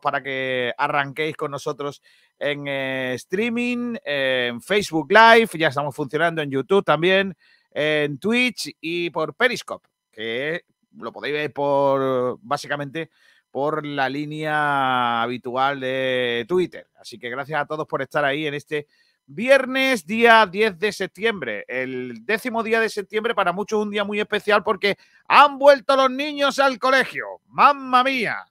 para que arranquéis con nosotros en eh, streaming, en Facebook Live, ya estamos funcionando en YouTube también, en Twitch y por Periscope, que lo podéis ver por básicamente por la línea habitual de Twitter. Así que gracias a todos por estar ahí en este viernes, día 10 de septiembre, el décimo día de septiembre, para muchos un día muy especial porque han vuelto los niños al colegio. ¡Mamma mía!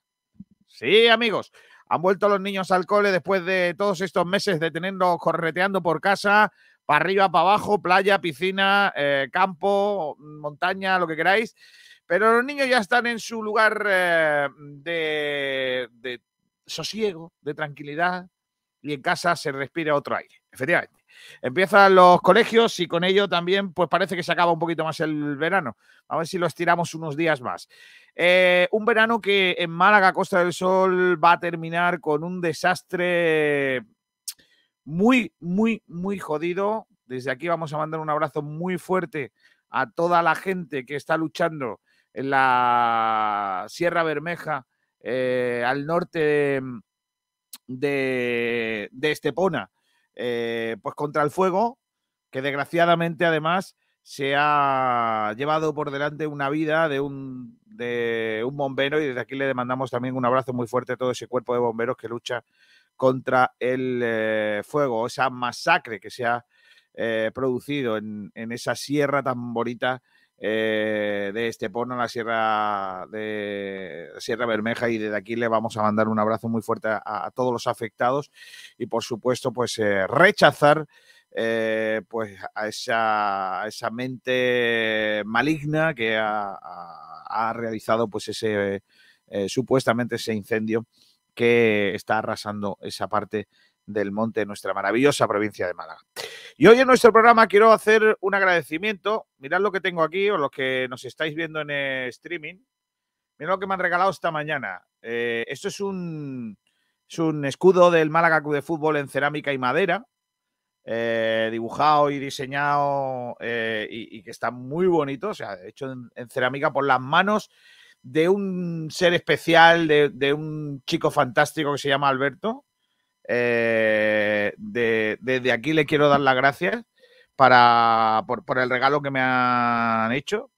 Sí, amigos, han vuelto los niños al cole después de todos estos meses de tenerlos correteando por casa, para arriba, para abajo, playa, piscina, eh, campo, montaña, lo que queráis. Pero los niños ya están en su lugar eh, de, de sosiego, de tranquilidad, y en casa se respira otro aire, efectivamente. Empiezan los colegios y con ello también, pues parece que se acaba un poquito más el verano. A ver si lo estiramos unos días más. Eh, un verano que en Málaga, Costa del Sol, va a terminar con un desastre muy, muy, muy jodido. Desde aquí vamos a mandar un abrazo muy fuerte a toda la gente que está luchando en la Sierra Bermeja, eh, al norte de, de Estepona eh, pues contra el fuego, que desgraciadamente además se ha llevado por delante una vida de un, de un bombero y desde aquí le demandamos también un abrazo muy fuerte a todo ese cuerpo de bomberos que lucha contra el eh, fuego, esa masacre que se ha eh, producido en, esa sierra tan bonita de Estepona, la sierra de Sierra Bermeja y desde aquí le vamos a mandar un abrazo muy fuerte a, todos los afectados y por supuesto pues rechazar eh, pues a esa, esa, mente maligna que ha, realizado pues ese eh, supuestamente ese incendio que está arrasando esa parte del monte de nuestra maravillosa provincia de Málaga. Y hoy en nuestro programa quiero hacer un agradecimiento. Mirad lo que tengo aquí, o los que nos estáis viendo en streaming. Mirad lo que me han regalado esta mañana. Eh, esto es un, es un escudo del Málaga Club de Fútbol en cerámica y madera. Eh, dibujado y diseñado eh, y, que está muy bonito, o sea, hecho en, cerámica por las manos de un ser especial, de, un chico fantástico que se llama Alberto. Eh, desde aquí le quiero dar las gracias para, por, el regalo que me han hecho.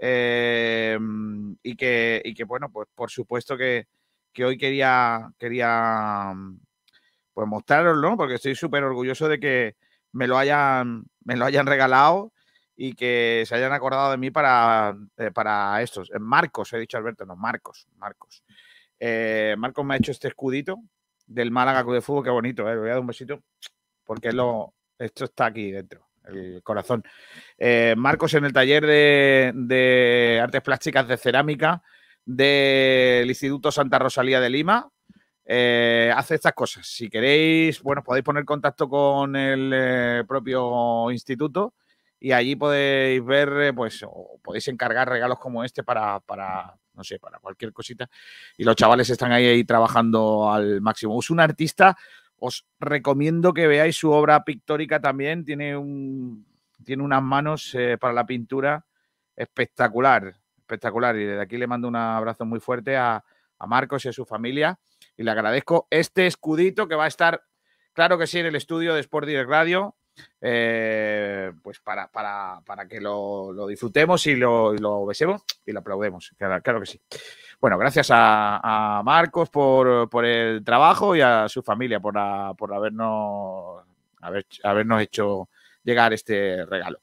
y, que, y que, bueno, pues por supuesto que, que hoy quería, quería pues mostraroslo, porque estoy súper orgulloso de que me lo hayan, me lo hayan regalado y que se hayan acordado de mí para, eh, para estos. Eh, Marcos, he dicho Alberto, no, Marcos, Marcos. Eh, Marcos me ha hecho este escudito del Málaga Club de Fútbol, qué bonito, le voy a dar un besito porque lo, esto está aquí dentro, el corazón. Marcos en el taller de, artes plásticas de cerámica del Instituto Santa Rosalía de Lima, eh, hace estas cosas. Si queréis, bueno, podéis poner contacto con el eh, propio instituto y allí podéis ver, eh, pues, o podéis encargar regalos como este para, para, no sé, para cualquier cosita. Y los chavales están ahí, ahí trabajando al máximo. Es un artista, os recomiendo que veáis su obra pictórica también. Tiene, un, tiene unas manos para la pintura espectacular, espectacular. Y desde aquí le mando un abrazo muy fuerte a, a Marcos y a su familia y le agradezco este escudito que va a estar, claro que sí, en el estudio de Sport Direct Radio, eh, pues para, para, para que lo, lo, disfrutemos y lo, lo, besemos y lo aplaudemos, claro, que sí. Bueno, gracias a, Marcos por, por, el trabajo y a su familia por, por habernos, haber, habernos hecho llegar este regalo.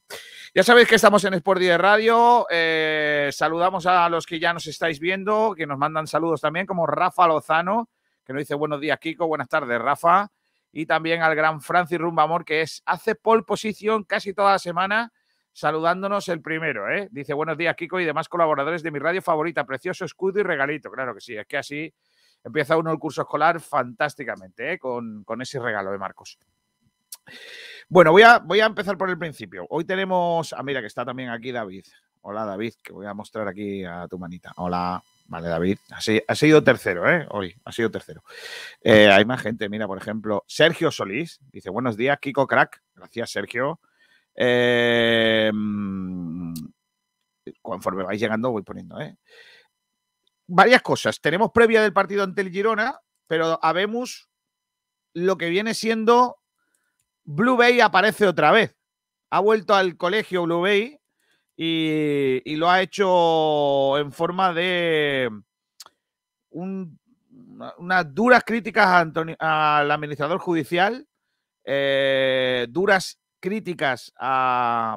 Ya sabéis que estamos en Sport Direct Radio. Eh, saludamos a los que ya nos estáis viendo, que nos mandan saludos también, como Rafa Lozano, que nos dice buenos días, Kiko, buenas tardes, Rafa. Y también al gran Francis Rumbamor, que es hace pole posición casi toda la semana, saludándonos el primero. ¿eh? Dice buenos días, Kiko, y demás colaboradores de mi radio favorita. Precioso escudo y regalito. Claro que sí, es que así empieza uno el curso escolar fantásticamente, ¿eh? con, con ese regalo de Marcos. Bueno, voy a, voy a empezar por el principio. Hoy tenemos. Ah, mira, que está también aquí David. Hola, David, que voy a mostrar aquí a tu manita. Hola. Vale, David. Ha sido tercero, ¿eh? Hoy, ha sido tercero. Eh, hay más gente. Mira, por ejemplo, Sergio Solís. Dice, buenos días, Kiko Crack. Gracias, Sergio. Eh, conforme vais llegando, voy poniendo, ¿eh? varias cosas. Tenemos previa del partido ante el Girona, pero habemos lo que viene siendo Blue Bay aparece otra vez. Ha vuelto al colegio Blue Bay y, lo ha hecho en forma de unas duras críticas al administrador judicial, eh, duras críticas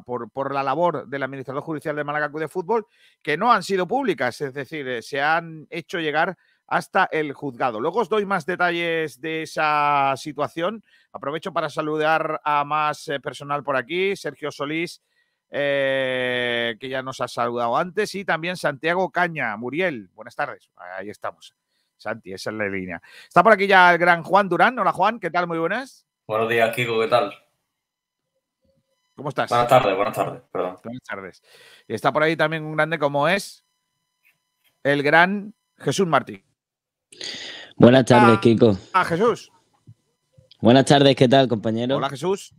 por, la labor del administrador judicial de Málaga de Fútbol que no han sido públicas, es decir, eh, se han hecho llegar hasta el juzgado. Luego os doy más detalles de esa situación. Aprovecho para saludar a más eh, personal por aquí, Sergio Solís, eh, que ya nos ha saludado antes, y también Santiago Caña, Muriel. Buenas tardes, ahí estamos. Santi, esa es la línea. Está por aquí ya el gran Juan Durán. Hola Juan, ¿qué tal? Muy buenas. Buenos días, Kiko, ¿qué tal? ¿Cómo estás? Buenas tardes, buenas tardes, perdón. Buenas tardes. Y está por ahí también un grande como es el gran Jesús Martí. Buenas tardes, Kiko. Ah, Jesús. Buenas tardes, ¿qué tal, compañero? Hola, Jesús.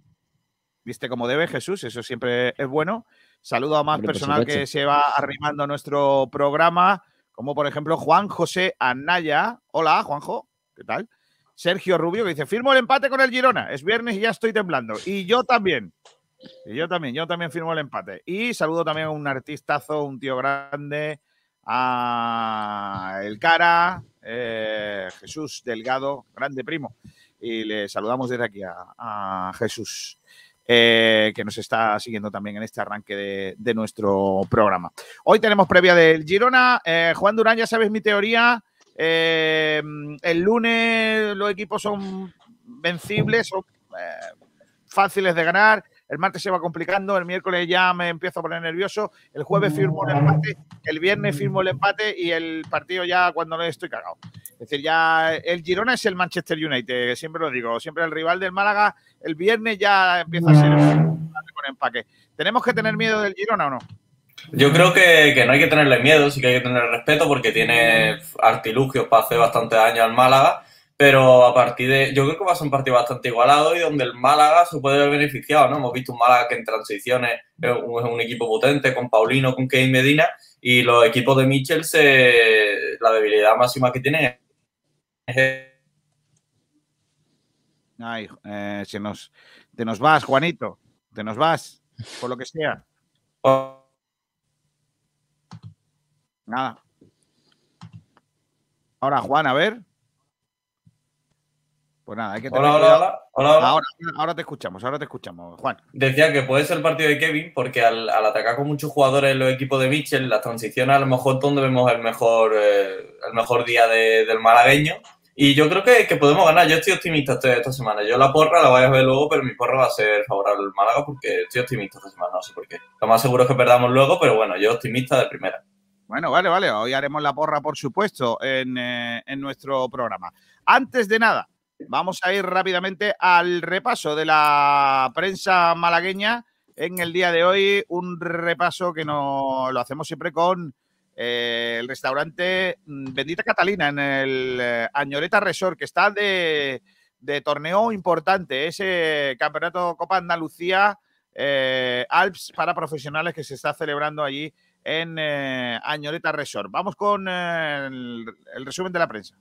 Viste como debe, Jesús, eso siempre es bueno. Saludo a más personal que se va arrimando a nuestro programa, como por ejemplo Juan José Anaya. Hola, Juanjo, ¿qué tal? Sergio Rubio que dice, firmo el empate con el Girona, es viernes y ya estoy temblando. Y yo también. Y yo también, yo también firmo el empate. Y saludo también a un artistazo, un tío grande, a El Cara, eh, Jesús Delgado, grande primo. Y le saludamos desde aquí a, Jesús. Eh, que nos está siguiendo también en este arranque de, nuestro programa. Hoy tenemos previa del Girona. Eh, Juan Durán, ya sabes mi teoría. el lunes los equipos son vencibles, son fáciles de ganar. El martes se va complicando, el miércoles ya me empiezo a poner nervioso, el jueves firmo el empate, el viernes firmo el empate y el partido ya cuando no estoy cagado. Es decir, ya el Girona es el Manchester United, siempre lo digo, siempre el rival del Málaga, el viernes ya empieza a ser con empaque. ¿Tenemos que tener miedo del Girona o no? Yo creo que, que, no hay que tenerle miedo, sí que hay que tener respeto porque tiene artilugios para hacer bastante daño al Málaga pero a partir de. Yo creo que va a ser un partido bastante igualado y donde el Málaga se puede ver beneficiado, ¿no? Hemos visto un Málaga que en transiciones es un, equipo potente, con Paulino, con Kevin Medina, y los equipos de Mitchell, se, la debilidad máxima que tienen es. Ay, eh, se nos, te nos vas, Juanito, te nos vas, por lo que sea. Nada. Ahora, Juan, a ver. Pues nada, hay que tener hola, hola, hola, Ahora, te escuchamos, ahora te escuchamos, Juan. Decía que puede ser el partido de Kevin, porque al, atacar con muchos jugadores en los equipos de Mitchell, las transiciones a lo mejor donde vemos el mejor, eh, el mejor día del malagueño. Y yo creo que, podemos ganar. Yo estoy optimista esta, semana. Yo la porra la voy a ver luego, pero mi porra va a ser favorable al Málaga porque estoy optimista esta semana. No sé por qué. Lo más seguro es que perdamos luego, pero bueno, yo optimista de primera. Bueno, vale, vale. Hoy haremos la porra, por supuesto, en, eh, en nuestro programa. Antes de nada, Vamos a ir rápidamente al repaso de la prensa malagueña en el día de hoy. Un repaso que no, lo hacemos siempre con eh, el restaurante mm, Bendita Catalina en el eh, Añoreta Resort, que está de, torneo importante. Ese campeonato Copa Andalucía eh, Alps para profesionales que se está celebrando allí en Añoreta Resort. Vamos con el resumen de la prensa.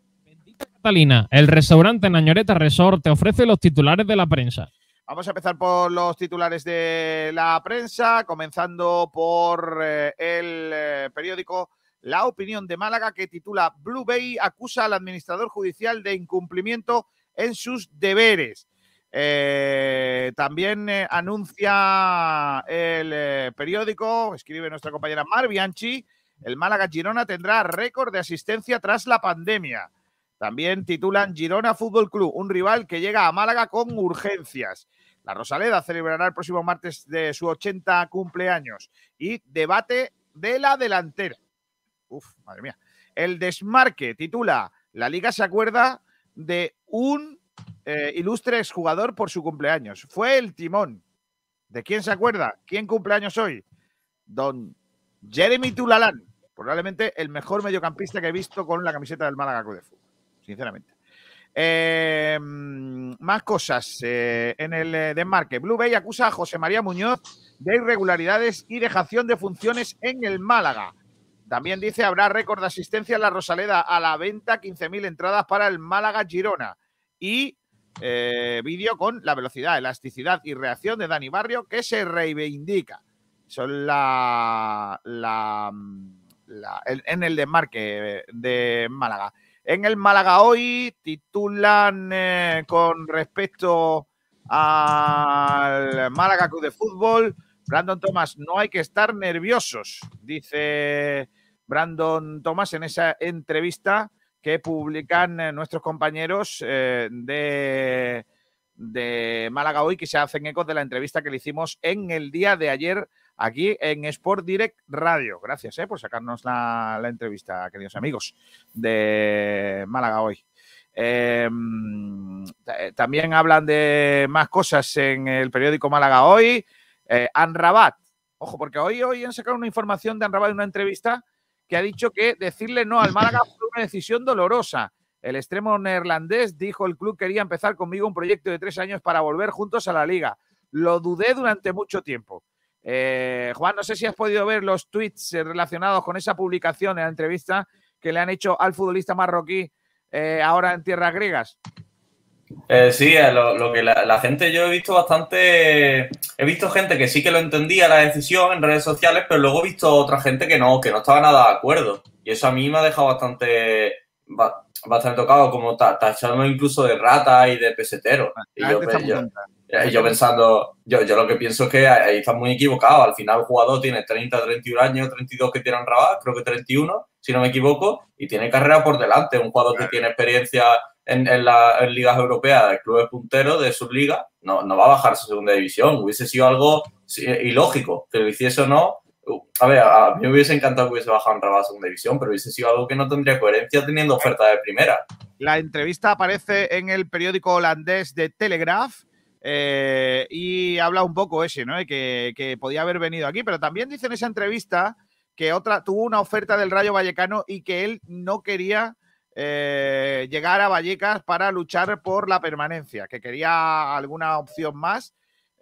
Catalina, el restaurante Nañoreta Resort te ofrece los titulares de la prensa. Vamos a empezar por los titulares de la prensa, comenzando por eh, el eh, periódico La Opinión de Málaga, que titula Blue Bay acusa al administrador judicial de incumplimiento en sus deberes. Eh, también anuncia el periódico, escribe nuestra compañera Mar Bianchi, el Málaga Girona tendrá récord de asistencia tras la pandemia. También titulan Girona Fútbol Club, un rival que llega a Málaga con urgencias. La Rosaleda celebrará el próximo martes de su 80 cumpleaños y debate de la delantera. Uf, madre mía. El desmarque titula La Liga se acuerda de un eh, ilustre exjugador por su cumpleaños. Fue el timón. ¿De quién se acuerda? ¿Quién cumpleaños hoy? Don Jeremy Tulalán, probablemente el mejor mediocampista que he visto con la camiseta del Málaga Club de Fútbol sinceramente. Em, más cosas eh, en el eh, desmarque. Blue Bay acusa a José María Muñoz de irregularidades y dejación de funciones en el Málaga. También dice, habrá récord de asistencia en la Rosaleda a la venta, 15.000 entradas para el Málaga Girona. Y eh, vídeo con la velocidad, elasticidad y reacción de Dani Barrio que se reivindica. Son la, la en el desmarque de Málaga. En el Málaga hoy titulan eh, con respecto al Málaga Club de Fútbol. Brandon Thomas, no hay que estar nerviosos, dice Brandon Thomas en esa entrevista que publican eh, nuestros compañeros eh, de, de Málaga hoy, que se hacen eco de la entrevista que le hicimos en el día de ayer aquí en Sport Direct Radio. Gracias eh, por sacarnos la, entrevista, queridos amigos de Málaga hoy. Em, también hablan de más cosas en el periódico Málaga hoy. Anrabat, ojo, porque hoy, hoy han sacado una información de Anrabat en una entrevista que ha dicho que decirle no al Málaga fue una decisión dolorosa. El extremo neerlandés dijo el club quería empezar conmigo un proyecto de tres años para volver juntos a la liga. Lo dudé durante mucho tiempo. Eh, Juan, no sé si has podido ver los tweets eh, relacionados con esa publicación en la entrevista que le han hecho al futbolista marroquí eh, ahora en tierras griegas. sí, lo, que la, gente, yo he visto bastante, he visto gente que sí que lo entendía la decisión en redes sociales, pero luego he visto otra gente que no, que no estaba nada de acuerdo. Y eso a mí me ha dejado bastante, bastante tocado, como tachando incluso de rata y de pesetero. Ah, y yo, y yo pensando, yo, yo lo que pienso es que ahí están muy equivocados. Al final el jugador tiene 30, 31 años, 32 que tiene Rabat, creo que 31, si no me equivoco, y tiene carrera por delante. Un jugador que tiene experiencia en, en las ligas europeas, de clubes punteros de subliga, no, no va a bajar su segunda división. Hubiese sido algo ilógico que lo hiciese o no. A ver, a mí me hubiese encantado que hubiese bajado en Rabat a segunda división, pero hubiese sido algo que no tendría coherencia teniendo oferta de primera. La entrevista aparece en el periódico holandés de Telegraph eh, y habla un poco ese, ¿no? Que, que, podía haber venido aquí, pero también dice en esa entrevista que otra tuvo una oferta del Rayo Vallecano y que él no quería eh, llegar a Vallecas para luchar por la permanencia, que quería alguna opción más.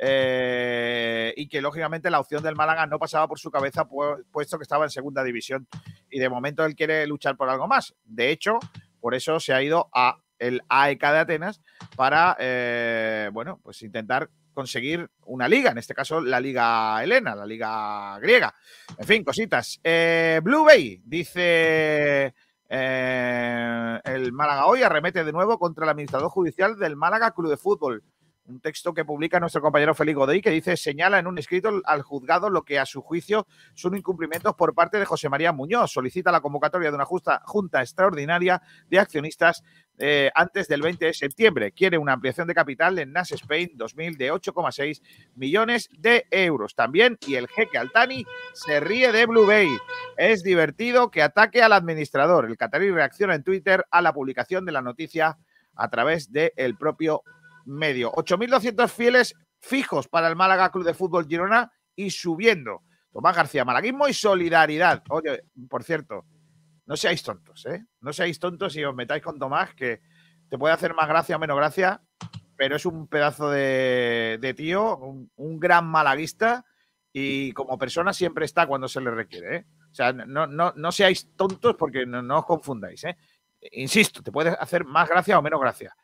Eh, y que lógicamente la opción del Málaga no pasaba por su cabeza puesto que estaba en segunda división y de momento él quiere luchar por algo más. De hecho, por eso se ha ido a el AEK de Atenas para, eh, bueno, pues intentar conseguir una liga, en este caso la Liga Helena, la Liga Griega. En fin, cositas. Eh, Blue Bay, dice el Málaga hoy, arremete de nuevo contra el administrador judicial del Málaga Club de Fútbol un texto que publica nuestro compañero Félix Godoy que dice, señala en un escrito al juzgado lo que a su juicio son incumplimientos por parte de José María Muñoz. Solicita la convocatoria de una justa, junta extraordinaria de accionistas eh, antes del 20 de septiembre. Quiere una ampliación de capital en NAS Spain 2000 de 8,6 millones de euros. También, y el jeque Altani se ríe de Blue Bay. Es divertido que ataque al administrador. El catarí reacciona en Twitter a la publicación de la noticia a través del propio medio. 8.200 fieles fijos para el Málaga Club de Fútbol Girona y subiendo. Tomás García, malaguismo y solidaridad. Oye, por cierto, no seáis tontos, ¿eh? No seáis tontos y os metáis con Tomás, que te puede hacer más gracia o menos gracia, pero es un pedazo de, tío, un, gran malaguista y como persona siempre está cuando se le requiere, ¿eh? O sea, no, no, no seáis tontos porque no, no os confundáis, ¿eh? Insisto, te puede hacer más gracia o menos gracia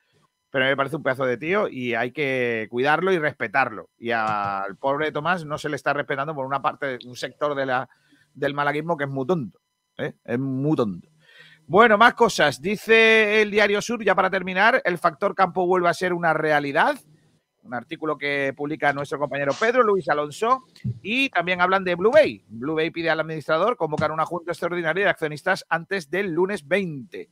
pero me parece un pedazo de tío y hay que cuidarlo y respetarlo. Y al pobre Tomás no se le está respetando por una parte, un sector del malaguismo que es muy tonto. ¿eh? Es muy tonto. Bueno, más cosas. Dice el Diario Sur, ya para terminar, el factor campo vuelve a ser una realidad. Un artículo que publica nuestro compañero Pedro Luis Alonso. Y también hablan de Blue Bay. Blue Bay pide al administrador convocar una junta extraordinaria de accionistas antes del lunes 20.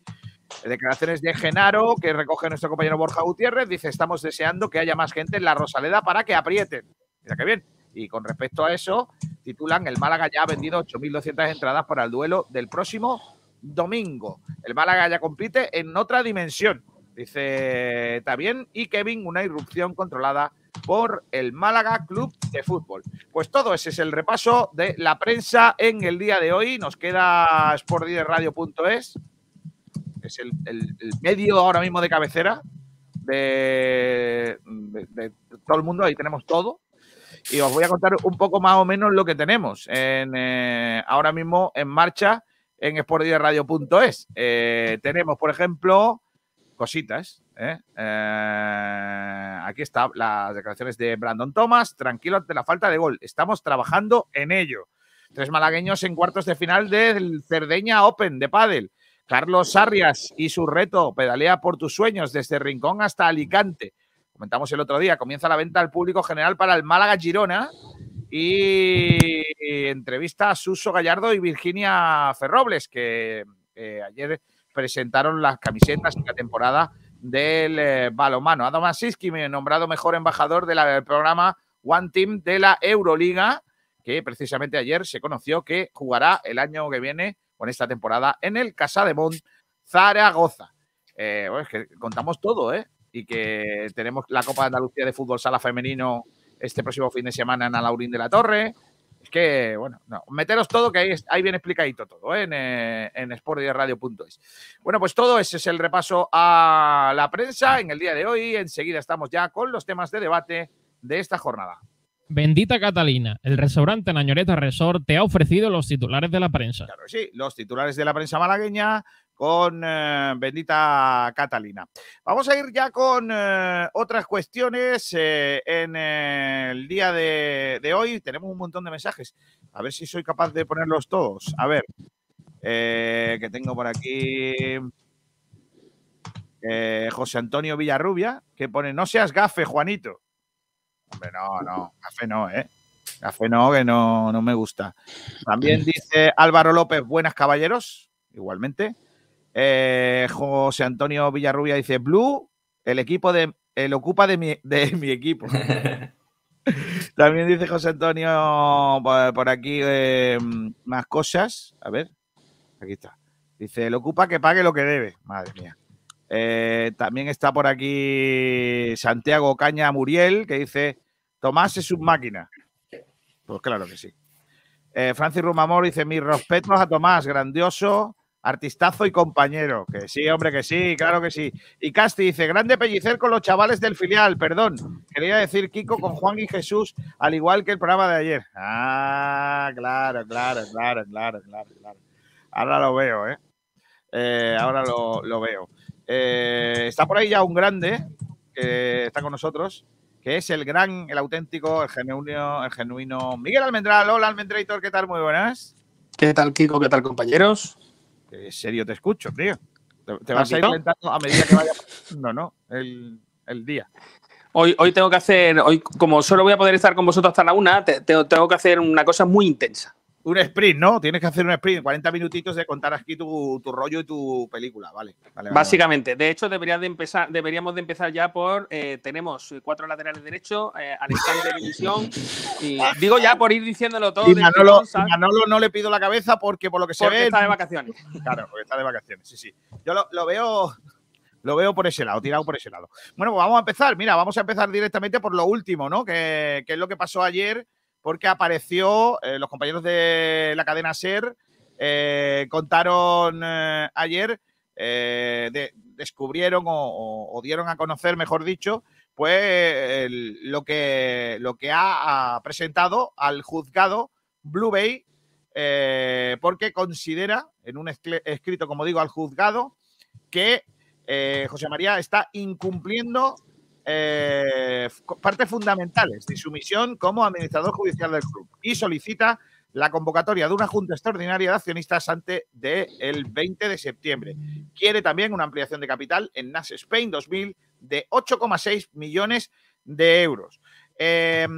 Declaraciones de Genaro, que recoge nuestro compañero Borja Gutiérrez, dice, estamos deseando que haya más gente en la Rosaleda para que aprieten. Mira qué bien. Y con respecto a eso, titulan, el Málaga ya ha vendido 8.200 entradas para el duelo del próximo domingo. El Málaga ya compite en otra dimensión, dice también, y Kevin, una irrupción controlada por el Málaga Club de Fútbol. Pues todo ese es el repaso de la prensa en el día de hoy. Nos queda sportdirectradio.es es el, medio ahora mismo de cabecera de, todo el mundo, ahí tenemos todo. y os voy a contar un poco más o menos lo que tenemos en, eh, ahora mismo en marcha en sportdieradio.es. Eh, tenemos, por ejemplo, cositas. ¿eh? Aquí está las declaraciones de Brandon Thomas. Tranquilo ante la falta de gol. Estamos trabajando en ello. Tres malagueños en cuartos de final del Cerdeña Open de Padel. Carlos Arrias y su reto, pedalea por tus sueños desde Rincón hasta Alicante. Comentamos el otro día, comienza la venta al público general para el Málaga Girona y entrevista a Suso Gallardo y Virginia Ferrobles, que eh, ayer presentaron las camisetas en la temporada del eh, balomano. Adam Asiski, nombrado mejor embajador del programa One Team de la Euroliga, que precisamente ayer se conoció que jugará el año que viene con esta temporada en el Casa de Mont Zaragoza. Eh, bueno, es que contamos todo, ¿eh? Y que tenemos la Copa de Andalucía de Fútbol Sala Femenino este próximo fin de semana en Alaurín de la Torre. Es que, bueno, no, meteros todo, que ahí, ahí viene explicadito todo, ¿eh? en, eh, en sportdieradio.es. Bueno, pues todo ese es el repaso a la prensa en el día de hoy. Enseguida estamos ya con los temas de debate de esta jornada. Bendita Catalina, el restaurante Nañoreta Resort te ha ofrecido los titulares de la prensa. Claro sí, los titulares de la prensa malagueña con eh, bendita Catalina. Vamos a ir ya con eh, otras cuestiones eh, en el día de, hoy. Tenemos un montón de mensajes. A ver si soy capaz de ponerlos todos. A ver, que tengo por aquí. José Antonio Villarrubia, que pone, no seas gafe, Juanito. Hombre, no, no, gafe no, ¿eh? Gafe no, que no, no me gusta. También dice Álvaro López, buenas caballeros, igualmente. Eh, José Antonio Villarrubia dice, Blue, el equipo de, el ocupa de mi, de mi equipo. También dice José Antonio por, por aquí eh, más cosas. A ver, aquí está. Dice, el ocupa que pague lo que debe. Madre mía. Eh, también está por aquí Santiago Caña Muriel, que dice, Tomás es un máquina. Pues claro que sí. Eh, Francis Rumamor dice, mis respetos a Tomás, grandioso, artistazo y compañero. Que sí, hombre, que sí, claro que sí. Y Casti dice, grande pellicer con los chavales del filial, perdón. Quería decir Kiko con Juan y Jesús, al igual que el programa de ayer. Ah, claro, claro, claro, claro, claro, claro. Ahora lo veo, ¿eh? Eh, ahora lo, lo veo. Eh, está por ahí ya un grande que está con nosotros, que es el gran, el auténtico, el genuino, el genuino Miguel Almendral. Hola, Almendrator, ¿qué tal? Muy buenas. ¿Qué tal, Kiko? ¿Qué tal, compañeros? Qué serio te escucho, tío. Te, vas a ir ¿Papito? calentando a medida que vaya pasando, ¿no? El, el día. Hoy, hoy tengo que hacer, hoy como solo voy a poder estar con vosotros hasta la una, te- te- tengo que hacer una cosa muy intensa. Un sprint, ¿no? Tienes que hacer un sprint, 40 minutitos de contar aquí tu, tu rollo y tu película, vale. vale, vale, Básicamente, de hecho, debería de empezar, deberíamos de empezar ya por, eh, tenemos cuatro laterales derechos, eh, Alexander de división, y digo ya por ir diciéndolo todo. Y Manolo, no le pido la cabeza porque por lo que se porque ve. está de vacaciones. Claro, porque está de vacaciones, sí, sí. Yo lo, lo veo. Lo veo por ese lado, tirado por ese lado. Bueno, pues vamos a empezar. Mira, vamos a empezar directamente por lo último, ¿no? Que, que es lo que pasó ayer, porque apareció, eh, los compañeros de la cadena SER eh, contaron eh, ayer, de- descubrieron o, dieron a conocer, mejor dicho, pues lo, que, lo que ha, ha presentado al juzgado Blue Bay porque considera, en un escrito, como digo, al juzgado, que José María está incumpliendo eh, partes fundamentales de su misión como administrador judicial del club y solicita la convocatoria de una junta extraordinaria de accionistas antes del 20 de septiembre. Quiere también una ampliación de capital en NAS Spain 2000 de 8,6 millones de euros. Eh,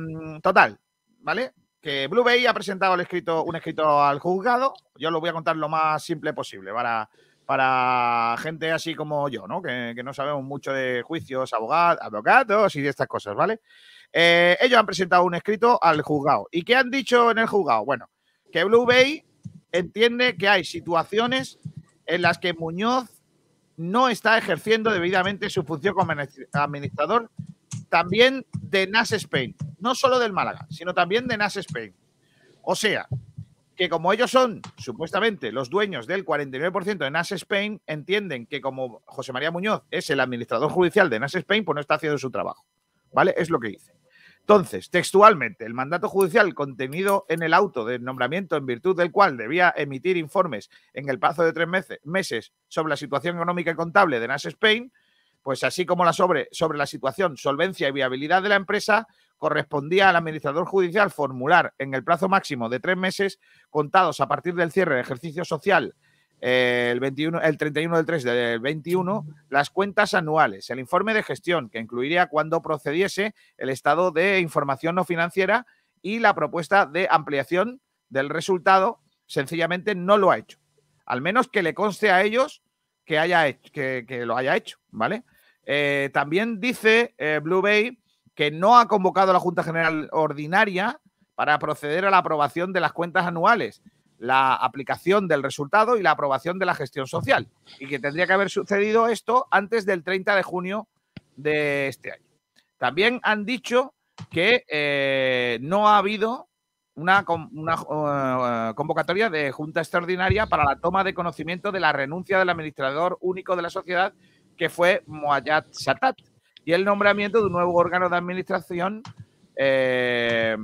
total, ¿vale? que Blue Bay ha presentado un escrito al juzgado. Yo lo voy a contar lo más simple posible para, para gente así como yo, ¿no? Que, no sabemos mucho de juicios, abogados, abogados y de estas cosas, ¿vale? Eh, ellos han presentado un escrito al juzgado. ¿Y qué han dicho en el juzgado? Bueno, que Blue Bay entiende que hay situaciones en las que Muñoz no está ejerciendo debidamente su función como administrador también de NAS Spain, no solo del Málaga, sino también de NAS Spain. O sea, que como ellos son supuestamente los dueños del 49% de NAS Spain, entienden que como José María Muñoz es el administrador judicial de NAS Spain, pues no está haciendo su trabajo. ¿Vale? Es lo que dice. Entonces, textualmente, el mandato judicial contenido en el auto de nombramiento en virtud del cual debía emitir informes en el plazo de tres meses sobre la situación económica y contable de Nash Spain, pues así como la sobre, sobre la situación, solvencia y viabilidad de la empresa, correspondía al administrador judicial formular en el plazo máximo de tres meses contados a partir del cierre de ejercicio social eh, el, 21, el 31 del 3 del 21 las cuentas anuales, el informe de gestión que incluiría cuando procediese el estado de información no financiera y la propuesta de ampliación del resultado sencillamente no lo ha hecho. Al menos que le conste a ellos que, haya que, lo haya hecho, ¿vale? Eh, también dice eh, Blue Bay que no ha convocado a la Junta General Ordinaria para proceder a la aprobación de las cuentas anuales, la aplicación del resultado y la aprobación de la gestión social. Y que tendría que haber sucedido esto antes del 30 de junio de este año. También han dicho que eh, no ha habido una, convocatoria de junta extraordinaria para la toma de conocimiento de la renuncia del administrador único de la sociedad, que fue Moayat Satat y el nombramiento de un nuevo órgano de administración eh,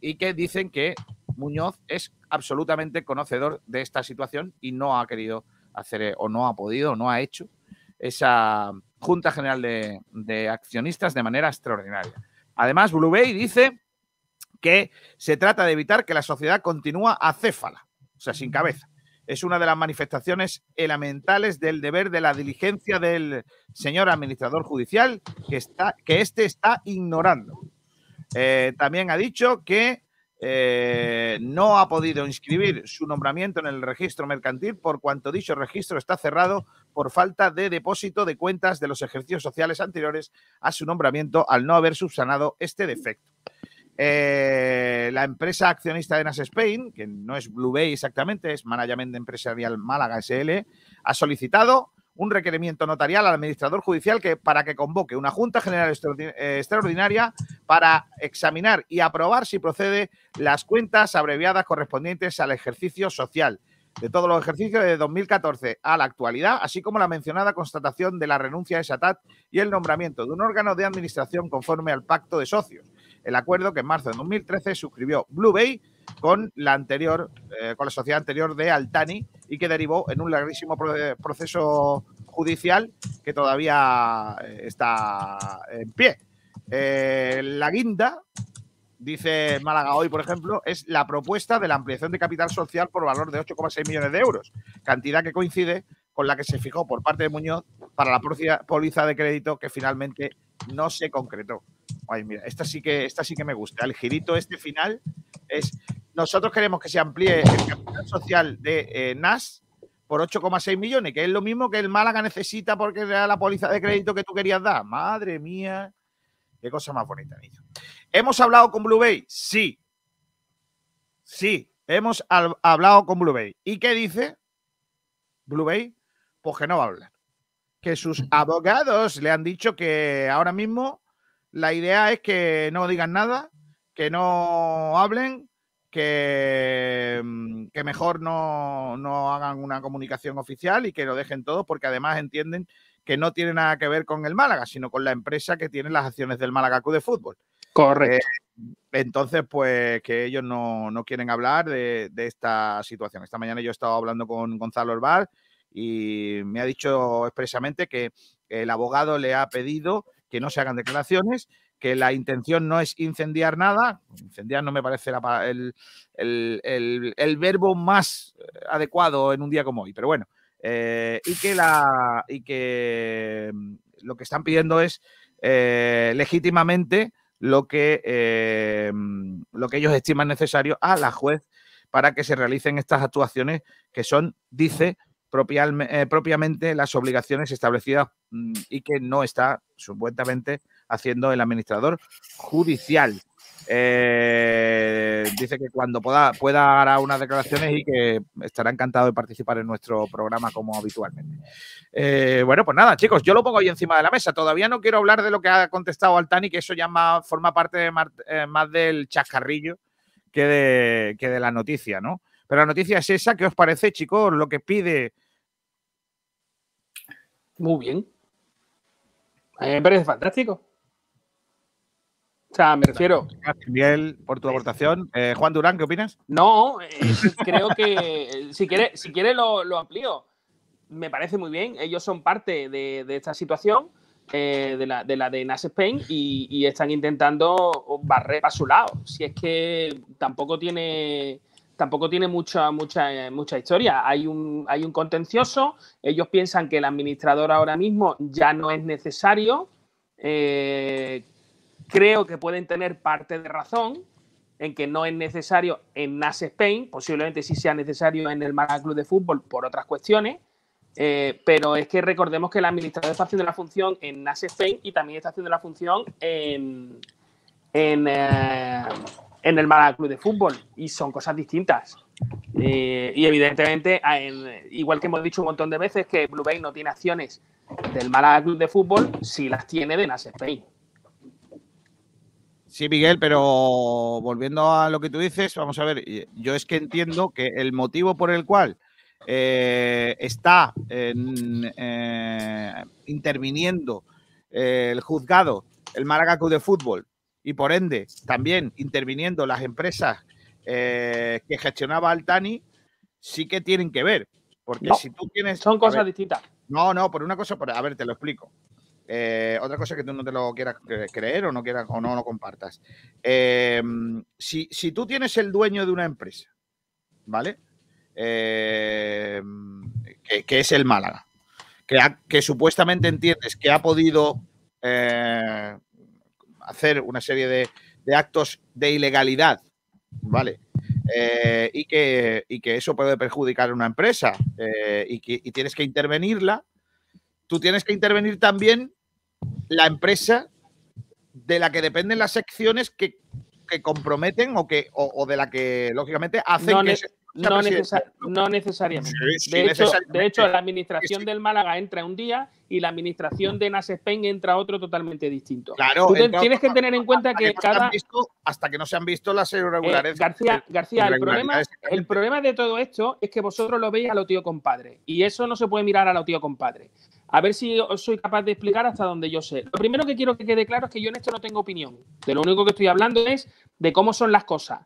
y que dicen que Muñoz es absolutamente conocedor de esta situación y no ha querido hacer eh, o no ha podido o no ha hecho esa Junta General de, Accionistas de manera extraordinaria. Además, Blue Bay dice que se trata de evitar que la sociedad continúa acéfala, o sea, sin cabeza es una de las manifestaciones elementales del deber de la diligencia del señor administrador judicial que, está, que este está ignorando. Eh, también ha dicho que eh, no ha podido inscribir su nombramiento en el registro mercantil por cuanto dicho registro está cerrado por falta de depósito de cuentas de los ejercicios sociales anteriores a su nombramiento al no haber subsanado este defecto. Eh, la empresa accionista de Nas Spain, que no es Blue Bay exactamente, es Management Empresarial Málaga SL, ha solicitado un requerimiento notarial al administrador judicial que, para que convoque una Junta General eh, Extraordinaria para examinar y aprobar si procede las cuentas abreviadas correspondientes al ejercicio social. De todos los ejercicios de 2014 a la actualidad, así como la mencionada constatación de la renuncia de Satat y el nombramiento de un órgano de administración conforme al pacto de socios el acuerdo que en marzo de 2013 suscribió Blue Bay con la anterior, eh, con la sociedad anterior de Altani y que derivó en un larguísimo proceso judicial que todavía eh, está en pie. Eh, la guinda, dice Málaga hoy, por ejemplo, es la propuesta de la ampliación de capital social por valor de 8,6 millones de euros, cantidad que coincide con la que se fijó por parte de Muñoz para la póliza de crédito que finalmente no se concretó. Ay, mira, esta sí que, esta sí que me gusta. El girito este final es, nosotros queremos que se amplíe el capital social de eh, NAS por 8,6 millones, que es lo mismo que el Málaga necesita porque era la póliza de crédito que tú querías dar. Madre mía, qué cosa más bonita, niño. ¿Hemos hablado con Blue Bay? Sí. Sí, hemos hablado con Blue Bay. ¿Y qué dice Blue Bay? Pues que no va a hablar. Que sus abogados le han dicho que ahora mismo la idea es que no digan nada, que no hablen, que, mm, que mejor no, no, hagan una comunicación oficial y que lo dejen todo, porque además entienden que no tiene nada que ver con el Málaga, sino con la empresa que tiene las acciones del Málaga Club de Fútbol. Correcto. Eh, entonces, pues que ellos no, quieren hablar de, esta situación. Esta mañana yo he estado hablando con Gonzalo Orbar y me ha dicho expresamente que el abogado le ha pedido que no se hagan declaraciones, que la intención no es incendiar nada, incendiar no me parece el, el, verbo más eh, adecuado en un día como hoy, pero bueno, eh, y, que la, y que mm, lo que están pidiendo es eh, legítimamente lo que, mm, lo que ellos estiman necesario a la juez para que se realicen estas actuaciones que son, dice, eh, propiamente las obligaciones establecidas mm, y que no está supuestamente haciendo el administrador judicial. Eh, dice que cuando pueda, pueda hará unas declaraciones y que estará encantado de participar en nuestro programa como habitualmente. Eh, bueno, pues nada, chicos, yo lo pongo ahí encima de la mesa. Todavía no quiero hablar de lo que ha contestado Altani, que eso ya forma parte más del chascarrillo que de, que de la noticia, ¿no? Pero la noticia es esa. ¿Qué os parece, chicos? Lo que pide. Muy bien. A mí me parece fantástico. sea, me refiero. Gracias, Miguel, por tu aportación. Eh, Juan Durán, ¿qué opinas? No, eh, creo que eh, si quiere, si quiere lo, lo amplío. Me parece muy bien. Ellos son parte de, de esta situación, eh, de, la, de la de Nas Spain, y, y están intentando barrer para su lado. Si es que tampoco tiene tampoco tiene mucha, mucha, mucha historia. Hay un, hay un contencioso, ellos piensan que el administrador ahora mismo ya no es necesario. Eh, creo que pueden tener parte de razón en que no es necesario en NAS Spain, posiblemente sí sea necesario en el Málaga Club de Fútbol por otras cuestiones, eh, pero es que recordemos que el administrador está haciendo la función en NAS Spain y también está haciendo la función en, en, eh, en el Málaga Club de Fútbol y son cosas distintas. Y evidentemente, en- igual que hemos dicho un montón de veces que Blue Bay no tiene acciones del Málaga Club de Fútbol, sí las tiene de NAS Spain. Sí, Miguel, pero volviendo a lo que tú dices, vamos a ver, yo es que entiendo que el motivo por el cual eh, está eh, interviniendo eh, el juzgado, el Málaga Club de Fútbol, y por ende también interviniendo las empresas eh, que gestionaba Altani, sí que tienen que ver. Porque No, si tú tienes. Son cosas ver, distintas. no, no, por una cosa, por, a ver, te lo explico. Eh, otra cosa que tú no te lo quieras cre- creer o no quieras o no lo compartas. Eh, si, si tú tienes el dueño de una empresa, ¿vale? Eh, que, que es el Málaga, que, ha- que supuestamente entiendes que ha podido hacer una serie de, de actos de ilegalidad, ¿vale? Eh, y, que, y que eso puede perjudicar a una empresa eh, y, que, y tienes que intervenirla, tú tienes que intervenir también la empresa de la que dependen las secciones que, que comprometen o, que, o, o de la que, lógicamente, hacen No, que esa no, necesariamente. Sí, De hecho, de hecho, la administración Sí. del Málaga entra un día y la administración de Nas Spain entra otro totalmente distinto. Claro, Tú tienes que tener en cuenta que no cada, visto- hasta que no se han visto las Eh, irregularidades. García, García el, problema, el problema de todo esto es que vosotros lo veis a lo tío compadre. Y eso no se puede mirar a lo tío compadre. A ver si os soy capaz de explicar hasta donde yo sé. Lo primero que quiero que quede claro es que yo en esto no tengo opinión. De lo único que estoy hablando es de cómo son las cosas.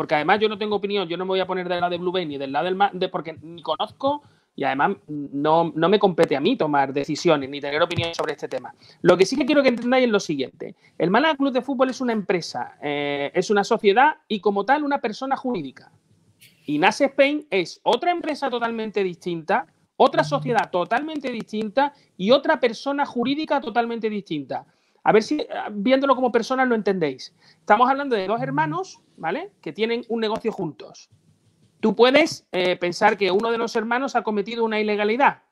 Porque además yo no tengo opinión, yo no me voy a poner del lado de Blue Bay ni del lado del de porque ni conozco y además no, no me compete a mí tomar decisiones ni tener opinión sobre este tema. Lo que sí que quiero que entendáis es lo siguiente. El Málaga Club de Fútbol es una empresa, eh, es una sociedad y como tal una persona jurídica. Y NAS Spain es otra empresa totalmente distinta, otra sociedad totalmente distinta y otra persona jurídica totalmente distinta. A ver si eh, viéndolo como personas lo entendéis. Estamos hablando de dos hermanos, ¿vale? Que tienen un negocio juntos. Tú puedes eh, pensar que uno de los hermanos ha cometido una ilegalidad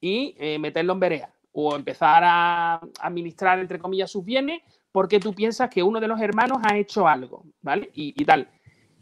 y eh, meterlo en verea o empezar a administrar, entre comillas, sus bienes porque tú piensas que uno de los hermanos ha hecho algo, ¿vale? Y, y tal.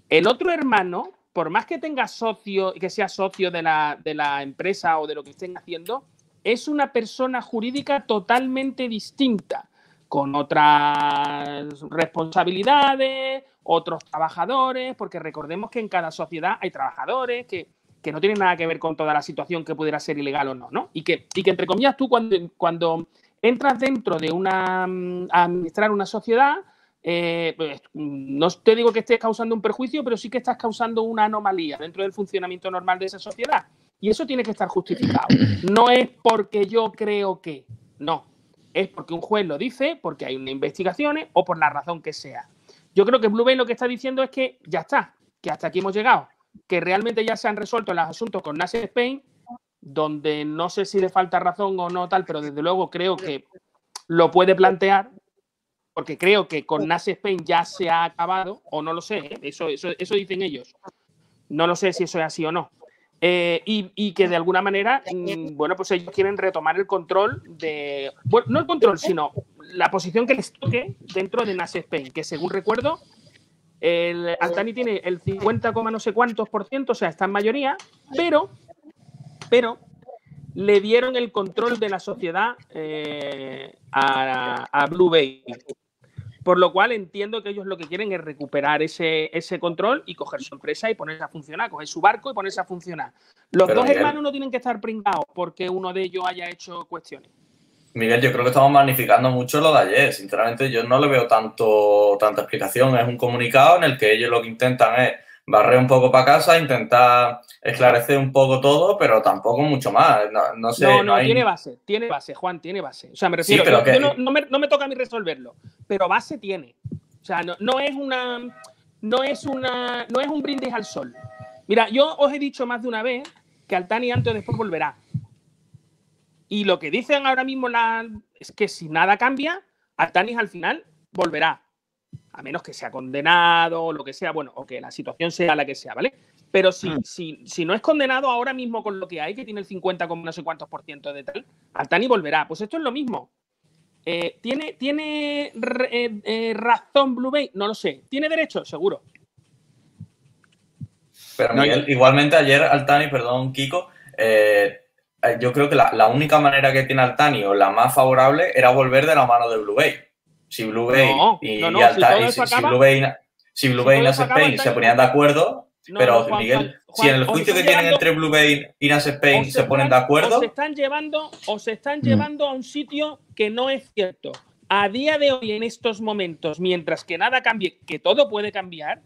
El otro hermano, por más que tenga socio, que sea socio de la, de la empresa o de lo que estén haciendo, es una persona jurídica totalmente distinta, con otras responsabilidades, otros trabajadores, porque recordemos que en cada sociedad hay trabajadores que, que no tienen nada que ver con toda la situación que pudiera ser ilegal o no, ¿no? Y que, y que entre comillas, tú cuando, cuando entras dentro de una mm, a administrar una sociedad, eh, pues, mm, no te digo que estés causando un perjuicio, pero sí que estás causando una anomalía dentro del funcionamiento normal de esa sociedad. Y eso tiene que estar justificado. No es porque yo creo que, no. Es porque un juez lo dice, porque hay unas investigaciones o por la razón que sea. Yo creo que Blue Bay lo que está diciendo es que ya está, que hasta aquí hemos llegado, que realmente ya se han resuelto los asuntos con Nasser Spain, donde no sé si le falta razón o no tal, pero desde luego creo que lo puede plantear, porque creo que con Nas Spain ya se ha acabado, o no lo sé, ¿eh? eso, eso, eso dicen ellos. No lo sé si eso es así o no. Eh, y, y que de alguna manera, mm, bueno, pues ellos quieren retomar el control de, bueno, no el control, sino la posición que les toque dentro de Nas Spain, que según recuerdo, el Altani tiene el 50, coma no sé cuántos por ciento, o sea, está en mayoría, pero, pero le dieron el control de la sociedad eh, a, a Blue Bay. Por lo cual entiendo que ellos lo que quieren es recuperar ese, ese control y coger su empresa y ponerse a funcionar, coger su barco y ponerse a funcionar. Los Pero, dos Miguel. hermanos no tienen que estar pringados porque uno de ellos haya hecho cuestiones. Miguel, yo creo que estamos magnificando mucho lo de ayer. Sinceramente, yo no le veo tanto, tanta explicación. Es un comunicado en el que ellos lo que intentan es barrer un poco para casa, intentar esclarecer un poco todo, pero tampoco mucho más. No, sé. No, no, tiene base, tiene base, Juan, tiene base. O sea, me refiero, no, me, no, me, toca a mí resolverlo, pero base tiene. O sea, no, es una, no es una, no es un brindis al sol. Mira, yo os he dicho más de una vez que Altani antes o después volverá. Y lo que dicen ahora mismo la, es que si nada cambia, Altani al final volverá a menos que sea condenado o lo que sea, bueno, o que la situación sea la que sea, ¿vale? Pero si, mm. si, si, no es condenado ahora mismo con lo que hay, que tiene el 50, no sé cuántos por ciento de tal, Altani volverá. Pues esto es lo mismo. Eh, ¿Tiene, tiene eh, eh, razón Blue Bay? No lo sé. ¿Tiene derecho? Seguro. Pero Miguel, igualmente ayer Altani, perdón, Kiko, yo creo que la, la, única manera que tiene Altani o la más favorable era volver de la mano de Blue Bay si Blue Bay y, si, Blue Bay, si Blue Bay y Nas Spain se ponían de acuerdo, pero Miguel, si en el juicio que tienen entre Blue Bay y Nas Spain se, ponen de acuerdo. O se están llevando, o se están mm. llevando a un sitio que no es cierto. A día de hoy, en estos momentos, mientras que nada cambie, que todo puede cambiar,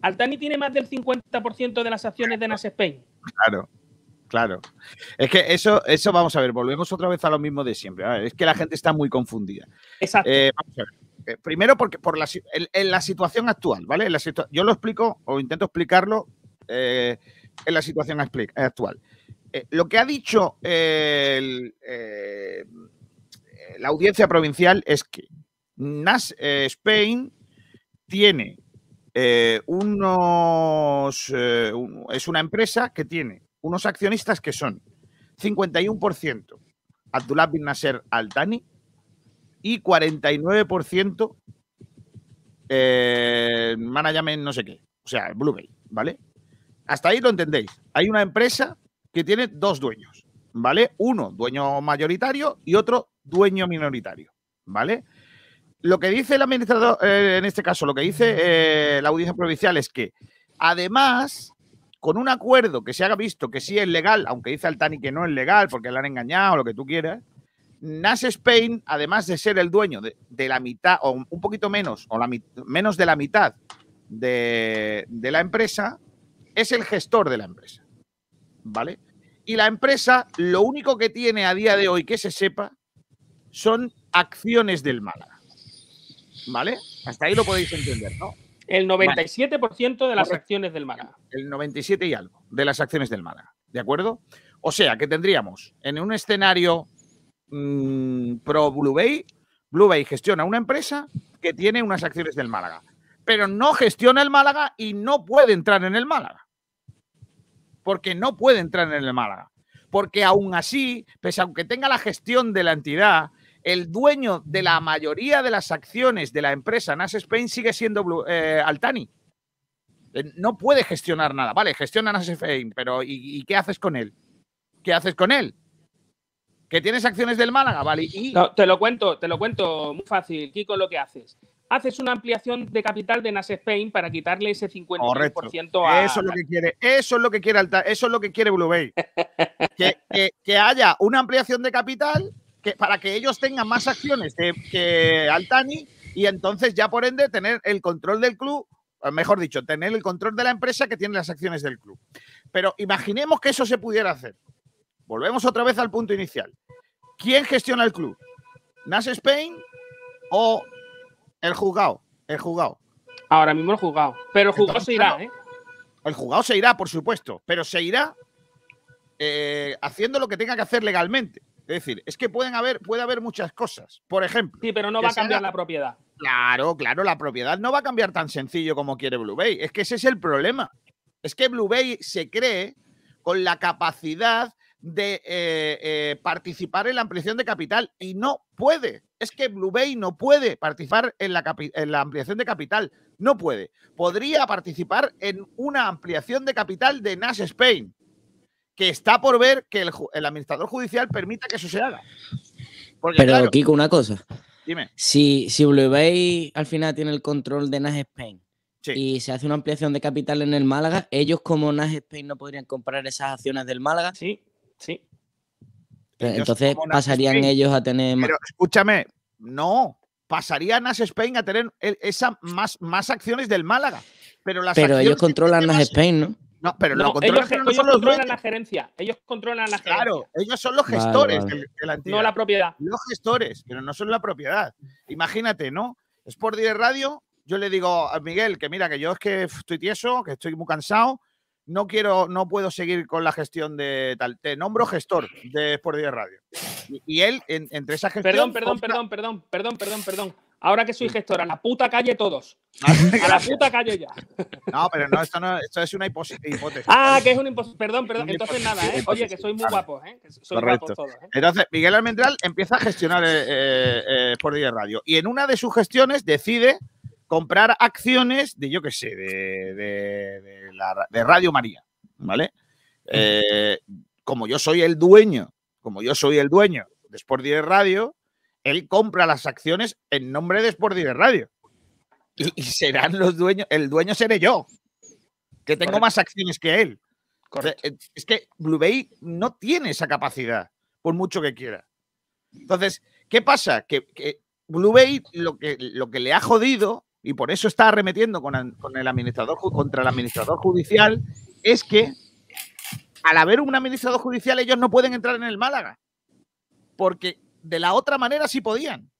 Altani tiene más del 50% de las acciones de Nas Spain. Claro. Claro. Es que eso, eso vamos a ver, volvemos otra vez a lo mismo de siempre. es que la gente está muy confundida. Exacto. Eh, vamos a ver. Eh, primero, porque por la, en, la situación actual, ¿vale? La yo lo explico o intento explicarlo eh, en la situación actual. lo que ha dicho la audiencia provincial es que NAS Spain tiene unos. es una empresa que tiene unos accionistas que son 51% Abdullah bin Nasser Al-Thani y 49% eh, management no sé qué, o sea, Blue Bay, ¿vale? Hasta ahí lo entendéis. Hay una empresa que tiene dos dueños, ¿vale? Uno dueño mayoritario y otro dueño minoritario, ¿vale? Lo que dice el administrador, eh, en este caso, lo que dice eh, la audiencia provincial es que además con un acuerdo que se haga visto que sí es legal, aunque dice Altani que no es legal porque le han engañado, lo que tú quieras, Nas Spain, además de ser el dueño de, la mitad, o un poquito menos, o menos de la mitad de, de la empresa, es el gestor de la empresa. ¿Vale? Y la empresa, lo único que tiene a día de hoy que se sepa, son acciones del Málaga. ¿Vale? Hasta ahí lo podéis entender, ¿no? El 97% de las acciones del Málaga. El 97 y algo de las acciones del Málaga. ¿De acuerdo? O sea, que tendríamos en un escenario mm, pro Blue Bay, Blue Bay gestiona una empresa que tiene unas acciones del Málaga, pero no gestiona el Málaga y no puede entrar en el Málaga. Porque no puede entrar en el Málaga. Porque aún así, pese a que tenga la gestión de la entidad, el dueño de la mayoría de las acciones de la empresa Nas Spain sigue siendo eh, Altani. Eh, no puede gestionar nada. Vale, gestiona Nas Spain, pero ¿y, qué haces con él? ¿Qué haces con él? ¿Que tienes acciones del Málaga? Vale. Y... te lo cuento, te lo cuento muy fácil, Kiko, lo que haces. Haces una ampliación de capital de Nas Spain para quitarle ese 50% a. Eso es lo que quiere, eso es lo que quiere eso es lo que quiere Blue Bay. que haya una ampliación de capital para que ellos tengan más acciones que, Altani y entonces ya por ende tener el control del club, mejor dicho, tener el control de la empresa que tiene las acciones del club. Pero imaginemos que eso se pudiera hacer. Volvemos otra vez al punto inicial. ¿Quién gestiona el club? ¿Nas Spain o el juzgado? El juzgado. Ahora mismo el juzgado. Pero el juzgado se irá, ¿eh? El juzgado se irá, por supuesto, pero se irá eh, haciendo lo que tenga que hacer legalmente. Es decir, es que pueden haber, puede haber muchas cosas. Por ejemplo. Sí, pero no va a cambiar la propiedad. Claro, claro, la propiedad no va a cambiar tan sencillo como quiere Blue Bay. Es que ese es el problema. Es que Blue Bay se cree con la capacidad de eh, eh, participar en la ampliación de capital y no puede. Es que Blue Bay no puede participar en la, en la, ampliación de capital. No puede. Podría participar en una ampliación de capital de Nash Spain, que está por ver que el, administrador judicial permita que eso se haga. Pero, Kiko, una cosa. Dime. Si, si Bay al final tiene el control de Nas Spain y se hace una ampliación de capital en el Málaga, ellos como Nas Spain no podrían comprar esas acciones del Málaga. Sí, sí. entonces pasarían ellos a tener más. Pero escúchame, no, pasaría Nas Spain a tener esa más, más acciones del Málaga. Pero, las pero ellos controlan Nas Spain, ¿no? No, pero no, controlan, ellos, ellos controlan la gerencia. Ellos controlan la gerencia. Claro, ellos son los gestores De, la entidad. No la propiedad. Los gestores, pero no son la propiedad. Imagínate, ¿no? Sport Direct Radio, yo le digo a Miguel que mira, que yo es que estoy tieso, que estoy muy cansado, no quiero, no puedo seguir con la gestión de tal. Te nombro gestor de Sport Direct Radio. Y, él, entre esa gestión. Perdón, perdón, perdón, perdón, perdón, perdón, perdón. Ahora que soy gestor, a la puta calle todos. A la puta calle ya. No, pero no, esto, no, esto es una hipótesis. Ah, que es una hipótesis. Perdón, perdón. Entonces nada, ¿eh? Oye, que soy muy guapo, ¿eh? soy guapo todos, ¿eh? Entonces, Miguel Almendral empieza a gestionar eh, eh, eh por radio. Y en una de sus gestiones decide comprar acciones de, yo qué sé, de, de, de Radio María. ¿Vale? Eh, como yo soy el dueño, como yo soy el dueño de Sport Direct Radio, él compra las acciones en nombre de Sport Direct Radio. Y, serán los dueños, el dueño seré yo, que tengo más acciones que él. Es que Blue Bay no tiene esa capacidad, por mucho que quiera. Entonces, ¿qué pasa? Que, Blue Bay lo que, lo que le ha jodido, y por eso está arremetiendo con el, administrador, contra el administrador judicial, es que al haber un administrador judicial ellos no pueden entrar en el Málaga. Porque de la otra manera sí podían,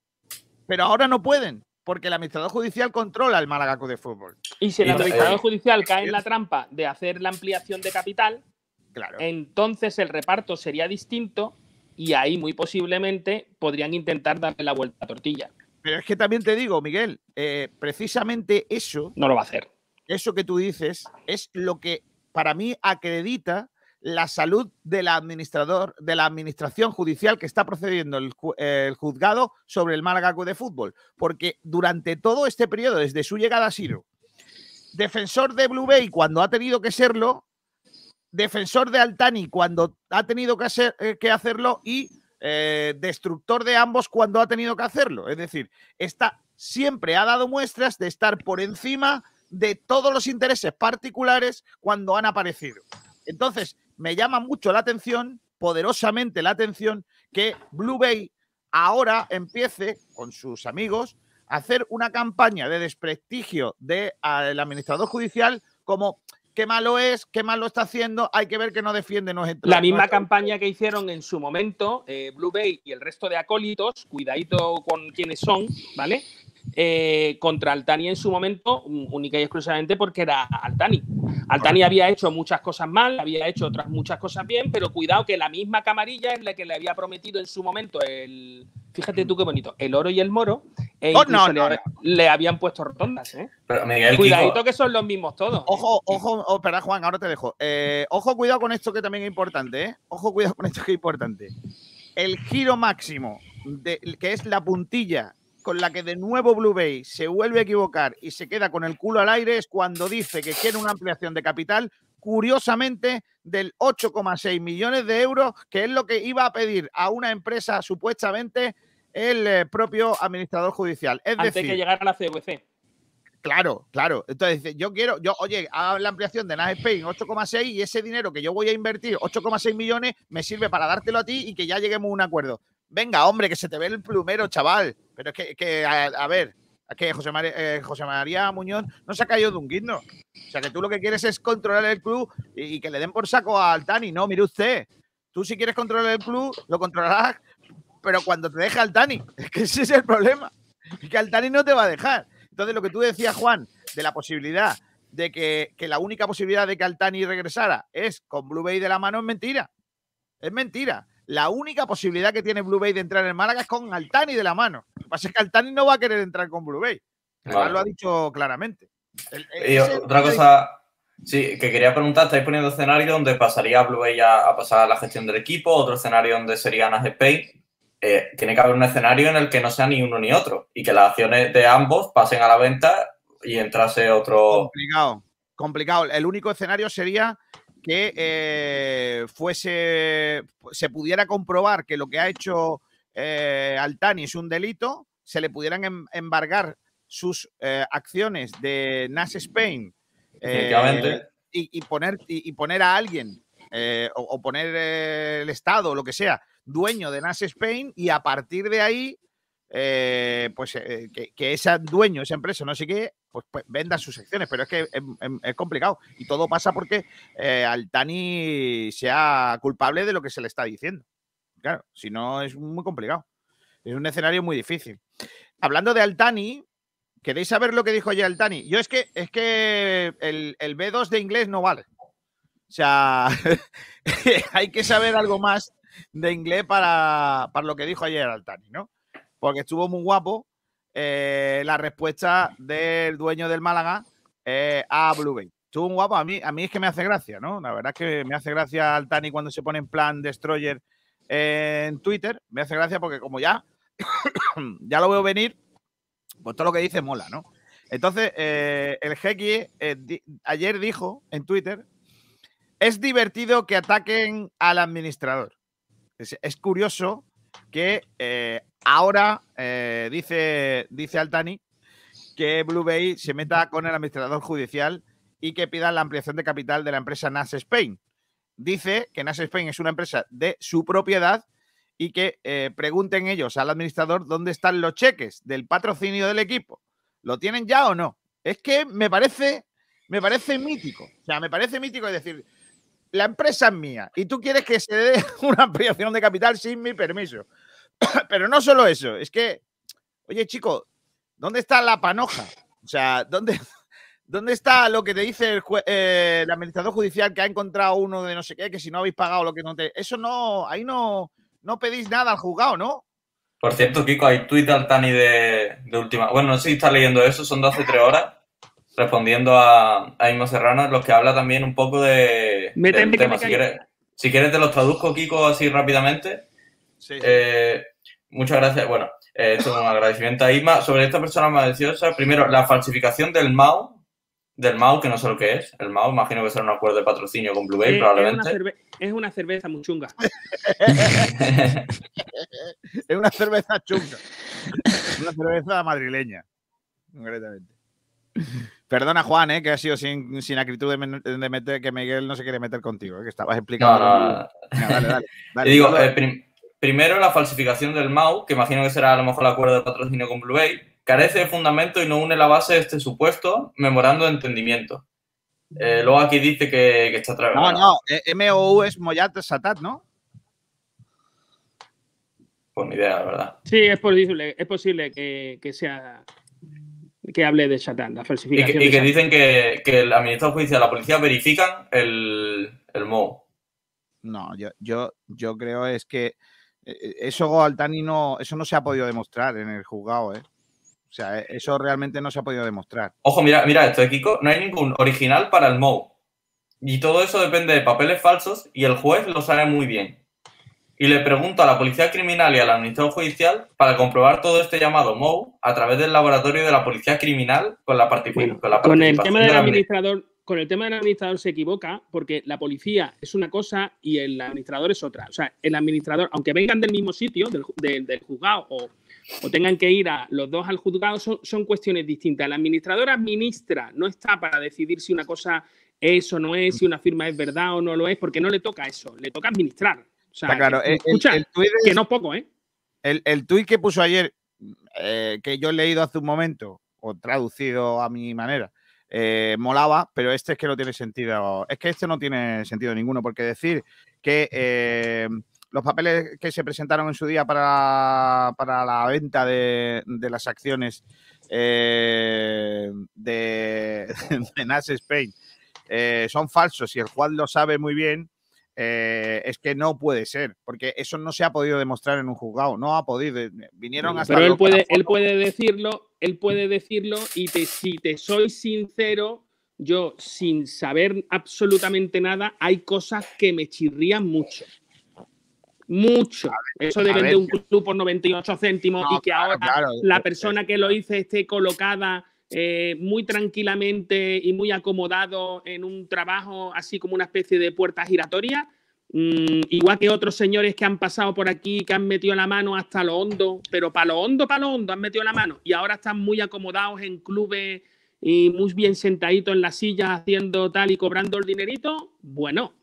pero ahora no pueden, porque el administrador judicial controla el Málaga de Fútbol. Y si el administrador judicial cae en la trampa de hacer la ampliación de capital, claro. entonces el reparto sería distinto y ahí muy posiblemente podrían intentar darle la vuelta a tortilla. Pero es que también te digo, Miguel, eh, precisamente eso. No lo va a hacer. Eso que tú dices es lo que para mí acredita la salud del administrador, de la administración judicial que está procediendo el, juzgado sobre el Málaga de Fútbol. Porque durante todo este periodo, desde su llegada a Siro, defensor de Blue Bay cuando ha tenido que serlo, defensor de Altani cuando ha tenido que, eh, que hacerlo y eh, destructor de ambos cuando ha tenido que hacerlo. Es decir, está, siempre ha dado muestras de estar por encima de todos los intereses particulares cuando han aparecido. Entonces, me llama mucho la atención, poderosamente la atención, que Blue Bay ahora empiece con sus amigos a hacer una campaña de desprestigio del administrador judicial como qué malo es, qué malo está haciendo, hay que ver que no defiende. No la misma campaña que hicieron en su momento eh, Blue Bay y el resto de acólitos, cuidadito con quienes son, ¿vale? Eh, contra Altani en su momento, única y exclusivamente porque era Altani. Altani había hecho muchas cosas mal, había hecho otras muchas cosas bien, pero cuidado que la misma camarilla es la que le había prometido en su momento el. Fíjate tú qué bonito, el oro y el moro. E oh, no, le, habían puesto rotondas, ¿eh? Cuidadito que son los mismos todos. Ojo, ojo, oh, espera, Juan, ahora te dejo. Eh, ojo, cuidado con esto que también es importante, ¿eh? Ojo, cuidado con esto que es importante. El giro máximo, de, que es la puntilla con la que de nuevo Blue Bay se vuelve a equivocar y se queda con el culo al aire es cuando dice que quiere una ampliación de capital, curiosamente, del 8,6 millones de euros, que es lo que iba a pedir a una empresa supuestamente el eh, propio administrador judicial. Es Antes decir, que llegara a la CVC. Claro, claro. Entonces, yo quiero, yo, oye, hago la ampliación de NAS Spain 8,6 y ese dinero que yo voy a invertir, 8,6 millones, me sirve para dártelo a ti y que ya lleguemos a un acuerdo. Venga, hombre, que se te ve el plumero, chaval. Pero es que, a, ver, es que José María, eh, José María, Muñoz no se ha caído de un guindo. O sea, que tú lo que quieres es controlar el club y, que le den por saco a Altani. No, mire usted, tú si quieres controlar el club, lo controlarás, pero cuando te deja Altani. Es que ese es el problema. Y que Altani no te va a dejar. Entonces, lo que tú decías, Juan, de la posibilidad de que, que la única posibilidad de que Altani regresara es con Blue Bay de la mano, es mentira. Es mentira la única posibilidad que tiene Blue Bay de entrar en Málaga es con Altani de la mano. Lo que pasa es que Altani no va a querer entrar con Blue Bay. Lo ha dicho claramente. y otra cosa, sí, que quería preguntar, estáis poniendo escenario donde pasaría Blue Bay a, pasar a la gestión del equipo, otro escenario donde sería Nas Spain. Eh, tiene que haber un escenario en el que no sea ni uno ni otro y que las acciones de ambos pasen a la venta y entrase otro. Complicado, complicado. El único escenario sería que eh, fuese, se pudiera comprobar que lo que ha hecho eh, Altani es un delito, se le pudieran em, embargar sus eh, acciones de NAS Spain y, poner, y, poner a alguien eh, o, poner el Estado o lo que sea dueño de Nas Spain y a partir de ahí, pues que, que, ese dueño, esa empresa, no sé qué, pues, pues venda sus secciones, pero es que es, complicado y todo pasa porque Altani sea culpable de lo que se le está diciendo. Claro, si no es muy complicado. Es un escenario muy difícil. Hablando de Altani, ¿queréis saber lo que dijo ayer Altani? Yo es que es que el, B2 de inglés no vale. O sea, hay que saber algo más de inglés para, lo que dijo ayer Altani, ¿no? Porque estuvo muy guapo eh, la respuesta del dueño del Málaga eh, a Blue Bay. Estuvo muy guapo. A mí, a mí es que me hace gracia, ¿no? La verdad es que me hace gracia Altani cuando se pone en plan Destroyer en Twitter. Me hace gracia porque como ya ya lo veo venir, pues todo lo que dice mola, ¿no? Entonces, eh, el Jequi ayer dijo en Twitter, es divertido que ataquen al administrador. Es, curioso que eh, ahora dice, dice Altani que Blue Bay se meta con el administrador judicial y que pida la ampliación de capital de la empresa NAS Spain. Dice que NAS Spain es una empresa de su propiedad y que eh, pregunten ellos al administrador dónde están los cheques del patrocinio del equipo. ¿Lo tienen ya o no? Es que me parece, me parece mítico. O sea, me parece mítico decir, la empresa es mía y tú quieres que se dé una ampliación de capital sin mi permiso. Pero no solo eso, es que, oye, chico, ¿dónde está la panoja? O sea, ¿dónde, ¿Dónde está lo que te dice el, eh, el, administrador judicial que ha encontrado uno de no sé qué, que si no habéis pagado lo que no te. Eso no, ahí no, no pedís nada al juzgado, ¿no? Por cierto, Kiko, hay tuit al Tani de, última. Bueno, no sé si estás leyendo eso, son 12 3 horas, respondiendo a, a Inmo Serrano, los que habla también un poco de. del tema. Si quieres, si quieres, te los traduzco, Kiko, así rápidamente. Sí. Eh, muchas gracias. Bueno, eh, esto es un agradecimiento a Isma. Sobre esta persona maliciosa, primero, la falsificación del MAU del MAU, que no sé lo que es. El MAU, imagino que será un acuerdo de patrocinio con Blue Bay, eh, probablemente. Es una, cerveza muy chunga. es una cerveza chunga. una cerveza madrileña. Concretamente. Perdona, Juan, eh, que ha sido sin, sin acritud de, meter, que Miguel no se quiere meter contigo, eh, que estabas explicando. No, dale, dale, digo, primero la falsificación del MAU, que imagino que será a lo mejor el acuerdo de patrocinio con Blue Bay carece de fundamento y no une la base de este supuesto, memorando de entendimiento. Eh, luego aquí dice que, está trabajando. No, no, eh, MOU es Moyat Satat, ¿no? Pues ni idea, la verdad. Sí, es posible, es posible que, sea que hable de Satat, la falsificación. Y que, dicen que, el administrador judicial la policía verifican el, el MOU. No, yo, yo, yo creo es que eh, eso Altani no, eso no se ha podido demostrar en el juzgado, ¿eh? O sea, e, eso realmente no se ha podido demostrar. Ojo, mira, mira esto, de Kiko. No hay ningún original para el MOU. Y todo eso depende de papeles falsos y el juez lo sabe muy bien. Y le pregunto a la policía criminal y a la administración judicial para comprobar todo este llamado MOU a través del laboratorio de la policía criminal con la, participación. con, el tema del administrador con el tema del administrador se equivoca porque la policía es una cosa y el administrador es otra. O sea, el administrador, aunque vengan del mismo sitio, del, del juzgado o, o tengan que ir a los dos al juzgado, son, cuestiones distintas. El administrador administra, no está para decidir si una cosa es o no es, si una firma es verdad o no lo es, porque no le toca eso, le toca administrar. Claro, el, que no poco, ¿eh? El, el tuit que puso ayer, eh, que yo he leído hace un momento, o traducido a mi manera, eh, molaba, pero este es que no tiene sentido. Es que este no tiene sentido ninguno, porque decir que eh, los papeles que se presentaron en su día para, la venta de, las acciones eh, de, de NAS Spain son falsos y el juez lo sabe muy bien, eh, es que no puede ser, porque eso no se ha podido demostrar en un juzgado, no ha podido. Vinieron hasta. Pero él puede, él puede decirlo, él puede decirlo y si te soy sincero, yo sin saber absolutamente nada, hay cosas que me chirrían mucho mucho. Eso de vender un club por 98 céntimos y que ahora la persona que lo hice esté colocada eh, muy tranquilamente y muy acomodado en un trabajo así como una especie de puerta giratoria. Mm, igual que otros señores que han pasado por aquí, que han metido la mano hasta lo hondo, pero para lo hondo, para lo hondo han metido la mano y ahora están muy acomodados en clubes y muy bien sentaditos en la silla haciendo tal y cobrando el dinerito. Bueno,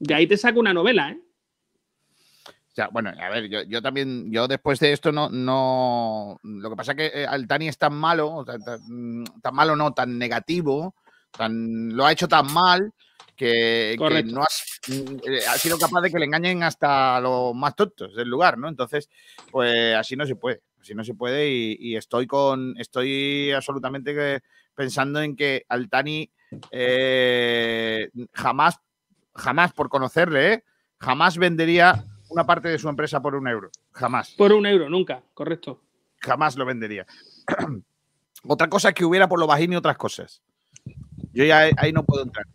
De ahí te saco una novela, ¿eh? Bueno, a ver, yo, también, yo después de esto no, no, lo que pasa es que eh, Altani es tan malo, tan, malo no, tan negativo, tan, lo ha hecho tan mal que, no eh, ha sido capaz de que le engañen hasta los más tontos del lugar, ¿no? Entonces, pues así no se puede, así no se puede y, estoy con, estoy absolutamente pensando en que Altani eh, jamás, jamás por conocerle, jamás vendería una parte de su empresa por un euro. Jamás. Por un euro, nunca, correcto. Jamás lo vendería. Otra cosa es que hubiera por lo bajín y otras cosas. Yo ya ahí no puedo entrar.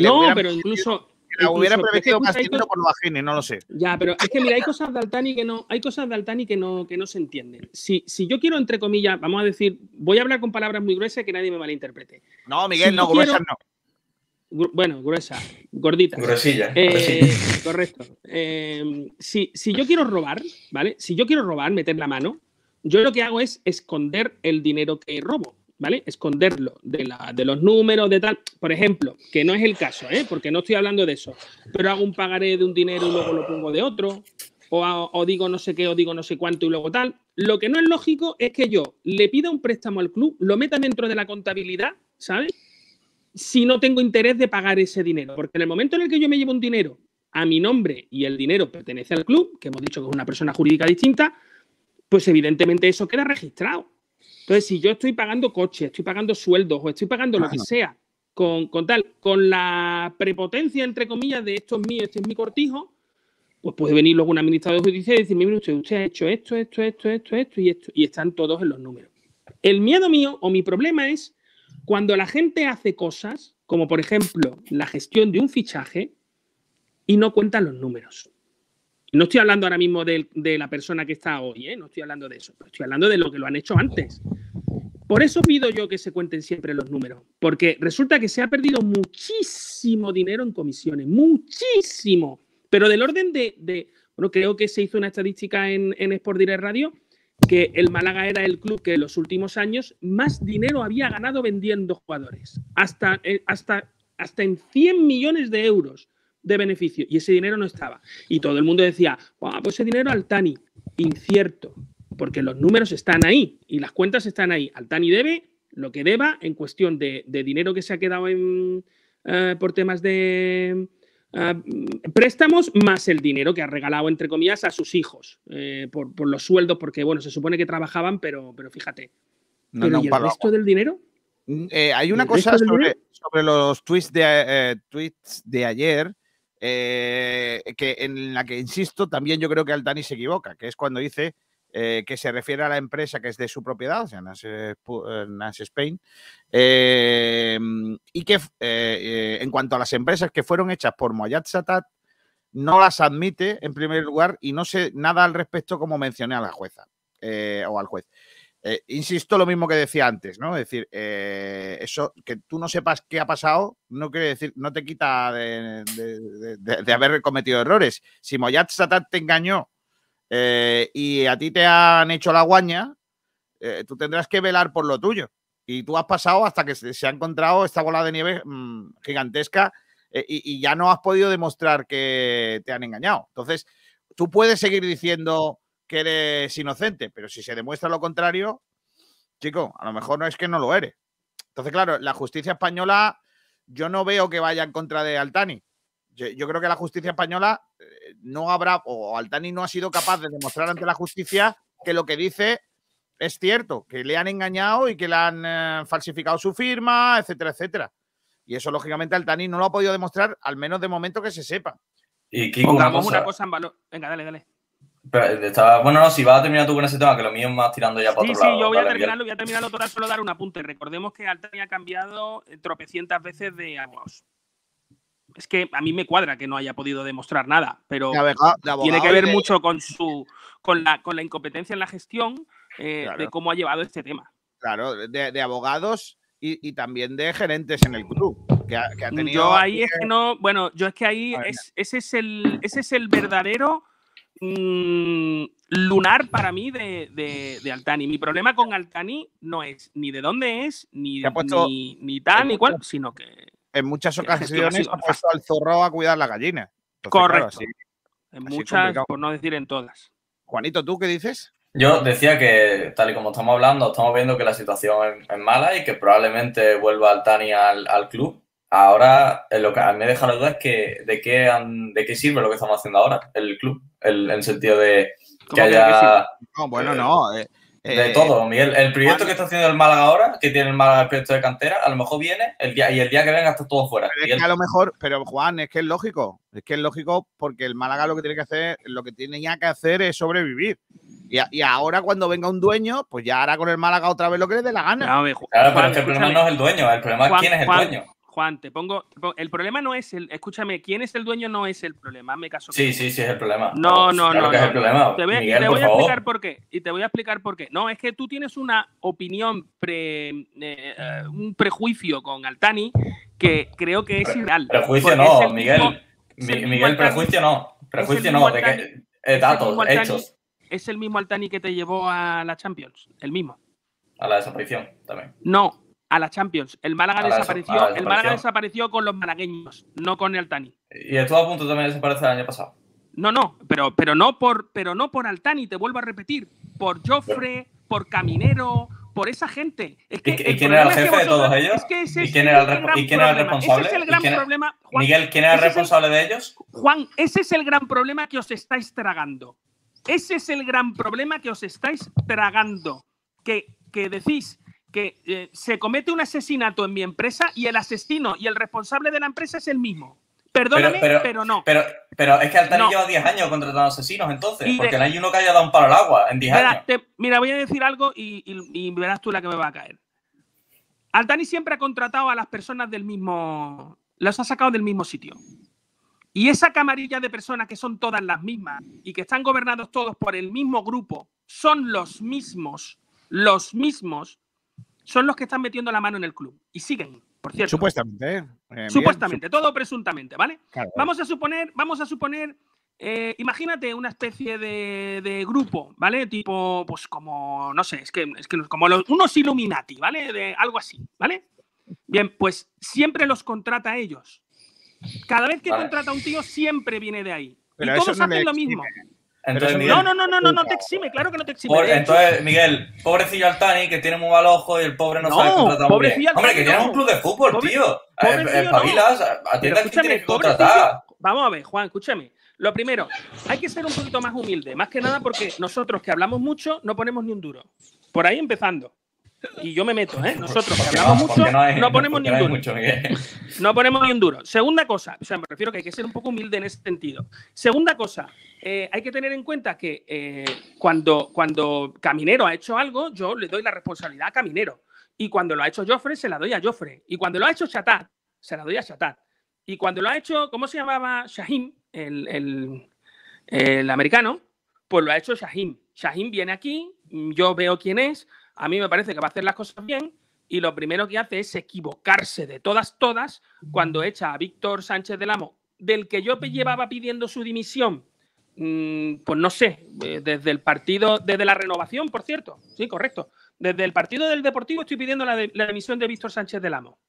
no, pero incluso. Que hubiera prevenido más dinero por lo bajín, no lo sé. Ya, pero es que mira, hay cosas de Altani que no, hay cosas de Altani que no, que no se entienden. Si, si yo quiero, entre comillas, vamos a decir, voy a hablar con palabras muy gruesas que nadie me malinterprete. No, Miguel, no, gruesas no bueno, gruesa, gordita. Gruesilla. Eh, correcto. Eh, si, yo quiero robar, ¿vale? Si yo quiero robar, meter la mano, yo lo que hago es esconder el dinero que robo, ¿vale? Esconderlo de, la, de los números, de tal. Por ejemplo, que no es el caso, ¿eh? Porque no estoy hablando de eso. Pero hago un pagaré de un dinero y luego lo pongo de otro. O, o digo no sé qué, o digo no sé cuánto y luego tal. Lo que no es lógico es que yo le pida un préstamo al club, lo meta dentro de la contabilidad, ¿sabes? Si no tengo interés de pagar ese dinero. Porque en el momento en el que yo me llevo un dinero a mi nombre y el dinero pertenece al club, que hemos dicho que es una persona jurídica distinta, pues evidentemente eso queda registrado. Entonces, si yo estoy pagando coches, estoy pagando sueldos o estoy pagando lo que sea, con, tal, con la prepotencia, entre comillas, de esto es mío, este es mi cortijo, pues puede venir luego un administrador de justicia y decirme, mire usted, usted ha hecho esto, esto, esto, esto, esto y esto, y están todos en los números. El miedo mío o mi problema es cuando la gente hace cosas, como por ejemplo la gestión de un fichaje, y no cuentan los números. No estoy hablando ahora mismo de, la persona que está hoy, ¿eh? no estoy hablando de eso, estoy hablando de lo que lo han hecho antes. Por eso pido yo que se cuenten siempre los números, porque resulta que se ha perdido muchísimo dinero en comisiones, muchísimo, pero del orden de, bueno, creo que se hizo una estadística en, en Sport Direct Radio que el Málaga era el club que en los últimos años más dinero había ganado vendiendo jugadores, hasta, eh, hasta, hasta en 100 millones de euros de beneficio, y ese dinero no estaba. Y todo el mundo decía, pues ese dinero al Tani, incierto, porque los números están ahí y las cuentas están ahí. Al Tani debe lo que deba en cuestión de, dinero que se ha quedado eh, por temas de, Ah, préstamos más el dinero que ha regalado, entre comillas, a sus hijos eh, por, los sueldos, porque, bueno, se supone que trabajaban, pero, pero fíjate. ¿Pero ¿y el resto del dinero? Mm, eh, hay una cosa sobre, los tweets de, eh, tweets de ayer que en la que insisto, también yo creo que Altani se equivoca, que es cuando dice eh, que se refiere a la empresa que es de su propiedad, o sea, Nas, eh, Spain, em, y que eh, en cuanto a las empresas que fueron hechas por Moyat Satat, no las admite en primer lugar y no sé nada al respecto como mencioné a la jueza o al juez. insisto lo mismo que decía antes, ¿no? Es decir, eso, que tú no sepas qué ha pasado, no quiere decir, no te quita de, haber cometido errores. Si Moyat Satat te engañó eh, y a ti te han hecho la guaña, eh, tú tendrás que velar por lo tuyo. Y tú has pasado hasta que se, ha encontrado esta bola de nieve mm, gigantesca eh, y, ya no has podido demostrar que te han engañado. Entonces, tú puedes seguir diciendo que eres inocente, pero si se demuestra lo contrario, chico, a lo mejor no es que no lo eres. Entonces, claro, la justicia española, yo no veo que vaya en contra de Altani. Yo, creo que la justicia española eh, no habrá, o Altani no ha sido capaz de demostrar ante la justicia que lo que dice es cierto, que le han engañado y que le han eh, falsificado su firma, etcétera, etcétera. Y eso, lógicamente, Altani no lo ha podido demostrar, al menos de momento que se sepa. Y una cosa en valor. Venga, dale, dale. bueno, no, si vas a terminar tú con ese tema, que lo mío es más tirando ya para sí, otro lado. Sí, yo voy a terminarlo, voy a terminarlo todo, solo dar un apunte. Recordemos que Altani ha cambiado tropecientas veces de abogados es que a mí me cuadra que no haya podido demostrar nada, pero tiene que ver mucho con su con la, con la incompetencia en la gestión eh, de cómo ha llevado este tema. Claro, de, abogados y, también de gerentes en el club. Que ha, tenido yo ahí es que no, bueno, yo es que ahí es, ese, es el, ese es el verdadero mm, lunar para mí de, Altani. Mi problema con Altani no es ni de dónde es, ni, ni, ni tal, ni cual, sino que en muchas ocasiones ha puesto al zorro a cuidar la gallina. Correcto. en muchas, por no decir en todas. Juanito, ¿tú qué dices? Yo decía que, tal y como estamos hablando, estamos viendo que la situación es, mala y que probablemente vuelva Altani al, al club. Ahora, lo que a mí me deja la duda es que de qué, de qué sirve lo que estamos haciendo ahora, el club, el, en el sentido de que haya... no, bueno, no. Eh, de eh, todo, Miguel. El proyecto que está haciendo el Málaga ahora, que tiene el Málaga el proyecto de cantera, a lo mejor viene el día, y el día que venga está todo fuera. Pero es que a lo mejor, pero Juan, es que es lógico. Es que es lógico porque el Málaga lo que tiene que hacer, lo que tiene ya que hacer es sobrevivir. Y, ahora cuando venga un dueño, pues ya hará con el Málaga otra vez lo que le dé la gana. claro, pero es que el problema no es el dueño, el problema es quién es el dueño. Juan, te pongo, El problema no es el. Escúchame, quién es el dueño no es el problema. Me caso. Sí, sí, sí, es el problema. No, no, no. Que es el problema. Te voy, te voy a explicar por qué. Y te voy a explicar por qué. No, es que tú tienes una opinión, pre, eh, un prejuicio con Altani que creo que es irreal. Prejuicio no, Miguel. Miguel, prejuicio no. Prejuicio no. De que, eh, datos, hechos. Es el mismo Altani que te llevó a la Champions. El mismo. A la desaparición también. No, a la Champions. El Málaga, desapareció, el Málaga desapareció con los malagueños, no con el Tani. Y estuvo a punto también desaparecer el año pasado. No, no, pero, pero no por, pero no por Altani, te vuelvo a repetir, por Joffre, por Caminero, por esa gente. ¿Y, quién era el jefe de todos ellos? ¿Y quién era el, responsable? Ese es el gran problema. Miguel, ¿quién era el responsable de ellos? Juan, ese es el gran problema que os estáis tragando. Ese es el gran problema que os estáis tragando. Que, que decís, que eh, se comete un asesinato en mi empresa y el asesino y el responsable de la empresa es el mismo. Perdóname, pero, no. Pero, pero es que Altani lleva 10 años contratando asesinos entonces, porque no hay uno que haya dado un palo al agua en 10 años. mira, voy a decir algo y, verás tú la que me va a caer. Altani siempre ha contratado a las personas del mismo. Los ha sacado del mismo sitio. Y esa camarilla de personas que son todas las mismas y que están gobernados todos por el mismo grupo, son los mismos, los mismos son los que están metiendo la mano en el club. Y siguen, por cierto. Supuestamente. ¿eh? eh Supuestamente, todo presuntamente, ¿vale? Vamos a suponer, vamos a suponer, eh, imagínate una especie de, grupo, ¿vale? Tipo, pues como, no sé, es que, es que como los, unos Illuminati, ¿vale? De algo así, ¿vale? Bien, pues siempre los contrata a ellos. Cada vez que contrata a un tío, siempre viene de ahí. y todos hacen lo mismo. Entonces, no, no, no, no, no, no te exime, claro que no te exime. entonces, Miguel, pobrecillo Altani, que tiene muy mal ojo y el pobre no, sabe contratar bien. Hombre, que tiene un club de fútbol, tío. Espabilas, atiende a quien que contratar. Vamos a ver, Juan, escúchame. Lo primero, hay que ser un poquito más humilde, más que nada porque nosotros que hablamos mucho no ponemos ni un duro. Por ahí empezando. Y yo me meto, ¿eh? Nosotros que hablamos mucho, no, ponemos ni un duro. no ponemos ni un duro. Segunda cosa, o sea, me refiero que hay que ser un poco humilde en ese sentido. Segunda cosa, eh, hay que tener en cuenta que eh, cuando, cuando Caminero ha hecho algo, yo le doy la responsabilidad a Caminero. Y cuando lo ha hecho Joffre, se la doy a Joffre. Y cuando lo ha hecho Chatat, se la doy a Chatat. Y cuando lo ha hecho, ¿cómo se llamaba? Shahim, el, el, el americano, pues lo ha hecho Shahim. Shahim viene aquí, yo veo quién es, a mí me parece que va a hacer las cosas bien y lo primero que hace es equivocarse de todas, todas, cuando echa a Víctor Sánchez del Amo, del que yo llevaba pidiendo su dimisión, mm, pues no sé, eh, desde el partido, desde la renovación, por cierto, sí, correcto, desde el partido del Deportivo estoy pidiendo la, dimisión de Víctor Sánchez del Amo.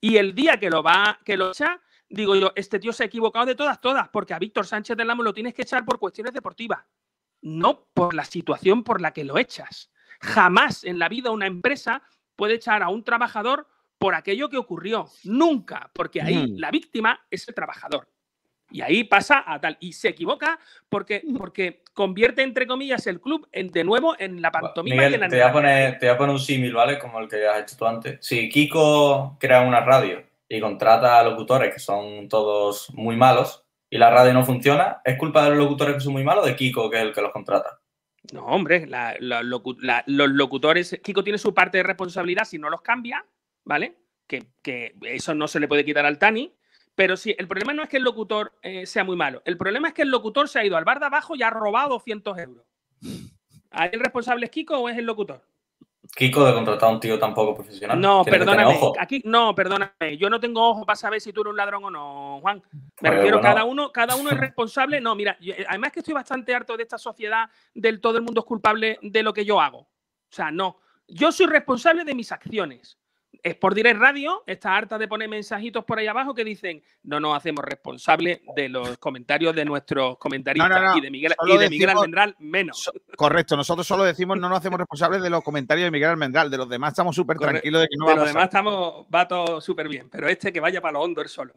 Y el día que lo va, que lo echa, digo yo, este tío se ha equivocado de todas, todas, porque a Víctor Sánchez del Amo lo tienes que echar por cuestiones deportivas, no por la situación por la que lo echas. Jamás en la vida una empresa puede echar a un trabajador por aquello que ocurrió. Nunca, porque ahí la víctima es el trabajador. Y ahí pasa a tal. Y se equivoca porque, porque convierte, entre comillas, el club en, de nuevo en la pantomima. Miguel, te, voy a poner, te voy a poner un símil, ¿vale? Como el que has hecho tú antes. Si Kiko crea una radio y contrata a locutores que son todos muy malos y la radio no funciona, ¿es culpa de los locutores que son muy malos o de Kiko que es el que los contrata? No, hombre, los locutores, Kiko tiene su parte de responsabilidad si no los cambia, ¿vale? Que, eso no se le puede quitar al Tani. Pero sí, el problema no es que el locutor eh, sea muy malo. El problema es que el locutor se ha ido al bar de abajo y ha robado 200 euros. ¿El responsable es Kiko o es el locutor? Kiko de contratar a un tío tan poco profesional. No, perdóname. Aquí, no, perdóname. Yo no tengo ojo para saber si tú eres un ladrón o no, Juan. Me refiero, cada uno, cada uno es responsable. No, mira, eh, además que estoy bastante harto de esta sociedad del todo el mundo es culpable de lo que yo hago. O sea, no. Yo soy responsable de mis acciones. Sport Direct Radio está harta de poner mensajitos por ahí abajo que dicen no nos hacemos responsables de los comentarios de nuestros comentaristas y de Miguel, y de Miguel Almendral menos. correcto, nosotros solo decimos no nos hacemos responsables de los comentarios de Miguel Almendral, de los demás estamos súper tranquilos de que no va a los demás estamos, va todo súper bien, pero este que vaya para lo hondo él solo.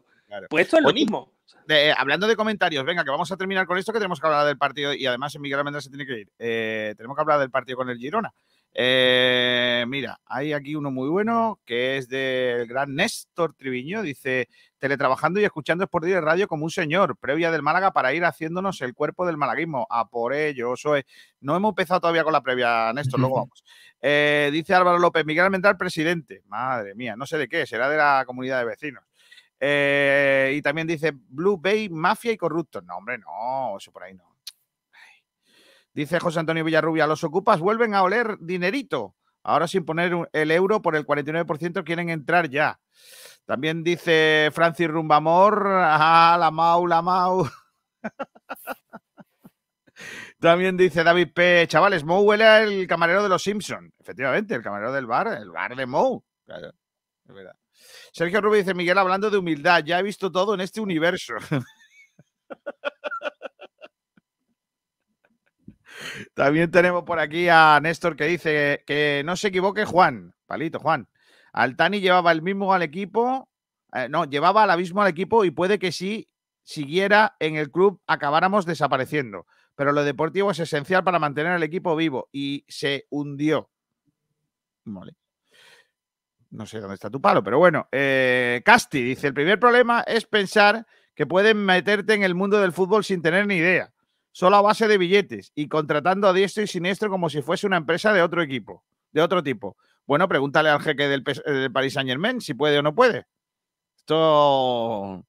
Pues esto es lo mismo. Eh, hablando de comentarios, venga, que vamos a terminar con esto, que tenemos que hablar del partido y además Miguel Almendral se tiene que ir. Eh, tenemos que hablar del partido con el Girona. Eh, mira, hay aquí uno muy bueno que es del gran Néstor Triviño. Dice: teletrabajando y escuchando Sport de Radio como un señor, previa del Málaga para ir haciéndonos el cuerpo del malaguismo. A por ello, soy. No hemos empezado todavía con la previa, Néstor, luego vamos. Eh, dice Álvaro López: Miguel Almendral, presidente. Madre mía, no sé de qué, será de la comunidad de vecinos. Eh, y también dice Blue Bay, mafia y corruptos. No, hombre, no, eso por ahí no. Dice José Antonio Villarrubia, los ocupas vuelven a oler dinerito. Ahora sin poner el euro por el 49% quieren entrar ya. También dice Francis Rumbamor, ah, la Mau, la Mau. También dice David P. Chavales, Mou huele al camarero de los Simpson. Efectivamente, el camarero del bar, el bar de Mou. Sergio Rubio dice, Miguel, hablando de humildad, ya he visto todo en este universo. También tenemos por aquí a Néstor que dice que no se equivoque Juan, palito Juan. Altani llevaba el mismo al equipo, eh, no, llevaba al abismo al equipo y puede que si siguiera en el club acabáramos desapareciendo. Pero lo deportivo es esencial para mantener al equipo vivo y se hundió. Vale. No sé dónde está tu palo, pero bueno. Eh, Casti dice: el primer problema es pensar que pueden meterte en el mundo del fútbol sin tener ni idea solo a base de billetes y contratando a diestro y siniestro como si fuese una empresa de otro equipo, de otro tipo. Bueno, pregúntale al jeque del, Paris Saint Germain si puede o no puede. Esto.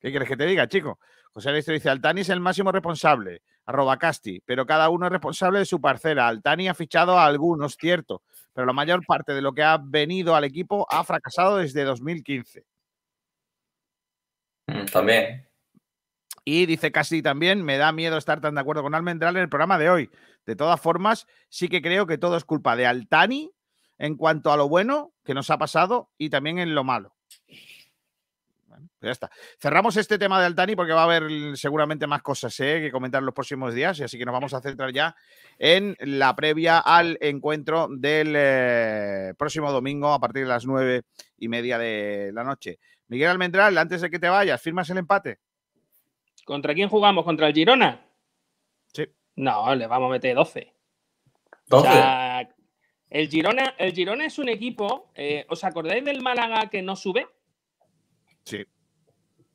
¿Qué quieres que te diga, chico? José Alistro dice: Altani es el máximo responsable, arroba Casti, pero cada uno es responsable de su parcela. Altani ha fichado a algunos, cierto, pero la mayor parte de lo que ha venido al equipo ha fracasado desde 2015. Mm, también. Y dice casi también, me da miedo estar tan de acuerdo con Almendral en el programa de hoy. De todas formas, sí que creo que todo es culpa de Altani en cuanto a lo bueno que nos ha pasado y también en lo malo. Bueno, pues ya está. Cerramos este tema de Altani porque va a haber seguramente más cosas ¿eh? que comentar en los próximos días, y así que nos vamos a centrar ya en la previa al encuentro del eh, próximo domingo a partir de las nueve y media de la noche. Miguel Almendral, antes de que te vayas, ¿firmas el empate? ¿Contra quién jugamos? ¿Contra el Girona? Sí. No, le vamos a meter 12. 12. el, Girona, el Girona es un equipo. Eh, ¿Os acordáis del Málaga que no sube? Sí.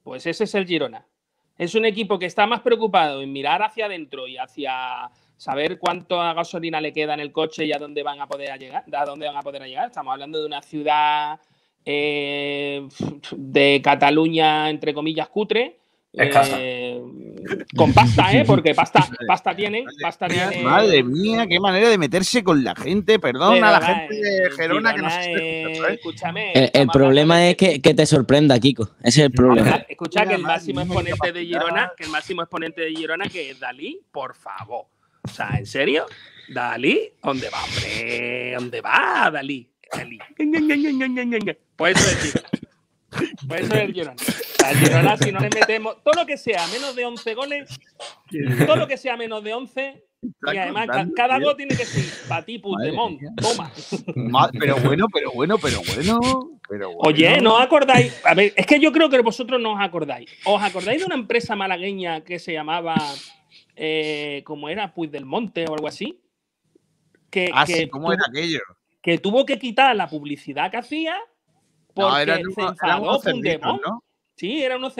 Pues ese es el Girona. Es un equipo que está más preocupado en mirar hacia adentro y hacia saber cuánta gasolina le queda en el coche y a dónde van a poder llegar. A dónde van a poder llegar. Estamos hablando de una ciudad eh, de Cataluña, entre comillas, cutre, eh, con pasta, ¿eh? Porque pasta, pasta tienen, pasta Madre mía, qué manera de meterse con la gente. Perdón a la gente de Gerona que nos está Escúchame. El, problema es que, te sorprenda, Kiko. Ese es el problema. Escucha que el máximo exponente de Girona, que el máximo exponente de Girona, que es Dalí, por favor. O sea, ¿en serio? ¿Dalí? ¿Dónde va, hombre? ¿Dónde va, Dalí? Dalí. Pues eso es pues eso es el Girona. Al Girona, si no le metemos todo lo que sea menos de 11 goles, todo lo que sea menos de 11, y además cada gol tiene que ser para ti, Puigdemont. Toma. Pero bueno, pero bueno, pero bueno, pero bueno. Oye, ¿no os acordáis? A ver, es que yo creo que vosotros no os acordáis. ¿Os acordáis de una empresa malagueña que se llamaba, eh, como era, Puigdelmonte o algo así? Que, ah, sí, ¿cómo era aquello? Que tuvo que quitar la publicidad que hacía porque no, se enfadó Puigdemont. ¿no? Sí, era unos,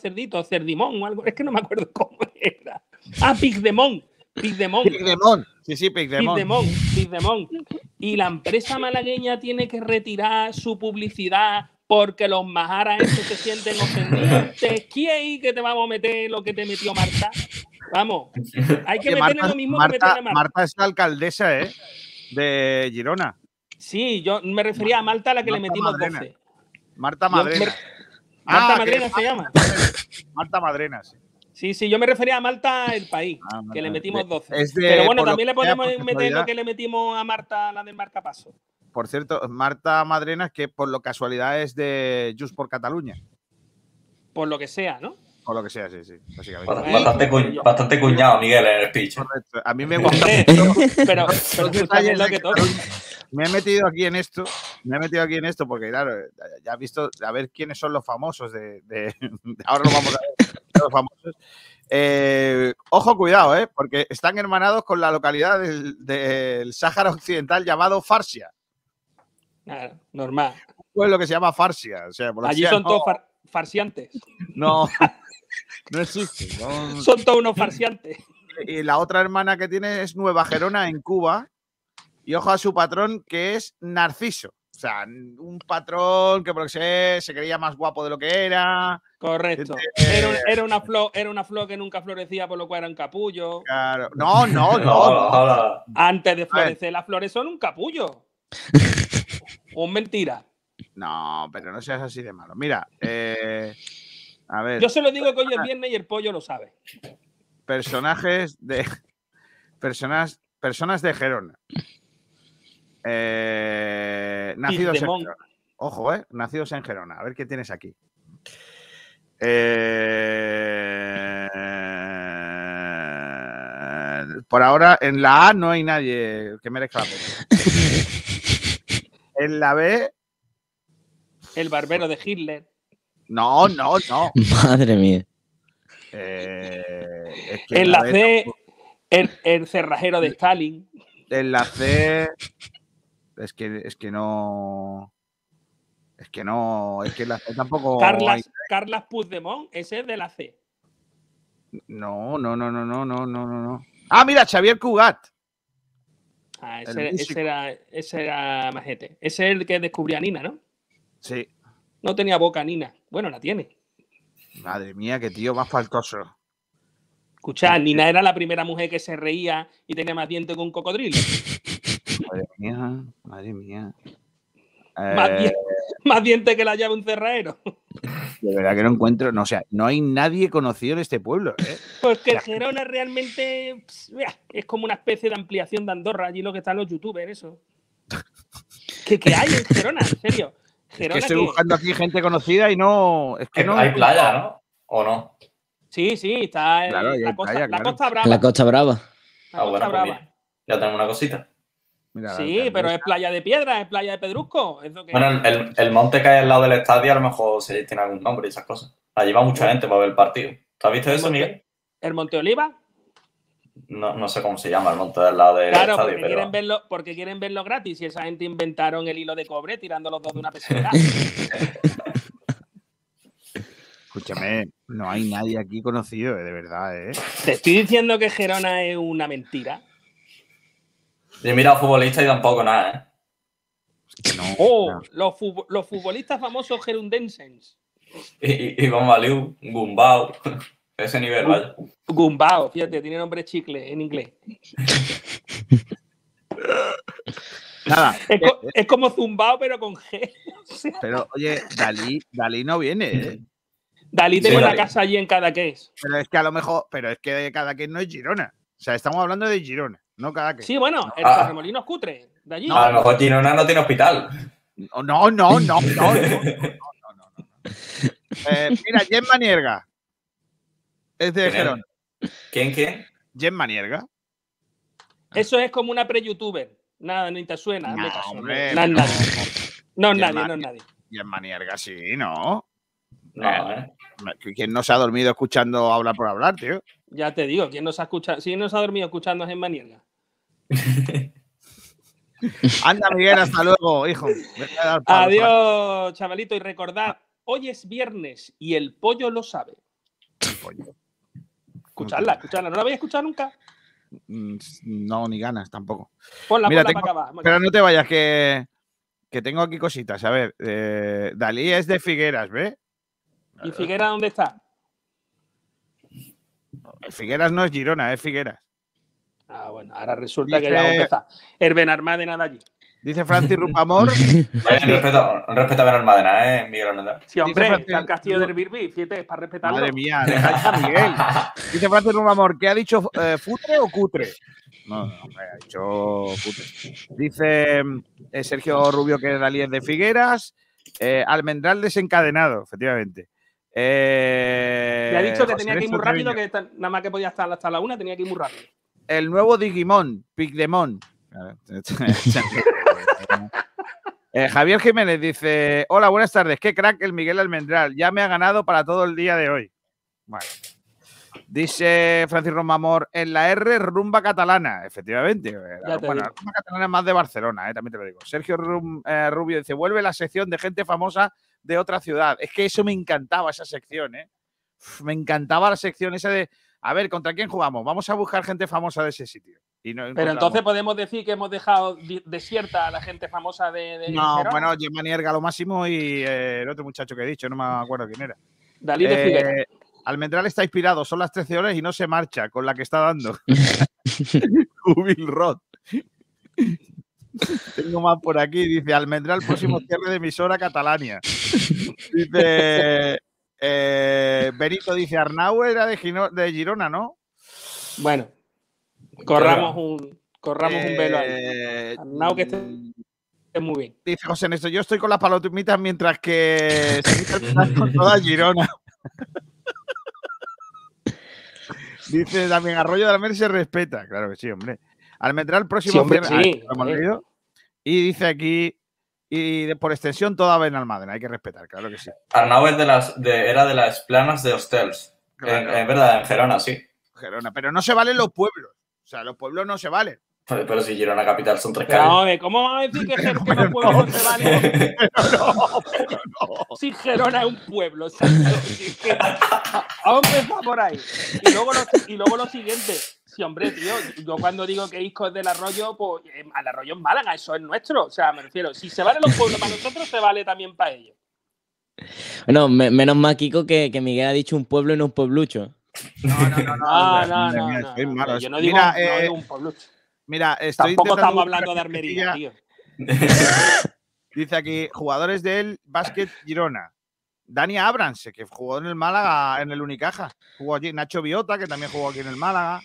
cerditos, cerdimón o algo. Es que no me acuerdo cómo era. Ah, Pigdemont. Pigdemont. Pigdemont. Sí, sí, Pigdemont. Pigdemont. Pigdemont. Y la empresa malagueña tiene que retirar su publicidad porque los majaras estos se sienten ofendidos. ¿Quién que te vamos a meter lo que te metió Marta? Vamos, hay que, meterle lo mismo Marta, que meterle a Marta. Marta es la alcaldesa, ¿eh? De Girona. Sí, yo me refería a Marta, a la que le metimos Madrena. 12. Marta Madrena. Marta ah, Madrena se llama. Marta Madrena, sí. Sí, sí, yo me refería a Malta, el país, ah, que le metimos 12. Pero bueno, también le podemos meter lo que le metimos a Marta, la del marcapaso. por cierto, Marta Madrenas, que por lo casualidad es de Just por Cataluña. Por lo que sea, ¿no? Por lo que sea, sí, sí. Bastante, bastante, cuñado, Miguel, en el speech. A mí me gusta. pero, pero lo que me he metido aquí en esto, me he metido aquí en esto porque, claro, ya has visto a ver quiénes son los famosos de, ahora lo vamos a ver, los famosos. Eh, ojo, cuidado, ¿eh? porque están hermanados con la localidad del, Sáhara Occidental llamado Farsia. Claro, normal. Un pueblo que se llama Farsia. O sea, Allí son todos farsiantes. No, no existe. Son todos unos farsiantes. Y la otra hermana que tiene es Nueva Gerona en Cuba, y ojo a su patrón, que es Narciso. O sea, un patrón que por sé, se creía más guapo de lo que era. Correcto. Era, una flor, era una flor que nunca florecía, por lo cual era un capullo. Claro. No, no, no. Antes de florecer las flores son un capullo. un mentira. No, pero no seas así de malo. Mira, eh, a ver. Yo se lo digo que hoy es viernes y el pollo lo sabe. Personajes de. Personas, personas de Gerona. Eh, nacidos en Gerona. Ojo, eh, nacidos en Gerona. A ver qué tienes aquí. Eh, por ahora, en la A no hay nadie que merezca la pena. en la B. El barbero de Hitler. No, no, no. Madre mía. en la, C, el, el cerrajero de Stalin. En la C. Es que, es que no. Es que no. Es que la C tampoco. Carlas, Carlas Puigdemont, ese es de la C. No, no, no, no, no, no, no, no. Ah, mira, Xavier Cugat. Ah, ese, era, ese era Majete. Ese es el que descubrió a Nina, ¿no? Sí. No tenía boca Nina. Bueno, la tiene. Madre mía, qué tío más faltoso. Escucha, Nina era la primera mujer que se reía y tenía más dientes que un cocodrilo. Madre mía, madre mía. Más, dientes que la llave un cerraero. De verdad que no encuentro, no, o sea, no hay nadie conocido en este pueblo. ¿eh? Pues que Gerona realmente es como una especie de ampliación de Andorra, allí lo que están los youtubers, eso. ¿Qué, hay en Gerona? En serio. Gerona, estoy buscando aquí gente conocida y no. Es que no. Hay playa, ¿no? ¿O no? Sí, sí, está en la, costa, la, Costa, Brava. La Costa Brava. La ah, Costa pues Brava. ya tenemos una cosita sí, pero es playa de piedra, es playa de pedrusco. Bueno, el, monte que hay al lado del estadio a lo mejor se tiene algún nombre y esas cosas. Allí va mucha gente para ver el partido. ¿Tú has visto eso, Miguel? ¿El Monte Oliva? No, no, sé cómo se llama el monte del lado del claro, estadio. Porque, quieren verlo, porque quieren verlo gratis y esa gente inventaron el hilo de cobre tirando los dos de una peseta. Escúchame, no hay nadie aquí conocido, eh, de verdad, ¿eh? Te estoy diciendo que Gerona es una mentira. Yo he mirado futbolistas y tampoco nada, ¿eh? oh, Los, futbolistas famosos gerundenses. Y, y, Valiu, Gumbao, ese nivel, vaya. Gumbao, fíjate, tiene nombre chicle en inglés. Nada. Es, como Zumbao, pero con G. Pero, oye, Dalí, Dalí no viene, ¿eh? Dalí tiene una casa allí en Cadaqués. Pero es que a lo mejor, pero es que Cadaqués no es Girona. O sea, estamos hablando de Girona. No cada que. Sí, bueno, el ah. es cutre. De allí. No, a lo mejor Girona no tiene hospital. No, no, no, no. no, no, eh, mira, Jen Manierga. Es de Gerón. ¿Quién, quién? Jen Manierga. Eso es como una pre-youtuber. Nada, ni te suena. No, hombre, no, es nadie. No es nadie, no es nadie. Jen Manierga, sí, ¿no? No, eh. ¿Quién no se ha dormido escuchando hablar por hablar, tío? Ya te digo, ¿quién nos ha escuchado? ¿Quién nos ha dormido escuchando en Manierga? Anda, Miguel, hasta luego, hijo. Adiós, chavalito. Y recordad, hoy es viernes y el pollo lo sabe. Escuchadla, escuchadla. ¿No la habéis escuchado nunca? Mm, no, ni ganas tampoco. Ponla, Mira, ponla para acá, Pero no te vayas, que, que tengo aquí cositas. A ver, eh, Dalí es de Figueras, ¿ve? ¿Y Figueras dónde está? Figueras no es Girona, es Figueras. Ah, bueno, ahora resulta que ya empezar. El Benarmá de allí. Dice Francis Rupamor. respeto, respeto a ver Almadena, ¿eh, Miguel Sí, hombre, está el castillo del Birbi, fíjate, es para respetarlo. Madre mía, deja a Miguel. Dice Francis Rupamor, ¿qué ha dicho eh, futre o cutre? No, no, ha dicho cutre. Dice eh, Sergio Rubio que Dalí es de Figueras. Eh, almendral desencadenado, efectivamente. Eh, Le ha dicho que tenía que ir muy rápido, que nada más que podía estar hasta la una, tenía que ir muy rápido. El nuevo Digimon, Pigdemon. Eh, Javier Jiménez dice: Hola, buenas tardes. Qué crack el Miguel Almendral. Ya me ha ganado para todo el día de hoy. Bueno. Dice Francis Romamor, en la R, rumba catalana. Efectivamente. Eh, bueno, rumba catalana es más de Barcelona, eh, también te lo digo. Sergio Rubio dice: vuelve la sección de gente famosa de otra ciudad. Es que eso me encantaba, esa sección, ¿eh? me encantaba la sección esa de, a ver, ¿contra quién jugamos? Vamos a buscar gente famosa de ese sitio. Pero entonces podemos decir que hemos dejado desierta a la gente famosa de. no, bueno, Gemma Nierga lo máximo y eh, el otro muchacho que he dicho, no me acuerdo quién era. Dalí de eh, Almendral está inspirado, son las 13 horas y no se marcha con la que está dando. Jubil. Tengo más por aquí. Dice Almendral, próximo cierre de emisora Catalania. Dice eh, Benito, dice Arnau era de, Girona, ¿no? Bueno, corramos un, corramos un velo ahí. Eh, Arnau que esté, muy bien. Dice José Néstor, yo estoy con las palomitas mientras que se con toda Girona. Dice también Arroyo de la Mer se respeta. Claro que sí, hombre. Almendral próximo sí, Y dice aquí, y por extensión toda Benalmádena, hay que respetar, claro que sí. Arnau de las, era de las planas de Hostels. En, verdad, en Gerona, sí. Gerona, pero no se valen los pueblos. O sea, los pueblos no se valen. Pero, si Girona Capital son tres calles. No, ¿cómo vamos a decir que, pueblos no, se valen? no, Si Gerona es un pueblo. Vamos a empezar por ahí. Y luego, lo, y luego lo siguiente. Sí, hombre, tío, yo cuando digo que Isco es del arroyo, pues eh, al arroyo en Málaga, eso es nuestro. O sea, me refiero, si se vale los pueblos para nosotros, se vale también para ellos. Bueno, menos mal, Kiko, que, que Miguel ha dicho un pueblo y no un pueblucho. No, no, no, no. no, no, no, Yo no digo, Mira, eh, un pueblucho. Mira, estoy Tampoco estamos hablando de Armería, tío. Dice aquí, jugadores del Básquet Girona. Dani Abrams, que jugó en el Málaga, en el Unicaja. Jugó allí. Nacho Biota, que también jugó aquí en el Málaga.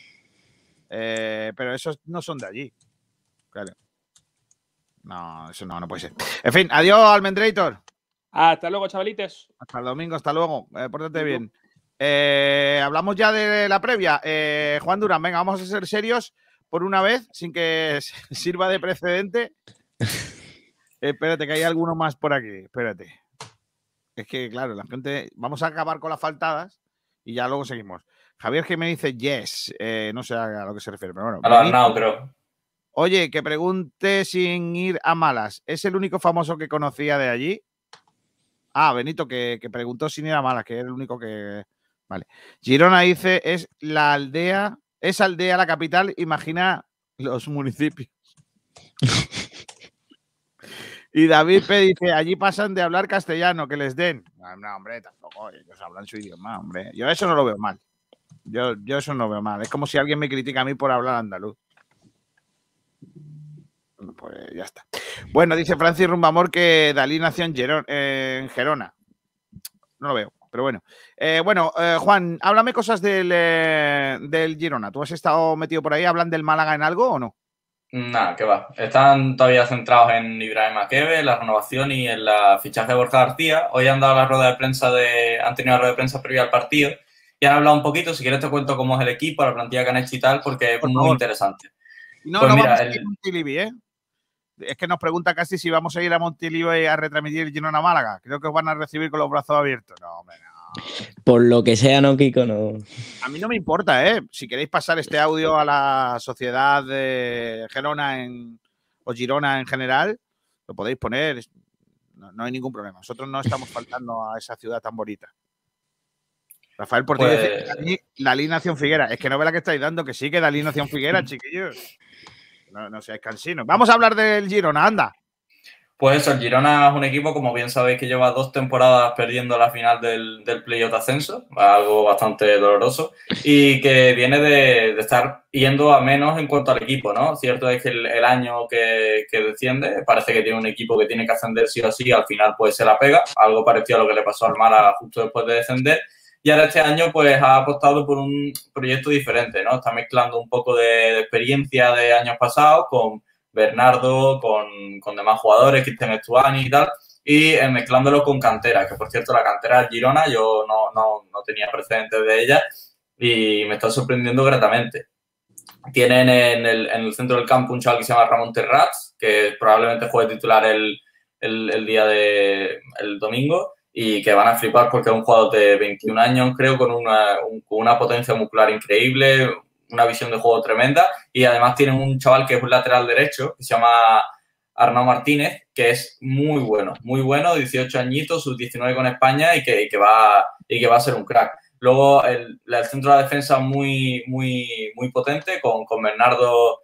Eh, pero esos no son de allí. Claro. No, eso no, no puede ser. En fin, adiós, Almendrator. Hasta luego, chavalites. Hasta el domingo, hasta luego. Eh, pórtate bien. Eh, hablamos ya de la previa. Eh, Juan Durán, venga, vamos a ser serios por una vez, sin que sirva de precedente. espérate, que hay alguno más por aquí. Espérate. Es que, claro, la gente. Vamos a acabar con las faltadas y ya luego seguimos. Javier que me dice yes. Eh, no sé a lo que se refiere, pero bueno. A. Oye, que pregunte sin ir a malas. ¿Es el único famoso que conocía de allí? Ah, Benito, que, que preguntó sin ir a malas, que era el único que. Vale. Girona dice: es la aldea esa aldea, la capital, imagina los municipios. y David P. dice, allí pasan de hablar castellano, que les den. No, hombre, tampoco, ellos hablan su idioma, hombre. Yo eso no lo veo mal. Yo, yo eso no veo mal. Es como si alguien me critica a mí por hablar andaluz. Pues ya está. Bueno, dice Francis Rumbamor que Dalí nació en Gerona. No lo veo. Pero bueno, eh, bueno eh, Juan, háblame cosas eh, del, Girona. ¿Tú has estado metido por ahí? ¿Hablan del Málaga en algo o no? Nada, que va. Están todavía centrados en Ibrahim Akebe, la renovación y en la fichaje de Borja García. Hoy han dado la rueda de prensa de. han tenido la rueda de prensa previa al partido y han hablado un poquito. Si quieres te cuento cómo es el equipo, la plantilla que han hecho y tal, porque es muy interesante. No, pues no vamos a ir Montilivi, ¿eh? Es que nos pregunta casi si vamos a ir a Montilivi a retransmitir el Girona Málaga. Creo que os van a recibir con los brazos abiertos. No, hombre, por lo que sea, no, Kiko, no. A mí no me importa, ¿eh? Si queréis pasar este audio a la sociedad de Gerona en, o Girona en general, lo podéis poner. No, hay ningún problema. Nosotros no estamos faltando a esa ciudad tan bonita. Rafael Portillo dice pues la alineación Figuera. Es que no ve la que estáis dando, que sí que la alineación Figuera, chiquillos. No, no seáis cansinos. Vamos a hablar del Girona, anda. Pues eso, el Girona es un equipo, como bien sabéis, que lleva dos temporadas perdiendo la final del, del playoff de ascenso, algo bastante doloroso, y que viene de, estar yendo a menos en cuanto al equipo, ¿no? Cierto es que el, año que, que, desciende, parece que tiene un equipo que tiene que ascender sí o sí, al final pues se la pega, algo parecido a lo que le pasó al Mara justo después de descender, y ahora este año pues ha apostado por un proyecto diferente, ¿no? Está mezclando un poco de, experiencia de años pasados con Bernardo, con, con demás jugadores, Cristian Estuani y tal, y eh, mezclándolo con cantera, que por cierto la cantera Girona, yo no, no, no tenía precedentes de ella y me está sorprendiendo gratamente. Tienen en el, en el, centro del campo un chaval que se llama Ramón Terrats, que probablemente juegue titular el, el día de el domingo y que van a flipar porque es un jugador de 21 años, creo, con una, con una potencia muscular increíble, una visión de juego tremenda y además tienen un chaval que es un lateral derecho que se llama Arnaud Martínez, que es muy bueno, muy bueno, 18 añitos, sus 19 con España y que, que, va, y que va a ser un crack. Luego el, el centro de la defensa muy, muy, muy potente con, con Bernardo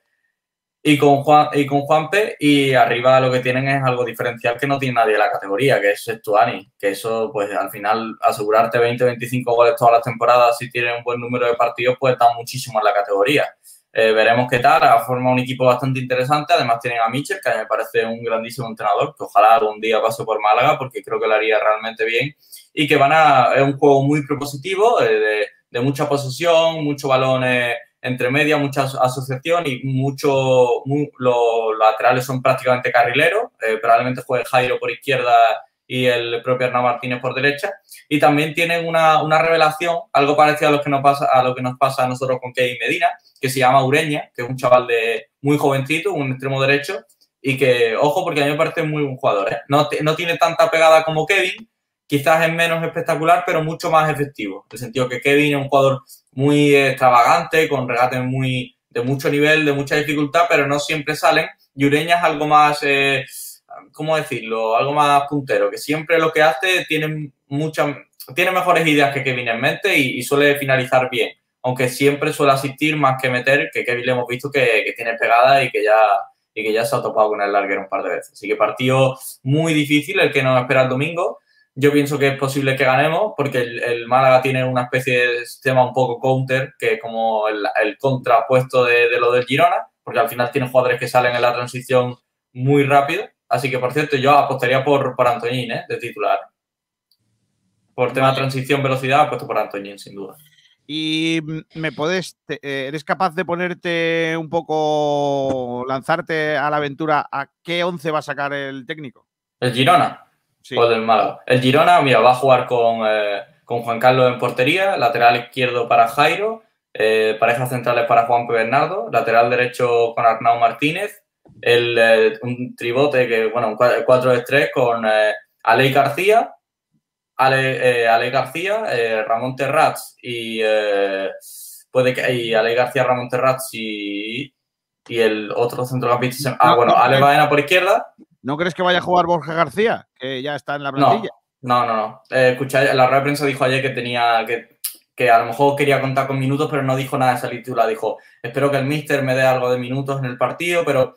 y con, Juan, y con Juanpe y arriba lo que tienen es algo diferencial que no tiene nadie en la categoría, que es Estuani, que eso pues al final asegurarte 20, 25 goles todas las temporadas si tiene un buen número de partidos pues está muchísimo en la categoría. Eh, veremos qué tal, ha formado un equipo bastante interesante, además tienen a Mitchell, que me parece un grandísimo entrenador, que ojalá algún día pase por Málaga porque creo que lo haría realmente bien y que van a, es un juego muy propositivo, eh, de, de mucha posesión, muchos balones entre media, mucha asociación y mucho, los laterales son prácticamente carrileros. Eh, probablemente juegue Jairo por izquierda y el propio Hernán Martínez por derecha. Y también tienen una, una, revelación, algo parecido a lo, que nos pasa, a lo que nos pasa a nosotros con Kevin Medina, que se llama Ureña, que es un chaval de muy jovencito, un extremo derecho, y que, ojo, porque a mí me parece muy buen jugador. ¿eh? No, no tiene tanta pegada como Kevin, quizás es menos espectacular, pero mucho más efectivo. En el sentido que Kevin es un jugador muy extravagante, con regates muy de mucho nivel, de mucha dificultad, pero no siempre salen. Y Ureña es algo más, eh, ¿cómo decirlo? Algo más puntero, que siempre lo que hace tiene muchas, tiene mejores ideas que Kevin en mente y, suele finalizar bien. Aunque siempre suele asistir más que meter, que Kevin le hemos visto que, que tiene pegada y que ya y que ya se ha topado con el larguero un par de veces. Así que partido muy difícil el que nos espera el domingo. Yo pienso que es posible que ganemos porque el, Málaga tiene una especie de sistema un poco counter, que es como el, contrapuesto de, lo del Girona, porque al final tiene jugadores que salen en la transición muy rápido. Así que, por cierto, yo apostaría por, por Antoñín, ¿eh? de titular. Por tema de transición, velocidad, apuesto por Antoñín, sin duda. Y me puedes, eh, ¿eres capaz de ponerte un poco, lanzarte a la aventura a qué once va a sacar el técnico? El Girona. O del Málaga. El Girona, mira, va a jugar con, eh, con Juan Carlos en portería, lateral izquierdo para Jairo, eh, parejas centrales para Juan P. Bernardo, lateral derecho con Arnau Martínez, el, eh, un tribote que, bueno, un 4 de 3 con Alei García, Ale, Ale García, Ramón Terrats y puede que y Ale García, Ramón Terrats y, y el otro centrocampista. Ah, bueno, Ale Baena por izquierda ¿No crees que vaya a jugar Borja García, que ya está en la plantilla? No, no, no. Eh, la red de prensa dijo ayer que tenía que, que a lo mejor quería contar con minutos, pero no dijo nada de esa titular. Dijo, espero que el míster me dé algo de minutos en el partido, pero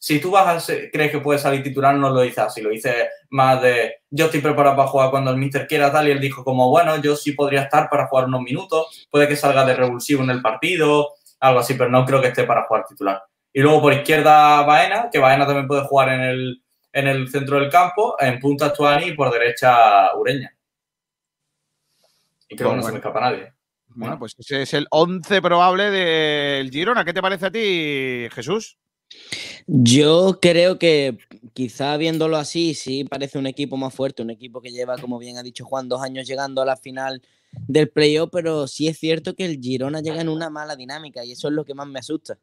si tú vas a crees que puede salir titular, no lo dices así. Lo dice más de, yo estoy preparado para jugar cuando el míster quiera tal, y él dijo como, bueno, yo sí podría estar para jugar unos minutos, puede que salga de revulsivo en el partido, algo así, pero no creo que esté para jugar titular. Y luego por izquierda Baena, que Baena también puede jugar en el, en el centro del campo, en punta Tuani y por derecha Ureña. Y creo que no se me escapa nadie. Bueno, pues ese es el 11 probable del Girona. ¿Qué te parece a ti, Jesús? Yo creo que quizá viéndolo así, sí parece un equipo más fuerte, un equipo que lleva, como bien ha dicho Juan, dos años llegando a la final del playoff, pero sí es cierto que el Girona llega en una mala dinámica y eso es lo que más me asusta.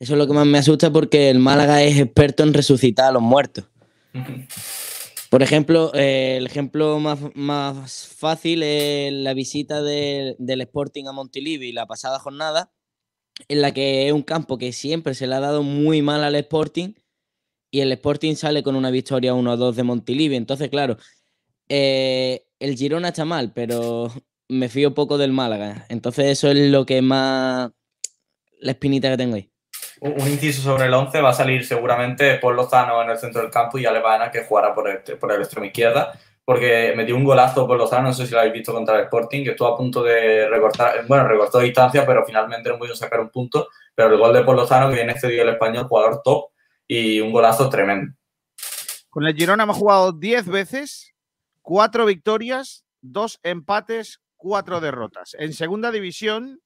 Eso es lo que más me asusta porque el Málaga es experto en resucitar a los muertos. Por ejemplo, eh, el ejemplo más, fácil es la visita del Sporting a Montilivi la pasada jornada, en la que es un campo que siempre se le ha dado muy mal al Sporting y el Sporting sale con una victoria 1-2 de Montilivi. Entonces, claro, eh, el Girona está mal, pero me fío poco del Málaga. Entonces, eso es lo que más. la espinita que tengo ahí. Un inciso sobre el 11 va a salir seguramente por Lozano en el centro del campo y Alemana que jugará por el, por el extremo izquierda porque metió un golazo por Lozano, no sé si lo habéis visto contra el Sporting, que estuvo a punto de recortar, bueno, recortó distancia, pero finalmente no pudo sacar un punto, pero el gol de Paul Lozano que viene cedido el español, jugador top y un golazo tremendo. Con el Girona hemos jugado 10 veces, 4 victorias, 2 empates, 4 derrotas. En segunda división,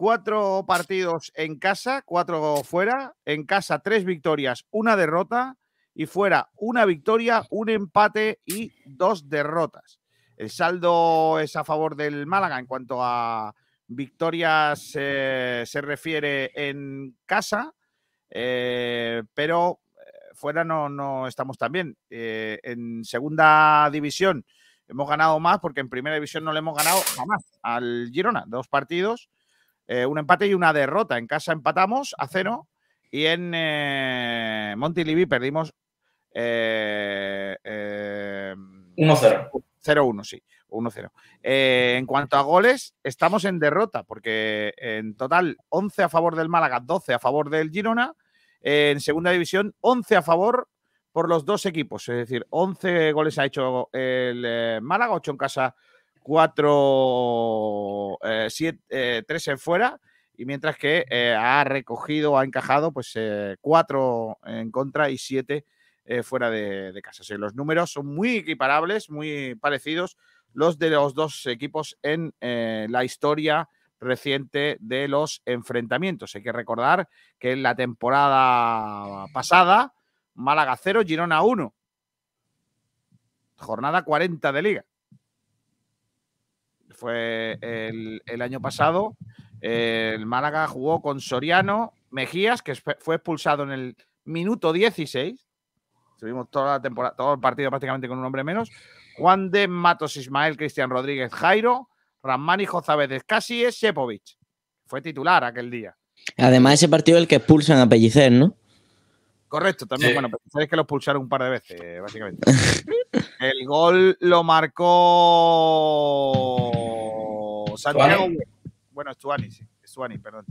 4 partidos en casa, 4 fuera. En casa, 3 victorias, 1 derrota. Y fuera, una victoria, un empate y 2 derrotas. El saldo es a favor del Málaga en cuanto a victorias eh, se refiere en casa, eh, pero fuera no, no estamos tan bien. Eh, en segunda división hemos ganado más porque en primera división no le hemos ganado jamás al Girona. Dos partidos, eh, un empate y una derrota. En casa empatamos a cero y en eh, Montilivi perdimos eh, eh, 1-0. 0-1, sí. 1-0. Eh, en cuanto a goles, estamos en derrota, porque en total 11 a favor del Málaga, 12 a favor del Girona. En segunda división, 11 a favor por los dos equipos. Es decir, 11 goles ha hecho el eh, Málaga, 8 en casa, 4, 3 en fuera. Y mientras que eh, ha recogido, ha encajado, pues 4 en contra y 7 eh, fuera de, de casa. O sea, los números son muy equiparables, muy parecidos los de los dos equipos en eh, la historia reciente de los enfrentamientos. Hay que recordar que en la temporada pasada, Málaga 0, Girona 1. Jornada 40 de liga. Fue el, el año pasado. el Málaga jugó con Soriano, Mejías, que fue expulsado en el minuto 16. Estuvimos toda la temporada, todo el partido prácticamente con un hombre menos. Juan de Matos Ismael, Cristian Rodríguez, Jairo, Ramani, Jozabed, Casi, Sepovic. Fue titular aquel día. Además, ese partido es el que expulsan a Pellicer, ¿no? Correcto, también, Sí. bueno, pero sabéis que lo expulsaron un par de veces, básicamente. El gol lo marcó Santiago. Bueno, Stuani, sí. Stuani, perdón.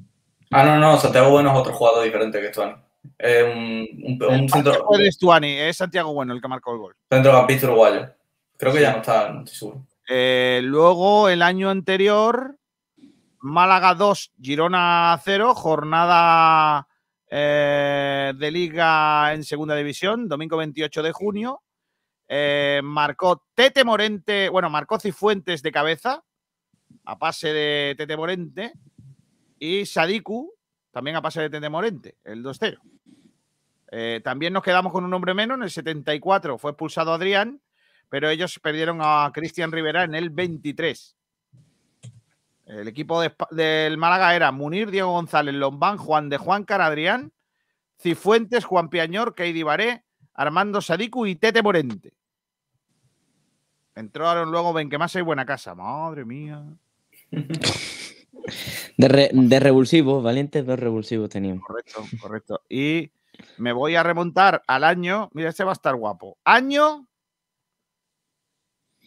Ah, no, no, Santiago Bueno es otro jugador diferente que Stuani. Es un, un, un El centro, de Stuani, es Santiago Bueno el que marcó el gol. centrocampista uruguayo. Creo que ya no está, no estoy seguro. Eh, luego, el año anterior, Málaga 2, Girona 0, jornada eh, de liga en segunda división, domingo 28 de junio. Eh, marcó Tete Morente, bueno, marcó Cifuentes de cabeza, a pase de Tete Morente, y Sadiku, también a pase de Tete Morente, el 2-0. Eh, también nos quedamos con un hombre menos, en el 74 fue expulsado Adrián, pero ellos perdieron a Cristian Rivera en el 23. El equipo del Málaga era Munir, Diego González, Lombán, Juan de Juan, Adrián, Cifuentes, Juan Piañor, Keidi Baré, Armando Sadiku y Tete Morente. Entraron luego Benquemasa y Buena Casa. Madre mía. De, re- de revulsivos, valientes dos revulsivos teníamos. Correcto, correcto. Y me voy a remontar al año. Mira, este va a estar guapo. Año.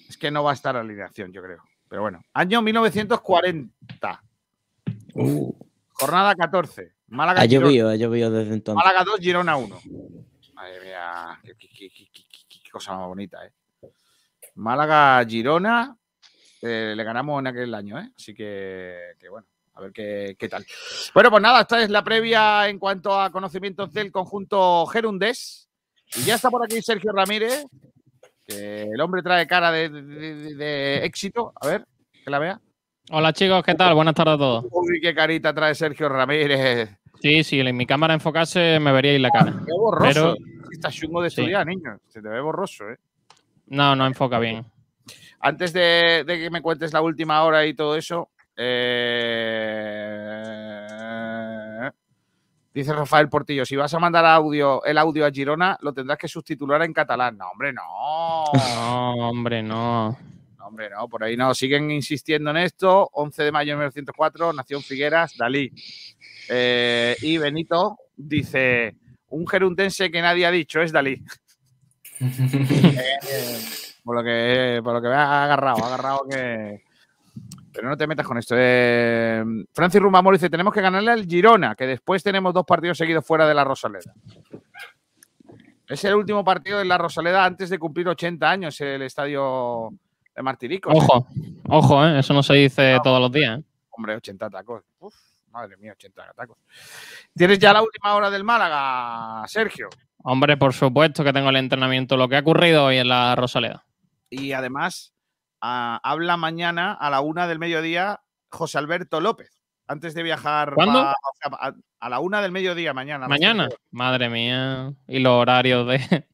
Es que no va a estar alineación, yo creo. Pero bueno, año 1940. Uh, Jornada 14. Málaga, ha llovido, ha llovido desde entonces. Málaga 2, Girona 1. Madre mía, qué- qué cosa más bonita, ¿eh? Málaga, Girona, eh, le ganamos en aquel año, ¿eh? Así que, que bueno, a ver qué, qué tal. Bueno, pues nada, esta es la previa en cuanto a conocimientos del conjunto Gerundés. Y ya está por aquí Sergio Ramírez, que el hombre trae cara de, de- de- de éxito. A ver, que la vea. Hola chicos, ¿qué tal? Buenas tardes a todos. Uy, qué carita trae Sergio Ramírez. Sí, sí, en mi cámara enfocase me veríais la cara. Qué borroso. Pero- Está chungo de Sí. estudiar, niño. Se te ve borroso, ¿eh? No, no enfoca bien. Antes de, de que me cuentes la última hora y todo eso, eh, dice Rafael Portillo, si vas a mandar audio, el audio a Girona, lo tendrás que subtitular en catalán. No, hombre, no. No, hombre, no. No, hombre, no, por ahí no. Siguen insistiendo en esto. 11 de mayo de 1904, nació en Figueras, Dalí. Eh, y Benito dice, un gerundense que nadie ha dicho, es Dalí. Eh, por lo que por lo que ha agarrado, ha agarrado que, Pero no te metas con esto. Eh, Francis Rumamor dice: Tenemos que ganarle al Girona, que después tenemos dos partidos seguidos fuera de la Rosaleda. Es el último partido de la Rosaleda antes de cumplir 80 años el estadio de Martiricos. Ojo, ojo, ¿eh? eso no se dice todos los días. ¿eh? Hombre, 80 tacos. Uf, madre mía, 80 tacos. ¿Tienes ya la última hora del Málaga, Sergio? Hombre, por supuesto que tengo el entrenamiento, lo que ha ocurrido hoy en la Rosaleda. Y además, ah, habla mañana a la una del mediodía José Alberto López, antes de viajar ¿Cuándo? pa- o sea, a, a la una del mediodía mañana. Mañana, madre mía. Y los horarios de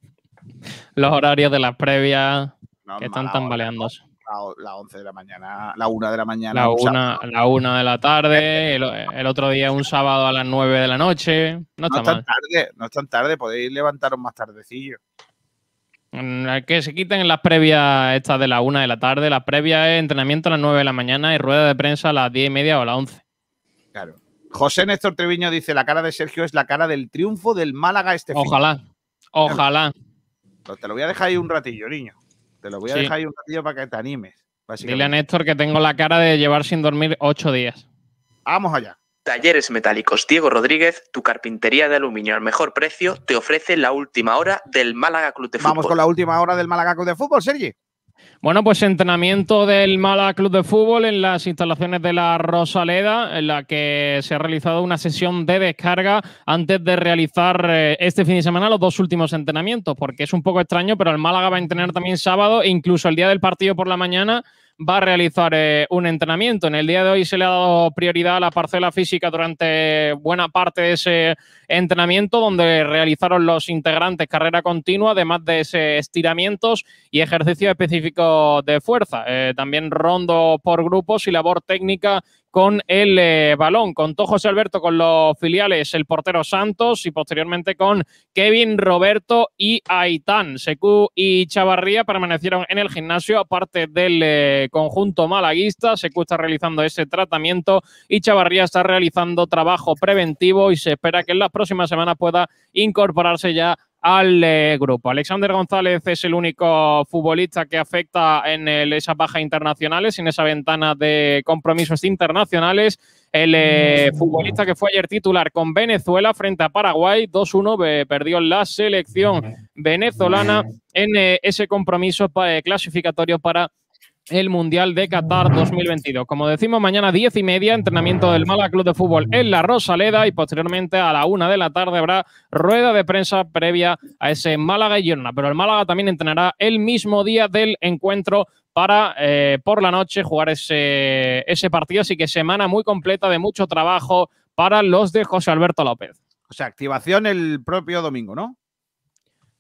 los horarios de las previas No, que están tambaleándose. La, la 11 de la mañana, la una de la mañana. La un una, la una de la tarde, el, el otro día un sábado a las nueve de la noche. No No está mal. tarde, no es tan tarde, podéis levantaros más tardecillo. Mm, Que se quiten las previas estas de la una de la tarde. Las previas es entrenamiento a las nueve de la mañana y rueda de prensa a las diez y media o a las once. Claro. José Néstor Treviño dice: La cara de Sergio es la cara del triunfo del Málaga este fin. Ojalá, ojalá. Te lo voy a dejar ahí un ratillo, niño. Te lo voy a Sí. dejar ahí un ratillo para que te animes. Dile a. Néstor que tengo la cara de llevar sin dormir ocho días. Vamos allá. Talleres Metálicos Diego Rodríguez, tu carpintería de aluminio al mejor precio, te ofrece la última hora del Málaga Club de Fútbol. Vamos con la última hora del Málaga Club de Fútbol, Sergi. Bueno, pues entrenamiento del Málaga Club de Fútbol en las instalaciones de la Rosaleda, en la que se ha realizado una sesión de descarga antes de realizar eh, este fin de semana los dos últimos entrenamientos, porque es un poco extraño, pero el Málaga va a entrenar también sábado e incluso el día del partido por la mañana va a realizar eh, un entrenamiento. En el día de hoy se le ha dado prioridad a la parcela física durante buena parte de ese entrenamiento, donde realizaron los integrantes carrera continua, además de ese estiramientos y ejercicios específicos de fuerza. Eh, también rondo por grupos y labor técnica con el eh, balón. Contó José Alberto con los filiales, el portero Santos y posteriormente con Kevin, Roberto y Aitán. Secu y Chavarría permanecieron en el gimnasio, aparte del eh, conjunto malaguista. Secu está realizando ese tratamiento y Chavarría está realizando trabajo preventivo y se espera que en las próximas semanas pueda incorporarse ya al eh, grupo. Alexander González es el único futbolista que afecta en el- esas bajas internacionales, en esa ventana de compromisos internacionales. El eh, futbolista que fue ayer titular con Venezuela frente a Paraguay, 2-1, be- perdió la selección venezolana en eh, ese compromiso pa- eh, clasificatorio para el Mundial de Qatar 2022. Como decimos, mañana 10 y media, entrenamiento del Málaga Club de Fútbol en la Rosaleda y posteriormente a la una de la tarde habrá rueda de prensa previa a ese Málaga y Girona. Pero el Málaga también entrenará el mismo día del encuentro para eh, por la noche jugar ese, ese partido. Así que semana muy completa de mucho trabajo para los de José Alberto López. O sea, activación el propio domingo, ¿no?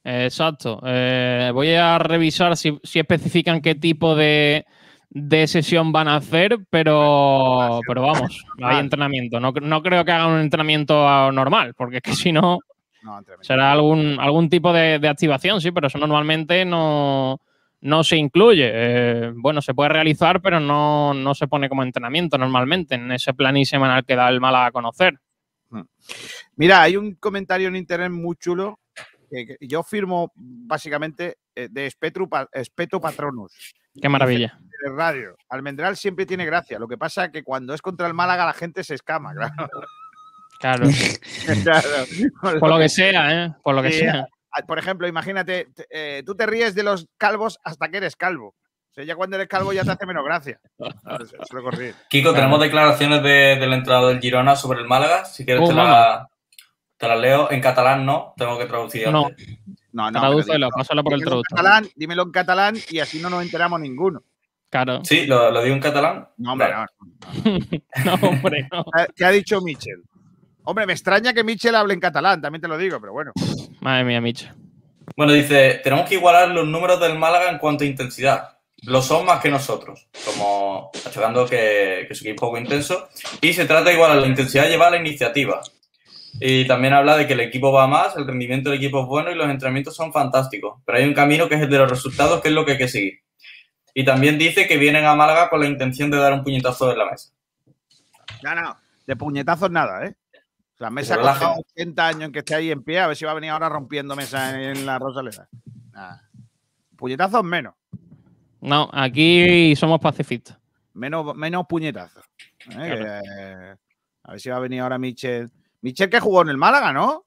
Exacto. Eh, voy a revisar si, si especifican qué tipo de, de sesión van a hacer, pero, pero vamos, hay normal. entrenamiento. No, no creo que hagan un entrenamiento normal, porque es que si no, No, será algún, algún tipo de, de activación, sí, pero eso normalmente no, no se incluye. Eh, bueno, se puede realizar, pero no, no se pone como entrenamiento normalmente en ese plan y semanal que da el mal a conocer. Mira, hay un comentario en internet muy chulo que, que yo firmo básicamente eh, de Pa- Espeto Patronus. Qué maravilla. de radio. Almendral siempre tiene gracia. Lo que pasa es que cuando es contra el Málaga la gente se escama, claro. Claro. Claro. Por lo que sea, ¿eh? Por lo que Sí, sea. Por ejemplo, imagínate, te- eh, tú te ríes de los calvos hasta que eres calvo. O sea, ya cuando eres calvo ya te hace menos gracia. Kiko, tenemos declaraciones de- del entrenador del Girona sobre el Málaga. Si quieres, Oh, te, la, te las leo. En catalán no, tengo que traducir. No. No, no, Tradúcelo, pásalo por el traductor. catalán, dímelo en catalán y así no nos enteramos ninguno. Claro. Sí, lo, lo digo en catalán. No, hombre, no. No, hombre, no. ¿Qué ha dicho Michel? Hombre, me extraña que Michel hable en catalán, también te lo digo, pero bueno. Madre mía, Micho. Bueno, dice, tenemos que igualar los números del Málaga en cuanto a intensidad. Lo son más que nosotros, como achacando que, que su equipo es poco intenso. Y se trata de igualar la intensidad lleva la iniciativa. Y también habla de que el equipo va más, el rendimiento del equipo es bueno y los entrenamientos son fantásticos. Pero hay un camino que es el de los resultados, que es lo que hay que seguir. Y también dice que vienen a Málaga con la intención de dar un puñetazo en la mesa. No, no, de puñetazos nada, ¿eh? O sea, mesa ha relajen. costado 80 años en que esté ahí en pie, a ver si va a venir ahora rompiendo mesa en, la Rosaleda. Nada. Puñetazos menos. No, aquí somos pacifistas. menos, menos puñetazos. ¿eh? Que, a ver si va a venir ahora Michel. Michel que jugó en el Málaga, ¿no?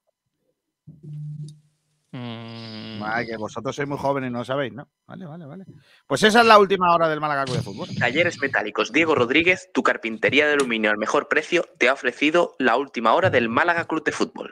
Mm, Ay, que vosotros sois muy jóvenes y no lo sabéis, ¿no? Vale, vale, vale. Pues esa es la última hora del Málaga Club de Fútbol. Talleres Metálicos Diego Rodríguez, tu carpintería de aluminio al mejor precio, te ha ofrecido la última hora del Málaga Club de Fútbol.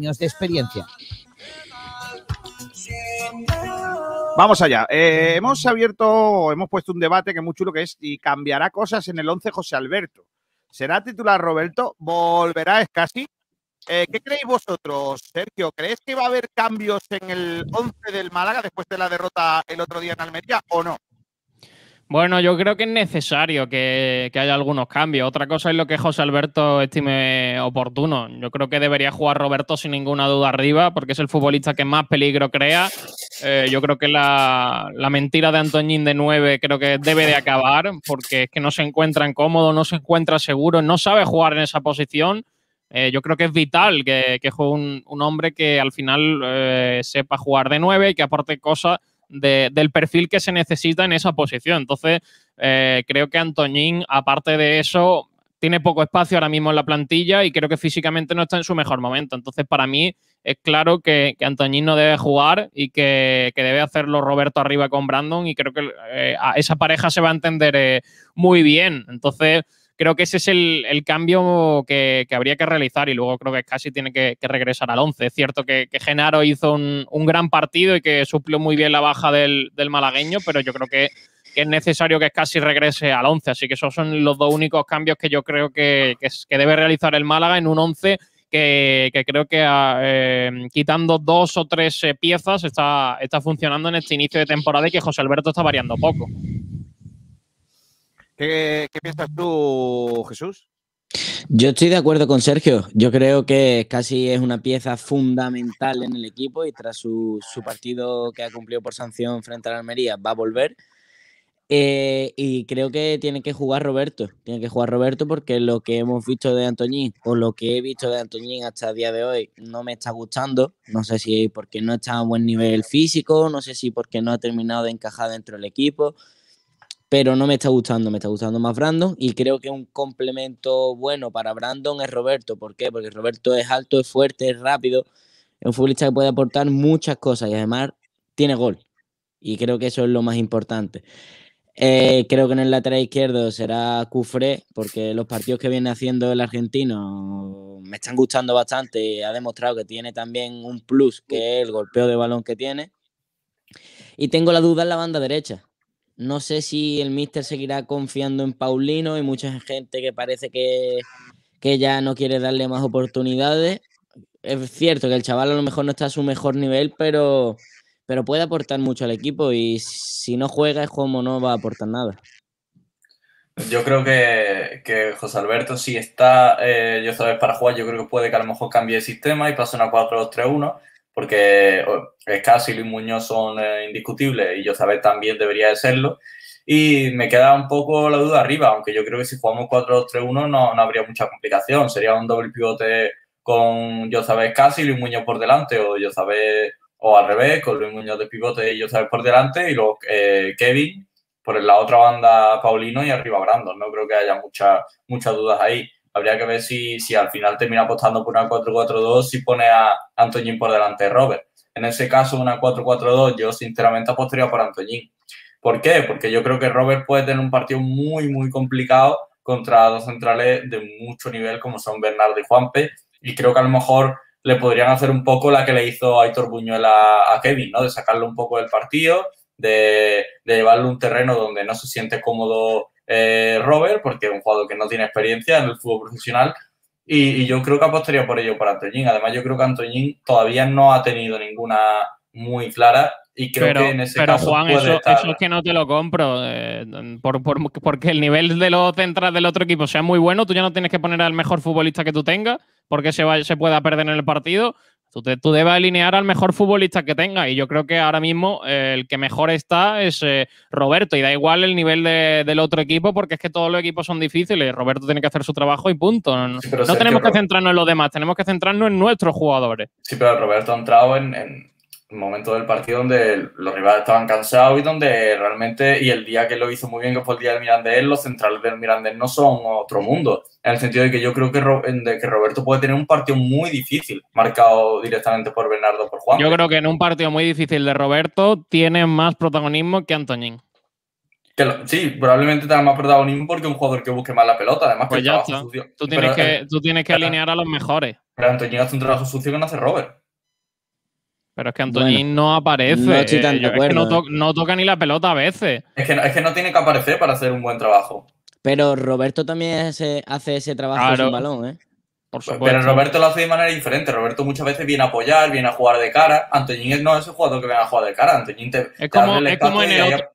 de experiencia. Vamos allá. Eh, hemos abierto, hemos puesto un debate que es muy chulo, que es y cambiará cosas en el 11 José Alberto. ¿Será titular Roberto? ¿Volverá Escasi? Eh, ¿Qué creéis vosotros, Sergio? ¿Creéis que va a haber cambios en el 11 del Málaga después de la derrota el otro día en Almería o no? Bueno, yo creo que es necesario que, que haya algunos cambios. Otra cosa es lo que José Alberto estime oportuno. Yo creo que debería jugar Roberto sin ninguna duda arriba, porque es el futbolista que más peligro crea. Eh, yo creo que la, la mentira de Antoñín de 9 creo que debe de acabar, porque es que no se encuentra cómodo, no se encuentra seguro, no sabe jugar en esa posición. Eh, yo creo que es vital que, que juegue un, un hombre que al final eh, sepa jugar de 9 y que aporte cosas de, del perfil que se necesita en esa posición. Entonces, eh, creo que Antoñín, aparte de eso, tiene poco espacio ahora mismo en la plantilla y creo que físicamente no está en su mejor momento. Entonces, para mí es claro que, que Antoñín no debe jugar y que, que, debe hacerlo Roberto arriba con Brandon y creo que eh, esa pareja se va a entender eh, muy bien. Entonces, creo que ese es el, el cambio que, que, habría que realizar y luego creo que casi tiene que, regresar al 11. Es cierto que, Genaro hizo un, un, gran partido y que suplió muy bien la baja del, del malagueño, pero yo creo que, es necesario que casi regrese al 11. Así que esos son los dos únicos cambios que yo creo que, debe realizar el Málaga en un 11 que, que, creo que eh, quitando dos o tres eh, piezas está, está funcionando en este inicio de temporada y que José Alberto está variando poco. ¿Qué, piensas tú, Jesús? Yo estoy de acuerdo con Sergio. Yo creo que casi es una pieza fundamental en el equipo y tras su, su partido que ha cumplido por sanción frente a la Almería va a volver. Eh, y creo que tiene que jugar Roberto. Tiene que jugar Roberto porque lo que hemos visto de Antoñín o lo que he visto de Antoñín hasta el día de hoy no me está gustando. No sé si porque no está a buen nivel físico, no sé si porque no ha terminado de encajar dentro del equipo pero no me está gustando, me está gustando más Brandon y creo que un complemento bueno para Brandon es Roberto. ¿Por qué? Porque Roberto es alto, es fuerte, es rápido, es un futbolista que puede aportar muchas cosas y además tiene gol. Y creo que eso es lo más importante. Eh, creo que en el lateral izquierdo será Cufré, porque los partidos que viene haciendo el argentino me están gustando bastante. Ha demostrado que tiene también un plus, que es el golpeo de balón que tiene. Y tengo la duda en la banda derecha no sé si el Mister seguirá confiando en Paulino. Hay mucha gente que parece que, que ya no quiere darle más oportunidades. Es cierto que el chaval a lo mejor no está a su mejor nivel, pero, pero puede aportar mucho al equipo y si no juega es como no va a aportar nada. Yo creo que, que José Alberto, si está, eh, yo sabes, para jugar, yo creo que puede que a lo mejor cambie el sistema y pase una 4-2-3-1 porque Escasi y Luis Muñoz son eh, indiscutibles y yo sabes también debería de serlo. Y me queda un poco la duda arriba, aunque yo creo que si jugamos 4-2-3-1 no, no habría mucha complicación. Sería un doble pivote con yo sabes casi Luis Muñoz por delante, o yo sabes, o al revés, con Luis Muñoz de pivote y yo sabes por delante, y luego eh, Kevin por la otra banda Paulino y arriba Brandon. No creo que haya muchas muchas dudas ahí habría que ver si, si al final termina apostando por una 4-4-2 si pone a Antoñín por delante de Robert. En ese caso, una 4-4-2, yo sinceramente apostaría por Antoñín. ¿Por qué? Porque yo creo que Robert puede tener un partido muy, muy complicado contra dos centrales de mucho nivel como son Bernardo y Juanpe. Y creo que a lo mejor le podrían hacer un poco la que le hizo Aitor Buñuel a, Kevin, ¿no? De sacarlo un poco del partido, de, de llevarlo un terreno donde no se siente cómodo eh, Robert, porque es un jugador que no tiene experiencia en el fútbol profesional. Y, y yo creo que apostaría por ello para Antoñín. Además, yo creo que Antoñín todavía no ha tenido ninguna muy clara y creo pero, que en ese pero caso Juan, puede eso, estar. eso es que no te lo compro. eh, por- por- porque el nivel de los centrales del otro equipo sea muy bueno, tú ya no tienes que poner al mejor futbolista que tú tengas, porque se, va- se pueda perder en el partido. Tú, te- tú debes alinear al mejor futbolista que tenga. Y yo creo que ahora mismo eh, el que mejor está es eh, Roberto. Y da igual el nivel de- del otro equipo, porque es que todos los equipos son difíciles. Roberto tiene que hacer su trabajo y punto. No, Sí, no tenemos que centrarnos en los demás, tenemos que centrarnos en nuestros jugadores. Sí, pero Roberto ha entrado en, momento del partido donde los rivales estaban cansados y donde realmente, y el día que lo hizo muy bien, que fue el día del Mirandés, los centrales del Mirandés no son otro mundo. En el sentido de que yo creo que, de que Roberto puede tener un partido muy difícil, marcado directamente por Bernardo, por Juan. Yo creo que en un partido muy difícil de Roberto tiene más protagonismo que Antoñín. Que lo- sí, probablemente tenga más protagonismo porque es un jugador que busque más la pelota, además Pues que ya trabajo está. sucio. Tú tienes, Pero, que, eh, tú tienes que alinear a los mejores. pero Antoñín hace un trabajo sucio que no hace Robert. Pero es que Antoñín no aparece. no estoy tan de Yo- es que no, acuerdo. to- no toca ni la pelota a veces. Es que, no- es que no tiene que aparecer para hacer un buen trabajo. Pero Roberto también hace, hace ese trabajo Claro. sin balón, ¿eh? Por Pero. Roberto lo hace de manera diferente. Roberto muchas veces viene a apoyar, viene a jugar de cara. Antoñín no es el jugador que viene a jugar de cara. Antoñín te, te como- el es como en el otro-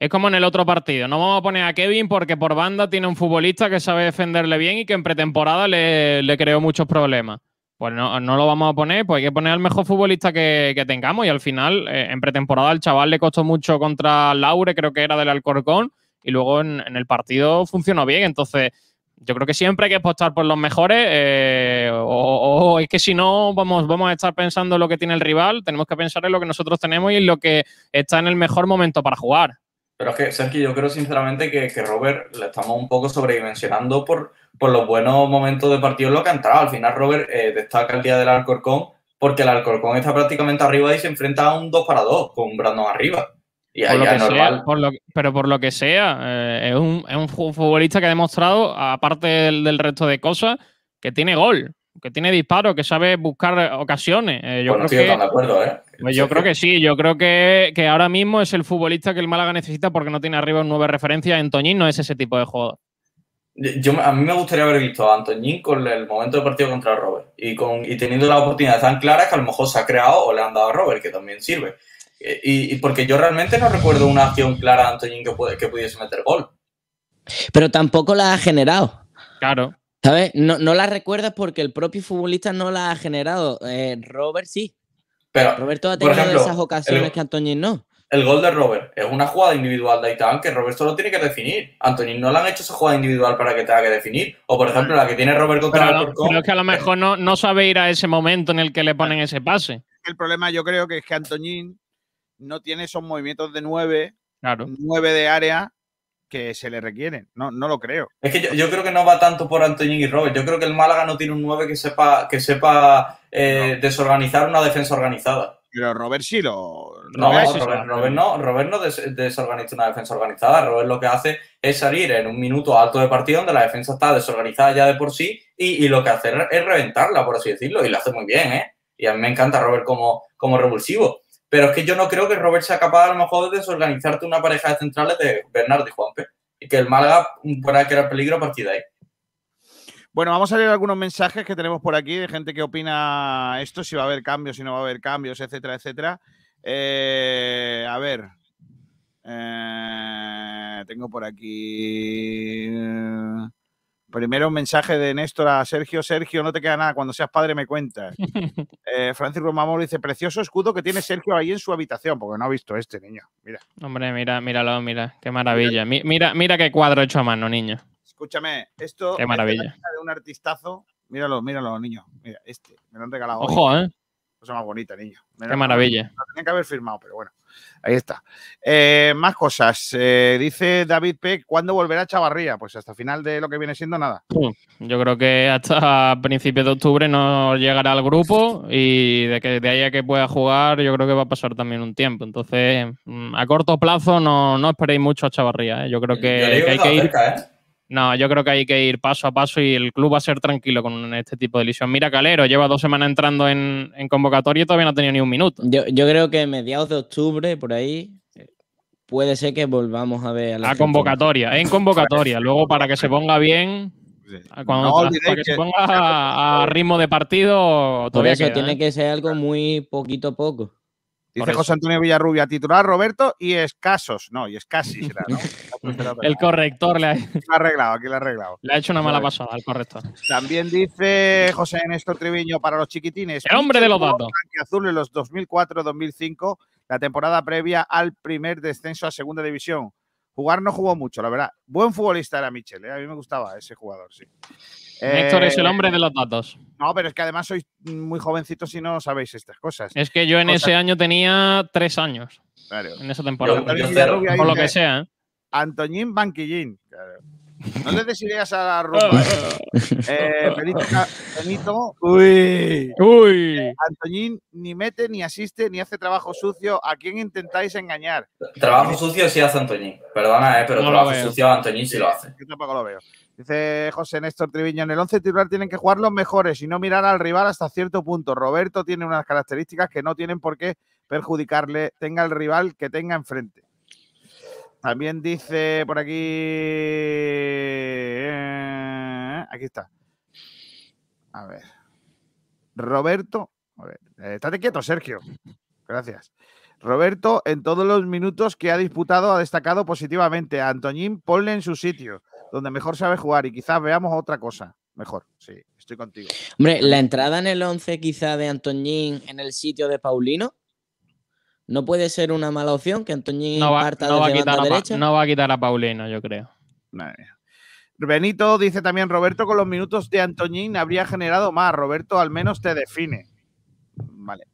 Es como en el otro partido. No vamos a poner a Kevin porque por banda tiene un futbolista que sabe defenderle bien y que en pretemporada le, le creó muchos problemas. Pues no, lo vamos a poner, pues hay que poner al mejor futbolista que, tengamos. Y al final, eh, en pretemporada, al chaval le costó mucho contra Laure, creo que era del Alcorcón, y luego en, en el partido funcionó bien. Entonces, yo creo que siempre hay que apostar por los mejores. eh, o, o es que si no, vamos, vamos a estar pensando en lo que tiene el rival. Tenemos que pensar en lo que nosotros tenemos y en lo que está en el mejor momento para jugar. Pero es que, Sergio, yo creo sinceramente que, que Robert le estamos un poco sobredimensionando por, por los buenos momentos de partido en lo que ha entrado. Al final, Robert eh, destaca el día del Alcorcón porque el Alcorcón está prácticamente arriba y se enfrenta a un 2 para 2 con Brandon arriba. Y Por lo que sea, normal. por lo- pero por lo que sea, eh, es, un, es un fu- futbolista que ha demostrado, aparte del, del resto de cosas, que tiene gol, que tiene disparo, que sabe buscar ocasiones. Eh, yo Pues no creo que de acuerdo, ¿eh? Pues yo creo que sí, yo creo que, que ahora mismo es el futbolista que el Málaga necesita porque no tiene arriba un nueve referencias. Antoñín no es ese tipo de jugador. Yo, a mí me gustaría haber visto a Antoñín con el momento de partido contra Robert y, con, y teniendo las oportunidades tan claras que a lo mejor se ha creado o le han dado a Robert, que también sirve. Eh, Y, y porque yo realmente no recuerdo una acción clara de Antoñín que, puede- que pudiese meter gol. Pero tampoco la ha generado. Claro. ¿Sabes? No, no la recuerdas porque el propio futbolista no la ha generado. Eh, Robert sí. Pero Roberto ha tenido ejemplo, esas ocasiones el- que Antoñín no. el gol de Robert es una jugada individual de Aitán que Robert solo tiene que definir. Antoñín no le han hecho esa jugada individual para que tenga que definir. O por ejemplo la que tiene Robert contra Pero, el pero es que a lo mejor no, no sabe ir a ese momento en el que le ponen ese pase. El problema yo creo que es que Antoñín no tiene esos movimientos de nueve, Claro. nueve de área que se le requieren. No, no lo creo. Es que yo, yo creo que no va tanto por Antoñín y Robert. Yo creo que el Málaga no tiene un 9 que sepa, que sepa eh, desorganizar una defensa organizada. Pero Robert sí lo. No, Robert sí Robert, sabe. Robert no, Robert no des- desorganiza una defensa organizada. Robert lo que hace es salir en un minuto alto de partido donde la defensa está desorganizada ya de por sí y, y lo que hace es reventarla, por así decirlo, y lo hace muy bien, ¿eh? Y a mí me encanta Robert como, como revulsivo. Pero es que yo no creo que Robert sea capaz a lo mejor de desorganizarte una pareja de centrales de Bernardo y Juanpe. Y que el Málaga pueda crear peligro a partir de ahí. Bueno, vamos a leer algunos mensajes que tenemos por aquí de gente que opina esto, si va a haber cambios, si no va a haber cambios, etcétera, etcétera. Eh, a ver. Eh, tengo por aquí. Primero un mensaje de Néstor a Sergio. Sergio, no te queda nada. Cuando seas padre me cuentas. Eh, Francis Romamoro dice, precioso escudo que tiene Sergio ahí en su habitación, porque no ha visto este niño. Mira, Hombre, mira, míralo, mira. Qué maravilla. Mi- Mira, mira qué cuadro hecho a mano, niño. escúchame, esto Qué es maravilla. la hija de un artistazo. Míralo, míralo, niño. Mira, este, me lo han regalado. hoy. Ojo, ¿eh? Cosa más bonita, niño. Me Qué maravilla. Lo tenían que haber firmado, pero bueno. Ahí está. Eh, más cosas. Eh, dice David P. ¿Cuándo volverá Chavarría? Pues hasta final de lo que viene siendo nada. Yo creo que hasta principios de octubre no llegará al grupo y de que de ahí a que pueda jugar, yo creo que va a pasar también un tiempo. Entonces, mm, a corto plazo no, no esperéis mucho a Chavarría. ¿eh? Yo creo que, Yo digo que hay que ir. cerca, ¿eh? No, yo creo que hay que ir paso a paso y el club va a ser tranquilo con este tipo de lesión. Mira, Calero lleva dos semanas entrando en, en convocatoria y todavía no ha tenido ni un minuto. Yo, yo creo que mediados de octubre, por ahí, puede ser que volvamos a ver a la A convocatoria, en convocatoria. Luego, para que se ponga bien, cuando, No para que se ponga a, a ritmo de partido, Por todavía eso queda, tiene ¿eh? que ser algo muy poquito a poco. Dice. José Antonio Villarrubia, titular Roberto y escasos. No, y escasi será, ¿no? El corrector le ha, ha arreglado, aquí lo ha arreglado. le ha hecho una mala pasada al corrector. También dice José Néstor Triviño para los chiquitines. El hombre de los datos. Azul en los 2004-2005, la temporada previa al primer descenso a segunda división. Jugar no jugó mucho, la verdad. Buen futbolista era Michel, ¿eh? a mí me gustaba ese jugador, sí. Héctor es el Eh, hombre de los datos. No, pero es que además sois muy jovencitos y no sabéis estas cosas. Es que yo en ese año tenía tres años, Claro. en esa temporada. Yo-. Por lo que sea. ¿eh? Antoñín Banquillín. Claro. No le des ideas a la rumba. eh, Benito, Benito, uy. Uy. Antoñín ni mete, ni asiste, ni hace trabajo sucio. ¿A quién intentáis engañar? Trabajo sucio sí hace Antoñín. Perdona, eh, pero No lo trabajo veo. sucio Antoñín sí lo hace. Yo tampoco lo veo. Dice José Néstor Triviño, en el 11 titular tienen que jugar los mejores y no mirar al rival hasta cierto punto. Roberto tiene unas características que no tienen por qué perjudicarle, tenga el rival que tenga enfrente. También dice por aquí... eh, aquí está. A ver. Roberto... A ver, eh, estate quieto, Sergio. Gracias. Roberto, en todos los minutos que ha disputado, ha destacado positivamente. A Antoñín, ponle en su sitio, donde mejor sabe jugar y quizás veamos otra cosa. Mejor, sí, estoy contigo. Hombre, la entrada en el 11 quizá de Antoñín en el sitio de Paulino no puede ser una mala opción que Antoñín No va, parta no va a quitar a, banda Pa- derecha. no va a quitar a Paulino, yo creo. Benito dice también, Roberto, con los minutos de Antoñín habría generado más. Roberto al menos te define. Vale.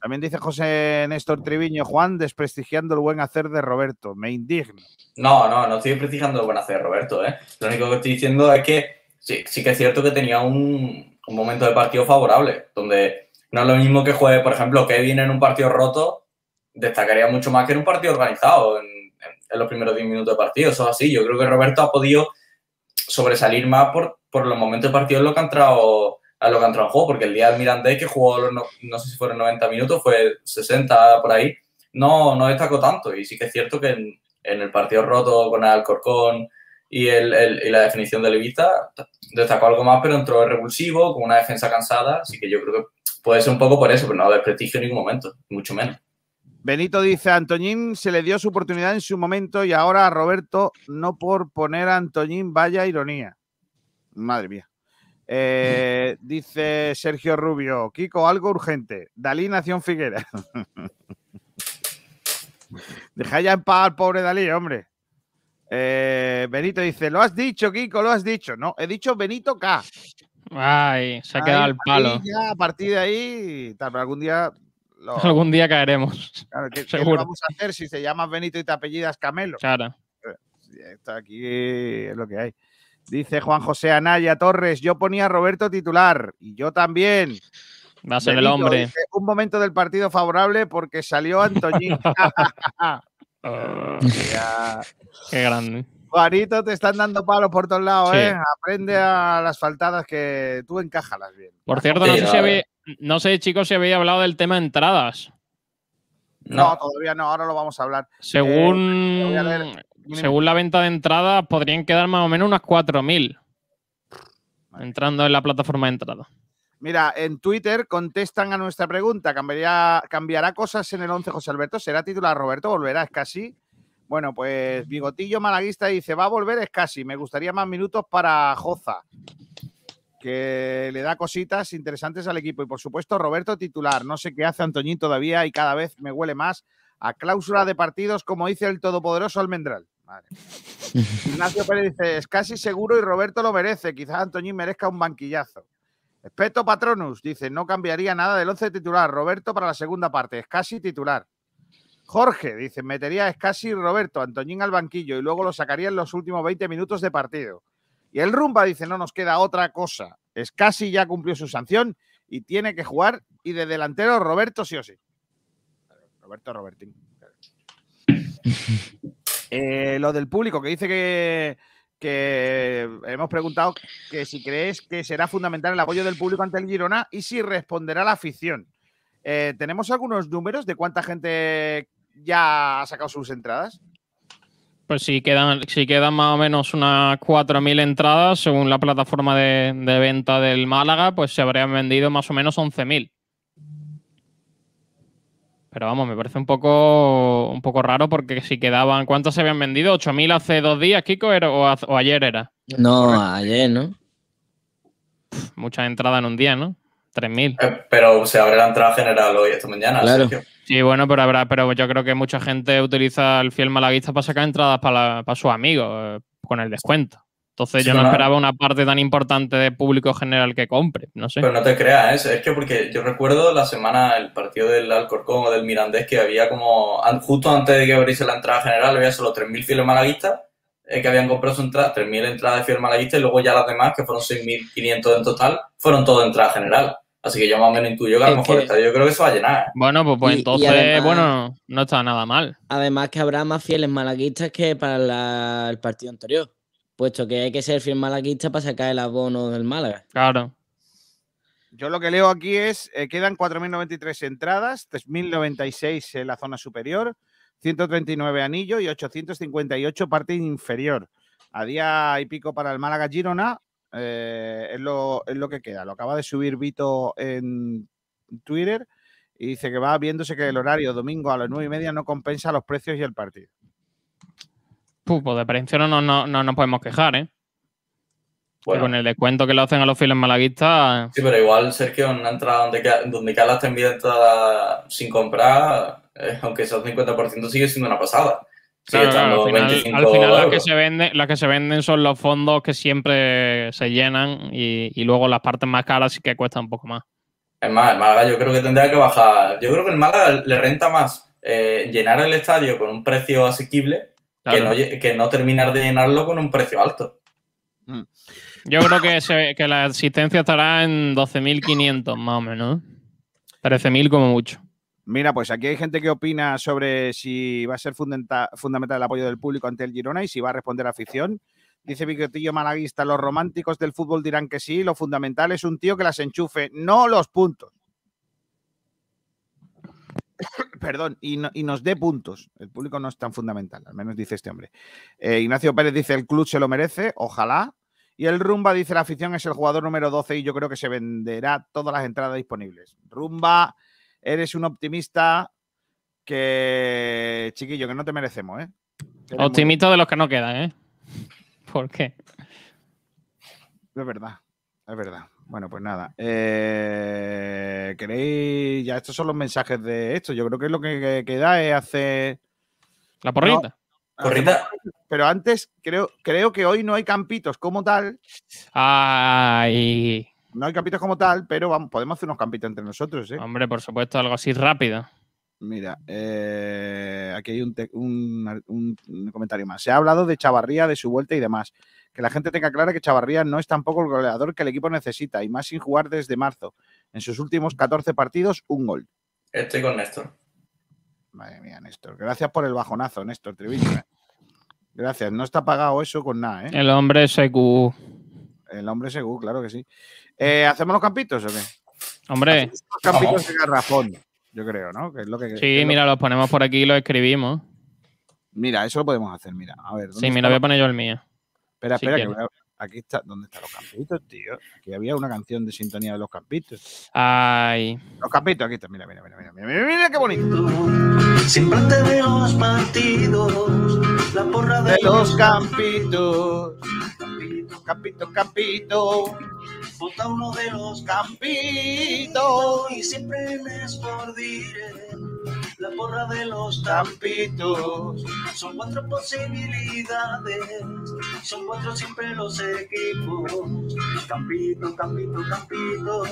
También dice José Néstor Triviño, Juan, desprestigiando el buen hacer de Roberto. Me indigno. No, no, no estoy prestigiando el buen hacer Roberto, ¿eh? Lo único que estoy diciendo es que sí, sí que es cierto que tenía un, un momento de partido favorable, donde no es lo mismo que juegue, por ejemplo, Kevin en un partido roto, destacaría mucho más que en un partido organizado en, los primeros 10 minutos de partido. Eso es así. Yo creo que Roberto ha podido sobresalir más por, por los momentos de partido en lo que ha entrado a lo que ha entrado en juego, porque el día del Mirandés que jugó, los no, no sé si fueron 90 minutos, fue 60 por ahí, no, no destacó tanto. Y sí que es cierto que en, en el partido roto con el Alcorcón y, el, el- y la definición de Levita destacó algo más, pero entró revulsivo, con una defensa cansada, así que yo creo que puede ser un poco por eso, pero no desprestigio en ningún momento, mucho menos. Benito dice, a Antoñín se le dio su oportunidad en su momento y ahora a Roberto no por poner a Antoñín, vaya ironía. Madre mía. Eh, dice Sergio Rubio, Kiko, algo urgente. Dalí Nación Figuera. Deja ya en paz al pobre Dalí, hombre. Eh, Benito dice, lo has dicho, Kiko, lo has dicho. No, he dicho Benito K. Ay, se ha quedado al palo. ya, a partir de ahí, tal, pero algún día... lo- Algún día caeremos. claro, ¿qué- ¿qué seguro. vamos a hacer si te llamas Benito y te apellidas Camelo? Claro. Está aquí es lo que hay. Dice Juan José Anaya Torres, yo ponía a Roberto titular y yo también. Va a ser el hombre. dice, un momento del partido favorable porque salió Antoñín. Qué grande. Juanito, te están dando palos por todos lados, Sí. ¿eh? Aprende a las faltadas que tú encajalas bien. Por cierto, no Sí, sé, si habéis- no sé, chicos, si habéis hablado del tema entradas. No, No, todavía no, ahora lo vamos a hablar. Según, leer. según la venta de entradas, podrían quedar más o menos unas 4.000 entrando en la plataforma de entrada. Mira, en Twitter contestan a nuestra pregunta. ¿Cambiaría, ¿Cambiará cosas en el 11 José Alberto? ¿Será titular Roberto? ¿Volverá? Es casi. Bueno, pues Bigotillo Malaguista dice, va a volver es casi. Me gustaría más minutos para Joza, que le da cositas interesantes al equipo. Y por supuesto, Roberto titular. No sé qué hace Antoñín todavía y cada vez me huele más a cláusula de partidos como dice el todopoderoso Almendral. Madre mía. Ignacio Pérez dice, es casi seguro y Roberto lo merece. Quizás Antoñín merezca un banquillazo. Espeto Patronus dice, no cambiaría nada del 11 titular. Roberto para la segunda parte, es casi titular. Jorge dice, metería a Escasi y Roberto, Antoñín al banquillo y luego lo sacaría en los últimos 20 minutos de partido. Y el Rumba dice, no nos queda otra cosa. Escasi ya cumplió su sanción y tiene que jugar y de delantero Roberto sí o sí. Roberto Robertín. Eh, lo del público, que dice que, que hemos preguntado que si crees que será fundamental el apoyo del público ante el Girona y si responderá la afición. Eh, ¿Tenemos algunos números de cuánta gente ya ha sacado sus entradas? Pues si quedan, si quedan más o menos unas 4.000 entradas, según la plataforma de, de venta del Málaga, pues se habrían vendido más o menos 11.000. Pero vamos, me parece un poco, un poco raro porque si quedaban, ¿cuántos se habían vendido? ¿8.000 hace dos días, Kiko? era- o ayer era? No, ayer, ¿no? Muchas entradas en un día, ¿no? 3.000. Eh, Pero se abre la entrada general hoy, esta mañana. Claro. Sergio. Sí, bueno, pero habrá, pero yo creo que mucha gente utiliza el fiel malaguista para sacar entradas para, la- para sus amigos eh, con el descuento. Entonces Sí, yo no no. esperaba una parte tan importante de público general que compre, no sé. Pero no te creas, ¿eh? es que porque yo recuerdo la semana, el partido del Alcorcón o del Mirandés, que había como, justo antes de que abriese la entrada general, había solo 3.000 fieles malaguistas eh, que habían comprado su entrada, 3.000 entradas de fiel malaguista y luego ya las demás, que fueron 6.500 en total, fueron todo entrada general. Así que yo más o menos intuyo que a lo mejor que- el estadio yo creo que se va a llenar. Bueno, pues, pues Y- y entonces, además- bueno, no está nada mal. Además que habrá más fieles malaguistas que para la- el partido anterior. Puesto que hay que ser fiel malaguista para sacar el abono del Málaga. Claro. Yo lo que leo aquí es, eh, quedan 4.093 entradas, 3.096 en la zona superior, 139 anillo y 858 parte inferior. A día y pico para el Málaga Girona eh, es, lo, es lo que queda. Lo acaba de subir Vito en Twitter y dice que va viéndose que el horario domingo a las 9 y media no compensa los precios y el partido. Puh, pues de precio no, no, no, no nos podemos quejar, ¿eh? Bueno, Con el descuento que le hacen a los fieles malaguistas, sí, pero igual, Sergio, una entrada donde, donde Calas te envía entrada sin comprar, eh, aunque sea un 50%, sigue siendo una pasada. Claro, claro, al final, 25 al final las, que se venden, las que se venden son los fondos que siempre se llenan y, y luego las partes más caras sí que cuestan un poco más. Es más, el Málaga yo creo que tendría que bajar. Yo creo que el Málaga le renta más eh, llenar el estadio con un precio asequible que, no, que no terminar de llenarlo con un precio alto. Yo creo que, se- que la asistencia estará en 12.500 más o menos. ¿eh? 13.000 como mucho. Mira, pues aquí hay gente que opina sobre si va a ser fundamental el apoyo del público ante el Girona y si va a responder a afición. Dice Bigotillo Malaguista, los románticos del fútbol dirán que sí, lo fundamental es un tío que las enchufe, no los puntos. Perdón, y nos dé puntos. El público no es tan fundamental, al menos dice este hombre. Eh, Ignacio Pérez dice, el club se lo merece, ojalá. Y el Rumba dice, la afición es el jugador número 12 y yo creo que se venderá todas las entradas disponibles. Rumba, eres un optimista que, chiquillo, que no te merecemos, ¿eh? Muy- Optimista de los que no quedan, ¿eh? ¿Por qué? Es verdad, es verdad. Bueno, pues nada. Eh, ¿Queréis? Ya estos son los mensajes de esto. Yo creo que lo que que queda es hacer. La porrita. Corrita, Pero antes, creo, creo que hoy no hay campitos como tal. Ay, No hay campitos como tal, pero vamos, podemos hacer unos campitos entre nosotros, ¿eh? hombre, por supuesto, algo así rápido. Mira, eh, aquí hay un, te- un- un- un comentario más. Se ha hablado de Chavarría, de su vuelta y demás. Que la gente tenga clara que Chavarría no es tampoco el goleador que el equipo necesita, y más sin jugar desde marzo. En sus últimos 14 partidos, un gol. estoy con Néstor. Madre mía, Néstor. Gracias por el bajonazo, Néstor Treviño. ¿eh? Gracias. No está pagado eso con nada, ¿eh? El hombre SQ. El hombre seguro, claro que sí. Eh, ¿Hacemos los campitos o qué? Hombre, Los campitos de garrafón, yo creo, ¿no? Que es lo que, sí, es lo- mira, los ponemos por aquí y los escribimos. Mira, eso lo podemos hacer, mira. A ver, ¿dónde Sí, mira, voy a poner yo el mío. Espera, si espera, que voy a- aquí está. ¿Dónde están los campitos, tío? Aquí había una canción de sintonía de los campitos. Ay, Los campitos, aquí está. Mira, mira, mira, mira, mira, mira, mira qué bonito. Siempre antes de los partidos, la porra de, De los campitos. Campito, campito. Vota uno de los Campito. y siempre les por dire, la porra de los Campitos. Son cuatro posibilidades, son cuatro siempre los equipos. Campito, campito, campito,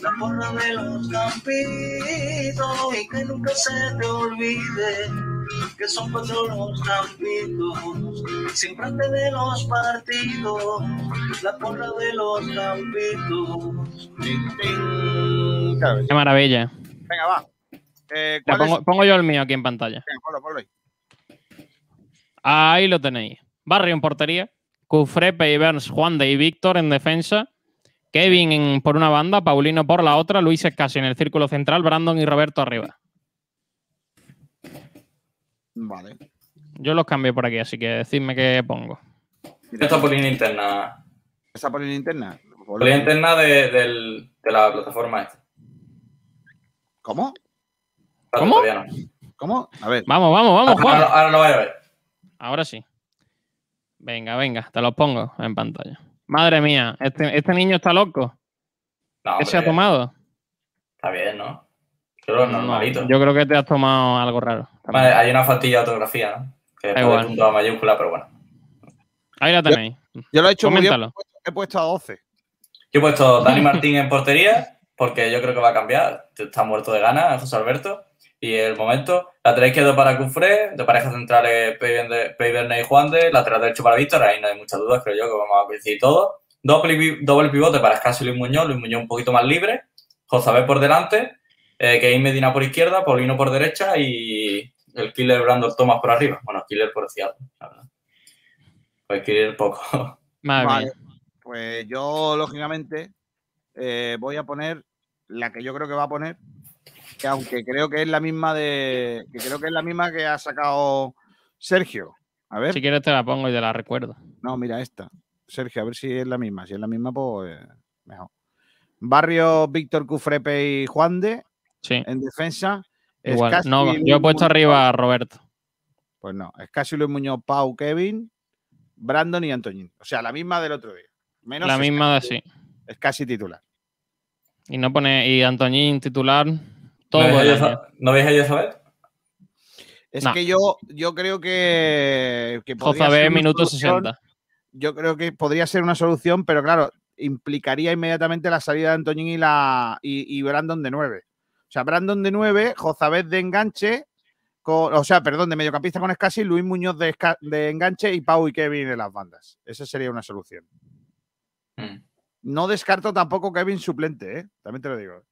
la porra de los campitos. Y que nunca se te olvide que son cuatro los campitos. Siempre antes de los partidos, la porra de los campitos. Qué maravilla. Venga, va. Eh, pongo, yo el mío aquí en pantalla. Venga, ponlo, ponlo ahí. Ahí lo tenéis. Barrio en portería. Cufrepe, Ivers, Juan de y Víctor en defensa. Kevin en- por una banda, Paulino por la otra, Luis Escasi en el círculo central, Brandon y Roberto arriba. Vale. Yo los cambié por aquí, así que decidme qué pongo. Esta por línea interna. ¿Está por la linterna? Por línea interna de, de la plataforma esta. ¿Cómo? ¿Cómo? No. ¿Cómo? A ver. Vamos, vamos, vamos, Juan. Ahora, ahora lo voy a ver. Ahora sí. Venga, venga, te los pongo en pantalla. Madre mía, este, este niño está loco. No, ¿Qué se ha tomado? Está bien, ¿no? Yo creo que es No, normalito. yo creo que te has tomado algo raro. Vale, hay una faltilla de ortografía, ¿no? Que de punto a mayúscula, pero bueno. Ahí la tenéis. Yo lo he hecho muy bien. Coméntalo. He puesto, he puesto a 12. Yo he puesto Dani Martín en portería, porque yo creo que va a cambiar. Está muerto de ganas, José Alberto. Y el momento, lateral izquierdo para Cufré, de parejas centrales Peyverne y Juan de, lateral derecho para Víctor, ahí no hay muchas dudas, creo yo que vamos a coincidir todos. Doble, doble pivote para Escasio y Luis Muñoz, Luis Muñoz un poquito más libre, Josabé por delante, eh, Kevin Medina por izquierda, Paulino por derecha y el killer Brandon Thomas por arriba. Bueno, killer por izquierda, la verdad. Pues killer poco. Madre Vale. mía. Pues yo, lógicamente, eh, voy a poner la que yo creo que va a poner, que aunque creo que es la misma de. que creo que es la misma que ha sacado Sergio. A ver. Si quieres te la pongo y te la recuerdo. No, mira esta. Sergio, a ver si es la misma. Si es la misma, pues eh, mejor. Barrio, Víctor Cufrepe y Juan de Sí, en defensa. igual. No, Luis yo he puesto Muñoz- arriba a Roberto. Pues no, es casi Luis Muñoz, Pau, Kevin, Brandon y Antoñín. O sea, la misma del otro día. Menos La misma de sí. Es casi titular. Y no pone. Y Antoñín titular. Todo ¿No veis a. Elizabeth? ¿No veis a Elizabeth? Es No. que yo, yo creo que. que podría Jozabé, minuto solución. 60. Yo creo que podría ser una solución, pero claro, implicaría inmediatamente la salida de Antoñín y, la, y, y Brandon de 9. O sea, Brandon de 9, Jozabet de enganche, con- o sea, perdón, de mediocampista con Escasi, Luis Muñoz de, esca- de enganche y Pau y Kevin en las bandas. Esa sería una solución. Mm. No descarto tampoco Kevin suplente, ¿eh? También te lo digo.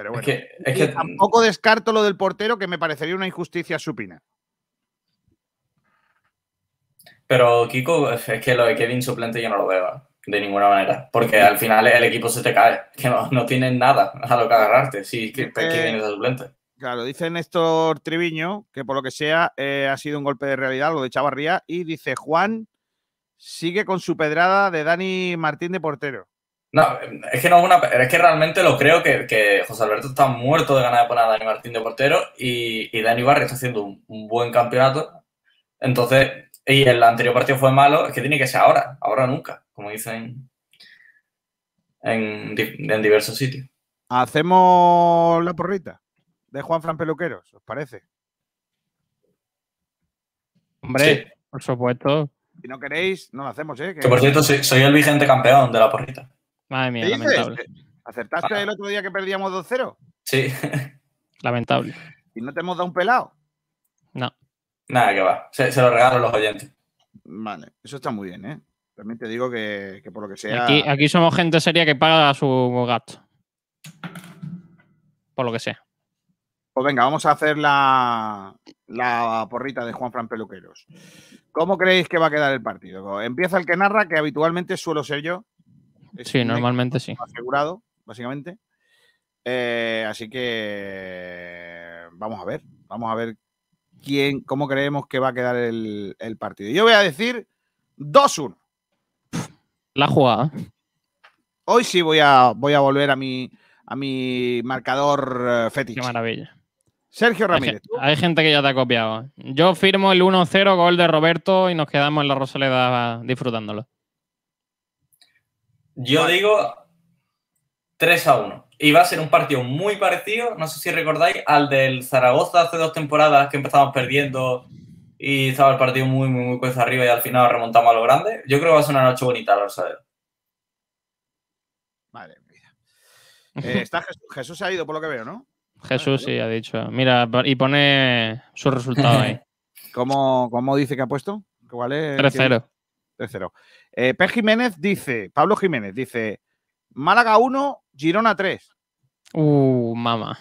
Pero bueno. Es que, es Y que tampoco descarto lo del portero, que me parecería una injusticia supina. Pero Kiko, es que lo de Kevin suplente yo no lo veo de ninguna manera. Porque al final el equipo se te cae. Que no, no tienes nada a lo que agarrarte. Sí, que, Eh, Kevin es de suplente. Claro, dice Néstor Triviño que por lo que sea eh, ha sido un golpe de realidad lo de Chavarría y dice Juan sigue con su pedrada de Dani Martín de portero. No, es que no es una. Es que realmente lo creo que, que José Alberto está muerto de ganas de poner a Dani Martín de portero y, y Dani Barrio está haciendo un, un buen campeonato. Entonces, y el anterior partido fue malo, es que tiene que ser ahora, ahora nunca, como dicen en, di- en diversos sitios. Hacemos la porrita de Juan Fran Peluqueros, ¿os parece? Hombre, Sí. por supuesto. Si no queréis, no lo hacemos, ¿eh? Que- Que por cierto, soy, soy el vigente campeón de la porrita. Madre mía, ¿Qué dices? lamentable. ¿Acertaste Ah. el otro día que perdíamos 2-0? Sí, Lamentable. ¿Y no te hemos dado un pelado? No. nada que va. Se, se lo regalo a los oyentes. Vale, eso está muy bien, ¿eh? También te digo que, que por lo que sea... Aquí, aquí somos gente seria que paga su gasto. Por lo que sea. Pues venga, vamos a hacer la, la porrita de Juan Fran Peluqueros. ¿Cómo creéis que va a quedar el partido? Empieza el que narra, que habitualmente suelo ser yo. Es Sí, normalmente sí. asegurado, básicamente. Eh, así que vamos a ver, vamos a ver quién, cómo creemos que va a quedar el, el partido. Yo voy a decir 2-1. La jugada. Hoy sí voy a, voy a volver a mi, a mi marcador eh, Qué fetiche. maravilla. Sergio Ramírez. hay gente que ya te ha copiado. Yo firmo el 1-0 gol de Roberto y nos quedamos en la Rosaleda disfrutándolo. Yo digo 3 a 1. Y va a ser un partido muy parecido, no sé si recordáis, al del Zaragoza hace dos temporadas que empezamos perdiendo y estaba el partido muy, muy, muy cuesta arriba y al final remontamos a lo grande. Yo creo que va a ser una noche bonita la Rosaleda. Madre mía. Eh, está Jesús, Jesús se ha ido por lo que veo, ¿no? Jesús sí ha dicho. Mira, y pone su resultado ahí. ¿Cómo, cómo dice que ha puesto? ¿Cuál es? 3-0. 3-0. Eh, P. Jiménez dice, Pablo Jiménez dice, Málaga 1, Girona 3. Uh, mamá.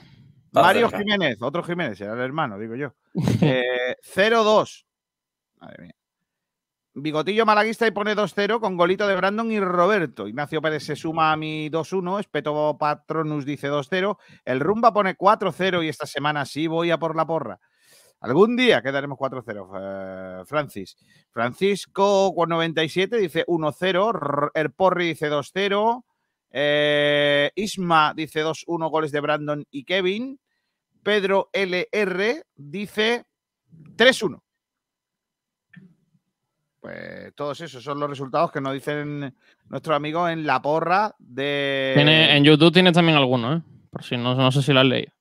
Mario. Jiménez, otro Jiménez, era el hermano, digo yo. Eh, 0-2. Madre mía. Bigotillo malaguista y pone 2-0 con golito de Brandon y Roberto. Ignacio Pérez se suma a mi 2-1. Espeto Patronus dice 2-0. El Rumba pone 4-0 y esta semana sí voy a por la porra. Algún día quedaremos 4-0. eh, Francis. Francisco con 97 dice 1-0. R- El Porri dice 2-0. Eh, Isma dice 2-1 goles de Brandon y Kevin. Pedro LR dice 3-1. Pues todos esos son los resultados que nos dicen nuestros amigos en la porra de. Tiene- en YouTube tienes también algunos, ¿eh? Por si no, no sé si lo has leído.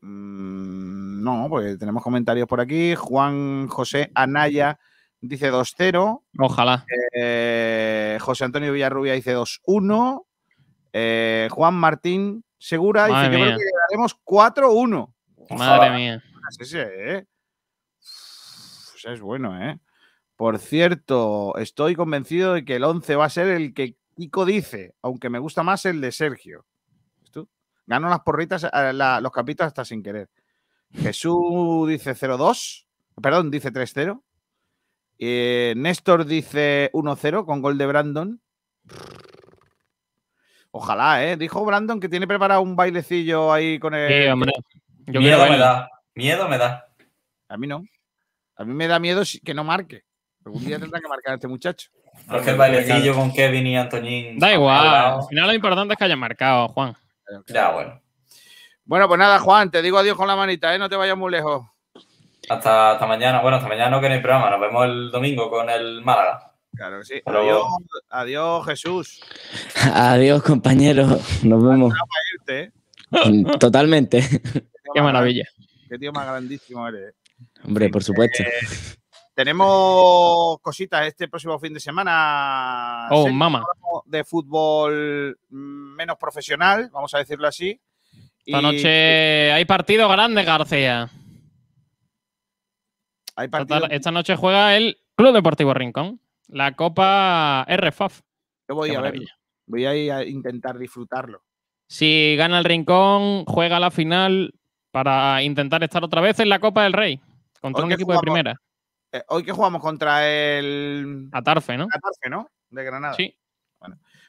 Mm, No, porque tenemos comentarios por aquí. Juan José Anaya dice 2-0. Ojalá. Eh, José Antonio Villarrubia dice 2-1. Eh, Juan Martín Segura dice: Madre Yo creo mía. que llegaremos 4-1. Madre mía. Es ese, ¿eh? Uf, ese es bueno, ¿eh? Por cierto, estoy convencido de que el 11 va a ser el que Kiko dice, aunque me gusta más el de Sergio. ¿Ves tú? Gano las porritas, la- los capítulos hasta sin querer. Jesús dice 0-2, perdón, dice 3-0. Eh, Néstor dice 1-0 con gol de Brandon. Ojalá, ¿eh? Dijo Brandon que tiene preparado un bailecillo ahí con el. Sí, hombre. Yo Miedo me da. Miedo me da. A mí no. A mí me da miedo que no marque. Algún día tendrá que marcar este muchacho. Pero es que el bailecillo con Kevin y Antoñín. Da igual. al final lo importante es que haya marcado, Juan. Ya, bueno. Bueno, pues nada, Juan, te digo adiós con la manita, ¿eh? No te vayas muy lejos. Hasta, hasta mañana. Bueno, hasta mañana no que no hay programa. Nos vemos el domingo con el Málaga. Claro que sí. Pero- Adiós, adiós, Jesús. Adiós, compañeros. Nos vemos. Irte, ¿eh? Totalmente. Qué maravilla. Qué tío más grandísimo eres. Hombre, por supuesto. Eh, tenemos cositas este próximo fin de semana. Oh, mama. De fútbol menos profesional, vamos a decirlo así. Esta Y noche hay partido grande, García. hay Esta, partido. esta noche juega el Club Deportivo Rincón. La Copa RFAF. Yo voy Qué a ver. maravilla. Voy a ir a intentar disfrutarlo. Si gana el Rincón, juega la final para intentar estar otra vez en la Copa del Rey. Contra Hoy un equipo de primera. Eh, hoy que jugamos contra el Atarfe, ¿no? Catarfe, ¿no? De Granada. Sí.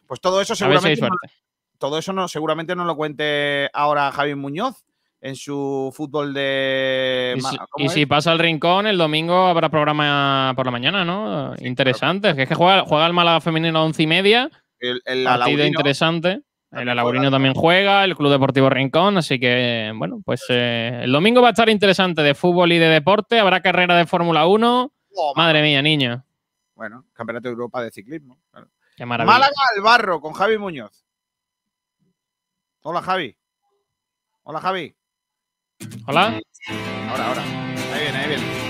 Pues todo eso A ver si hay seguramente no- suerte. Todo eso no, seguramente no lo cuente ahora Javi Muñoz en su fútbol de. Y si, ¿cómo y si pasa el rincón, el domingo habrá programa por la mañana, ¿no? interesante. Que es que juega, juega el Málaga femenino a once y media. el, el partido interesante. El Alaurino también juega, el Club Deportivo Rincón, así que, bueno, pues eh, el domingo va a estar interesante de fútbol y de deporte. Habrá carrera de Fórmula 1. Oh, Madre mía, niño. Bueno, Campeonato de Europa de Ciclismo. claro. Qué maravilla. Málaga al barro con Javi Muñoz. Hola, Javi. Hola, Javi. Hola. Ahora, ahora. Ahí viene, ahí viene.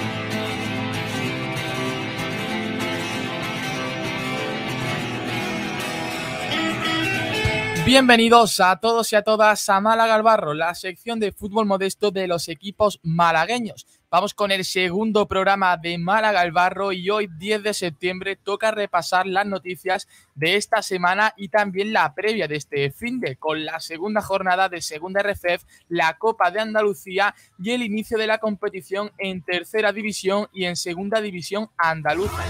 Bienvenidos a todos y a todas a Málaga al Barro, la sección de fútbol modesto de los equipos malagueños. Vamos con el segundo programa de Málaga al Barro y hoy 10 de septiembre toca repasar las noticias de esta semana y también la previa de este fin de con la segunda jornada de Segunda RFF, la Copa de Andalucía y el inicio de la competición en Tercera División y en Segunda División Andaluza.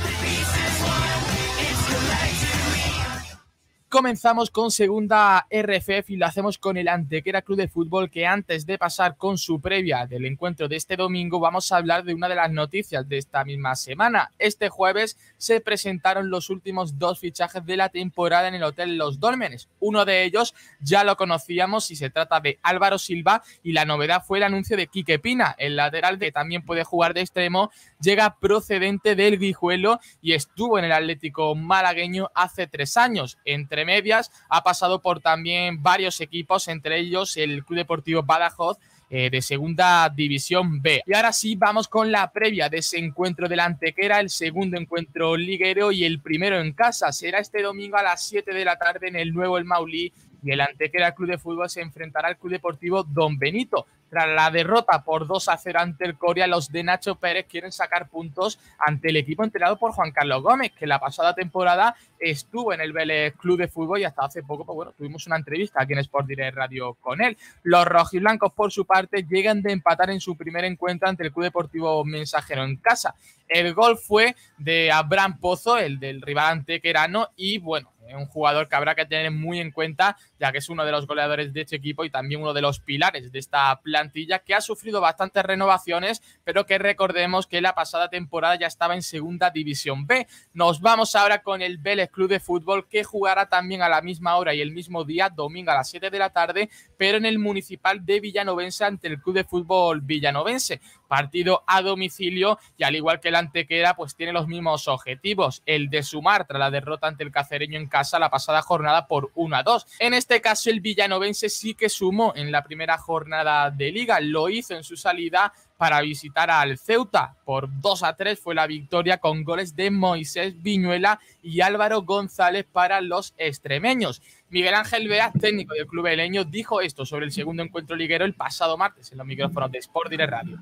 Comenzamos con segunda RFF y lo hacemos con el Antequera Club de Fútbol que antes de pasar con su previa del encuentro de este domingo vamos a hablar de una de las noticias de esta misma semana. Este jueves se presentaron los últimos dos fichajes de la temporada en el Hotel Los Dólmenes. Uno de ellos ya lo conocíamos y se trata de Álvaro Silva y la novedad fue el anuncio de Quique Pina, el lateral que también puede jugar de extremo, llega procedente del Guijuelo y estuvo en el Atlético malagueño hace tres años. Entre medias ha pasado por también varios equipos, entre ellos el Club Deportivo Badajoz eh, de Segunda División B. Y ahora sí, vamos con la previa de ese encuentro del Antequera, el segundo encuentro liguero y el primero en casa. Será este domingo a las 7 de la tarde en el nuevo El Maulí y el Antequera Club de Fútbol se enfrentará al Club Deportivo Don Benito. Tras la derrota por 2 a 0 ante el Coria, los de Nacho Pérez quieren sacar puntos ante el equipo entrenado por Juan Carlos Gómez, que la pasada temporada estuvo en el Vélez Club de Fútbol y hasta hace poco, pues bueno, tuvimos una entrevista aquí en Sport Direct Radio con él. Los rojiblancos, por su parte, llegan de empatar en su primer encuentro ante el Club Deportivo Mensajero en casa. El gol fue de Abraham Pozo, el del rival antequerano, y bueno, un jugador que habrá que tener muy en cuenta, ya que es uno de los goleadores de este equipo y también uno de los pilares de esta plantilla que ha sufrido bastantes renovaciones, pero que recordemos que la pasada temporada ya estaba en segunda división B. Nos vamos ahora con el Vélez Club de Fútbol que jugará también a la misma hora y el mismo día, domingo a las 7 de la tarde, pero en el municipal de Villanovense ante el Club de Fútbol Villanovense. Partido a domicilio y al igual que el Antequera, pues tiene los mismos objetivos, el de sumar tras la derrota ante el Cacereño en casa la pasada jornada por 1 a 2. En este caso, el Villanovense sí que sumó en la primera jornada de liga, lo hizo en su salida para visitar al Ceuta. Por 2 a 3 fue la victoria con goles de Moisés Viñuela y Álvaro González para los extremeños. Miguel Ángel Bea, técnico del club eleño, dijo esto sobre el segundo encuentro liguero el pasado martes en los micrófonos de Sport Direct Radio.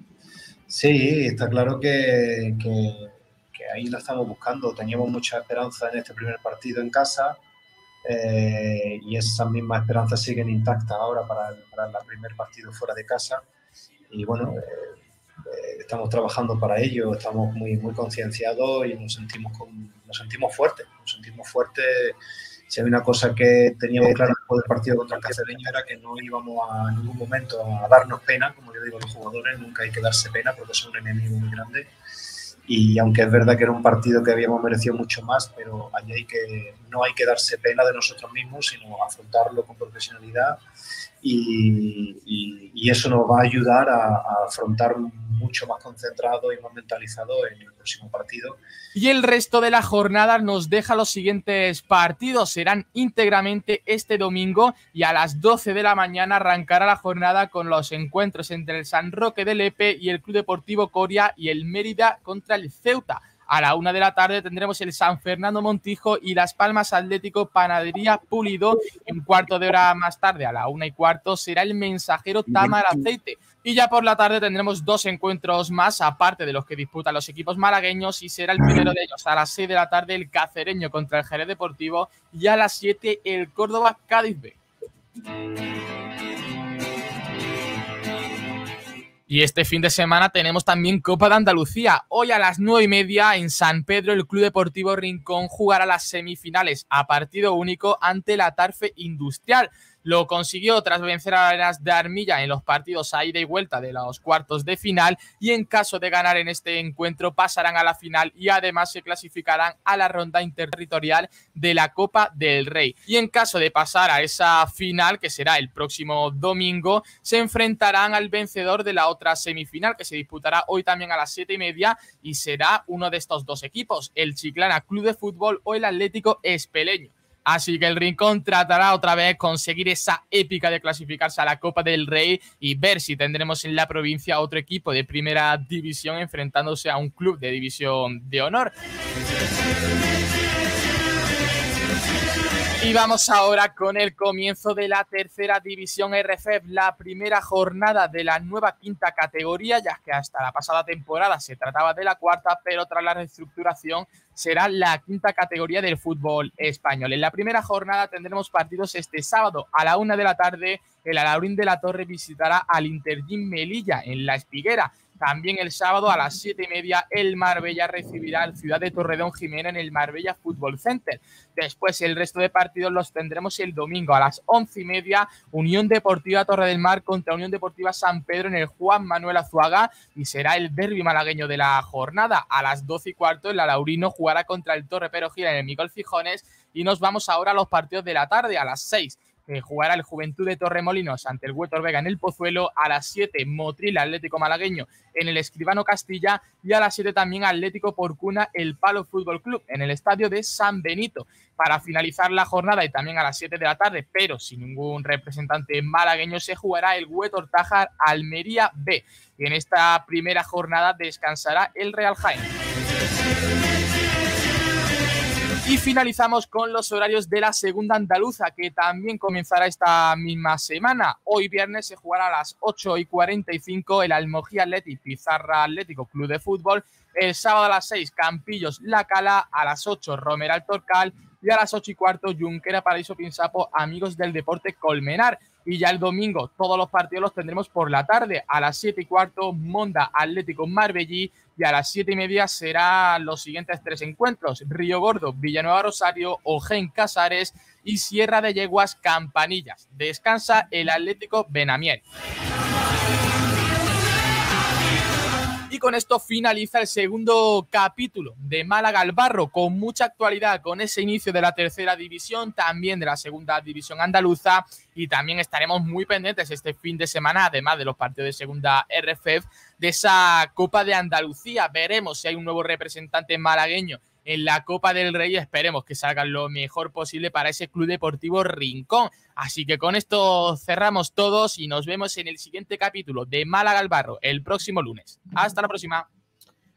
Sí, está claro que ahí lo estamos buscando. Teníamos mucha esperanza en este primer partido en casa eh, y esas mismas esperanzas siguen intactas ahora para el, para el primer partido fuera de casa. Y bueno, eh, estamos trabajando para ello, estamos muy, muy concienciados y nos sentimos, con, nos sentimos fuertes. Nos sentimos fuertes. Si hay una cosa que teníamos clara después del partido contra el Cacereño era que no íbamos a ningún momento a darnos pena, como yo digo a los jugadores, nunca hay que darse pena porque es un enemigo muy grande y aunque es verdad que era un partido que habíamos merecido mucho más, pero allí hay que, no hay que darse pena de nosotros mismos, sino afrontarlo con profesionalidad y, eso nos va a ayudar a, a, afrontar mucho más concentrado y más mentalizado en el próximo partido. Y el resto de la jornada nos deja los siguientes partidos. Serán íntegramente este domingo y a las 12 de la mañana arrancará la jornada con los encuentros entre el San Roque del Epe y el Club Deportivo Coria y el Mérida contra el Ceuta. A la una de la tarde tendremos el San Fernando Montijo y Las Palmas Atlético Panadería Pulido. Un cuarto de hora más tarde, a la una y cuarto, será el mensajero Tamar Aceite. Y ya por la tarde tendremos dos encuentros más, aparte de los que disputan los equipos malagueños, y será el primero de ellos a las 6 de la tarde el Cacereño contra el Jerez Deportivo y a las 7 el Córdoba Cádiz B. Y este fin de semana tenemos también Copa de Andalucía. Hoy a las nueve y media en San Pedro el Club Deportivo Rincón jugará las semifinales a partido único ante la Tarfe Industrial. Lo consiguió tras vencer a las de Armilla en los partidos a ida y vuelta de los cuartos de final y en caso de ganar en este encuentro pasarán a la final y además se clasificarán a la ronda interterritorial de la Copa del Rey. Y en caso de pasar a esa final, que será el próximo domingo, se enfrentarán al vencedor de la otra semifinal que se disputará hoy también a las siete y media y será uno de estos dos equipos, el Chiclana Club de Fútbol o el Atlético Espeleño. Así que el Rincón tratará otra vez conseguir esa épica de clasificarse a la Copa del Rey y ver si tendremos en la provincia otro equipo de primera división enfrentándose a un club de división de honor. Y vamos ahora con el comienzo de la tercera división RFF, la primera jornada de la nueva quinta categoría, ya que hasta la pasada temporada se trataba de la cuarta, pero tras la reestructuración será la quinta categoría del fútbol español. En la primera jornada tendremos partidos este sábado a la una de la tarde. El Alaurín de la Torre visitará al Intergym Melilla en La Espiguera. También el sábado a las 7 y media, el Marbella recibirá al Ciudad de Torredón Jimena en el Marbella Fútbol Center. Después, el resto de partidos los tendremos el domingo a las 11 y media, Unión Deportiva Torre del Mar contra Unión Deportiva San Pedro en el Juan Manuel Azuaga y será el derbi malagueño de la jornada. A las 12 y cuarto, el Alaurino jugará contra el Torre Pero Gira en el Miguel Fijones y nos vamos ahora a los partidos de la tarde a las 6 eh, que jugará el Juventud de Torremolinos ante el Huetor Vega en el Pozuelo, a las 7 Motril Atlético Malagueño en el Escribano Castilla y a las 7 también Atlético Porcuna el Palo Fútbol Club en el estadio de San Benito. Para finalizar la jornada y también a las 7 de la tarde, pero sin ningún representante malagueño, se jugará el Huetor Tajar Almería B. Y en esta primera jornada descansará el Real Jaén. Y finalizamos con los horarios de la segunda andaluza, que también comenzará esta misma semana. Hoy viernes se jugará a las 8 y 45 el Almogía Athletic Pizarra Atlético Club de Fútbol. El sábado a las 6 Campillos La Cala, a las 8 Romeral Torcal y a las 8 y cuarto Junquera Paraíso Pinsapo Amigos del Deporte Colmenar. Y ya el domingo todos los partidos los tendremos por la tarde. A las 7 y cuarto Monda Atlético Marbellí Y a las siete y media serán los siguientes tres encuentros: Río Gordo, Villanueva Rosario, Ojén Casares y Sierra de Yeguas Campanillas. Descansa el Atlético Benamiel. Y con esto finaliza el segundo capítulo de Málaga al Barro, con mucha actualidad, con ese inicio de la tercera división, también de la segunda división andaluza, y también estaremos muy pendientes este fin de semana, además de los partidos de segunda RFF, de esa Copa de Andalucía. Veremos si hay un nuevo representante malagueño en la Copa del Rey. Esperemos que salgan lo mejor posible para ese Club Deportivo Rincón. Así que con esto cerramos todos y nos vemos en el siguiente capítulo de Málaga al Barro el próximo lunes. Hasta la próxima.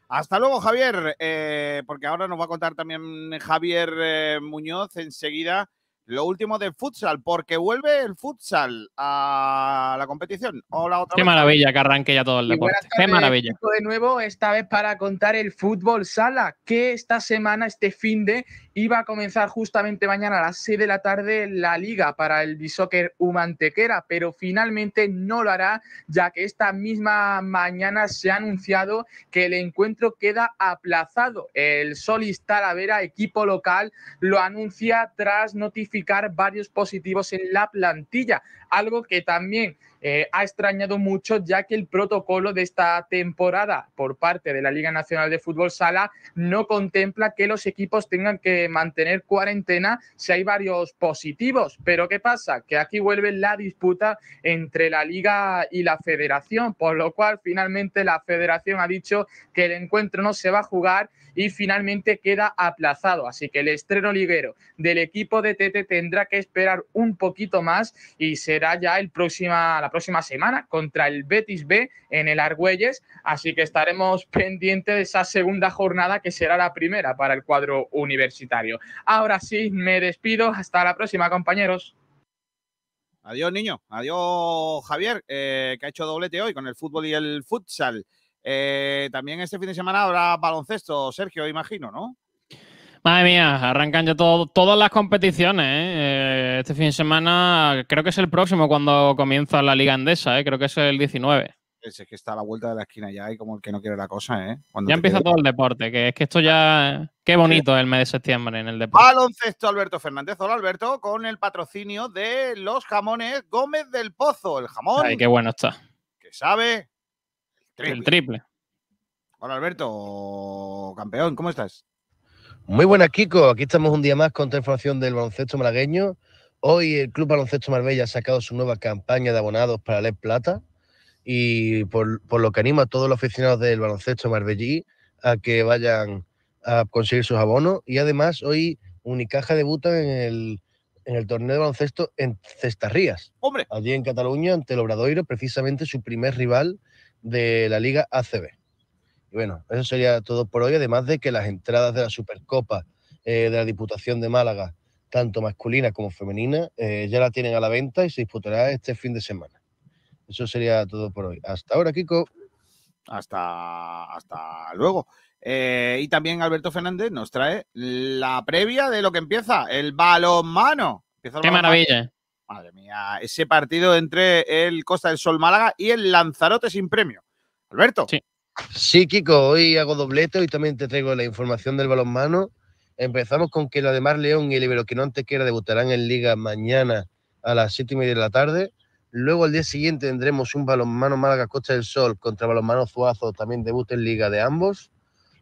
Hasta luego, Javier, eh, porque ahora nos va a contar también Javier eh, Muñoz enseguida lo último de futsal, porque vuelve el futsal a la competición. Hola, otra Qué vez. maravilla que arranque ya todo el Y deporte. Qué maravilla. de nuevo, esta vez para contar el fútbol sala, que esta semana, este fin de, iba a comenzar justamente mañana a las 6 de la tarde la liga para el Bishoker Humantequera, pero finalmente no lo hará, ya que esta misma mañana se ha anunciado que el encuentro queda aplazado. El Solis Talavera, equipo local, lo anuncia tras notificar varios positivos en la plantilla, algo que también eh, ha extrañado mucho ya que el protocolo de esta temporada por parte de la Liga Nacional de Fútbol Sala no contempla que los equipos tengan que mantener cuarentena si hay varios positivos. Pero ¿qué pasa? Que aquí vuelve la disputa entre la Liga y la Federación, por lo cual finalmente la Federación ha dicho que el encuentro no se va a jugar y finalmente queda aplazado. Así que el estreno liguero del equipo de Tete tendrá que esperar un poquito más y será ya el próxima, próxima semana contra el Betis B en el Argüelles. Así que estaremos pendientes de esa segunda jornada que será la primera para el cuadro universitario. Ahora sí, me despido. Hasta la próxima, compañeros. Adiós, niño. Adiós, Javier, eh, que ha hecho doblete hoy con el fútbol y el futsal. Eh, también este fin de semana habrá baloncesto, Sergio, imagino, ¿no? Madre mía, arrancan ya todo- todas las competiciones. ¿eh? Eh, Este fin de semana creo que es el próximo cuando comienza la Liga Andesa, ¿eh? creo que es el 19. Ese que está a la vuelta de la esquina ya y como el que no quiere la cosa, ¿eh? Cuando Ya empieza quede- todo el deporte, que es que esto ya... Qué bonito el mes de septiembre en el deporte. Baloncesto Alberto Fernández. Hola, Alberto, con el patrocinio de los jamones Gómez del Pozo. El jamón Ay, qué bueno está. que sabe El triple. Hola, Alberto, campeón, ¿cómo estás? Muy buenas, Kiko. Aquí estamos un día más con toda información del baloncesto malagueño. Hoy el Club Baloncesto Marbella ha sacado su nueva campaña de abonados para LED Plata y por, por lo que animo a todos los aficionados del baloncesto marbellí a que vayan a conseguir sus abonos. Y además hoy Unicaja debuta en el, en el torneo de baloncesto en Cestarrías, ¡Hombre! allí en Cataluña, ante el Obradoiro, precisamente su primer rival de la Liga ACB. Y bueno, eso sería todo por hoy, además de que las entradas de la Supercopa eh, de la Diputación de Málaga, tanto masculina como femenina, eh, ya la tienen a la venta y se disputará este fin de semana. Eso sería todo por hoy. Hasta ahora, Kiko. Hasta, hasta luego. Eh, y también Alberto Fernández nos trae la previa de lo que empieza, el balonmano. Empieza el Qué balonmano. maravilla. Madre mía, ese partido entre el Costa del Sol Málaga y el Lanzarote sin premio. Alberto. Sí. Sí, Kiko, hoy hago doblete, hoy también te traigo la información del balonmano. Empezamos con que la de Mar León y el Iberoquinón Tequera debutarán en Liga mañana a las siete y media de la tarde. Luego al día siguiente tendremos un balonmano Málaga Costa del Sol contra balonmano Zuazo, también debut en Liga de ambos.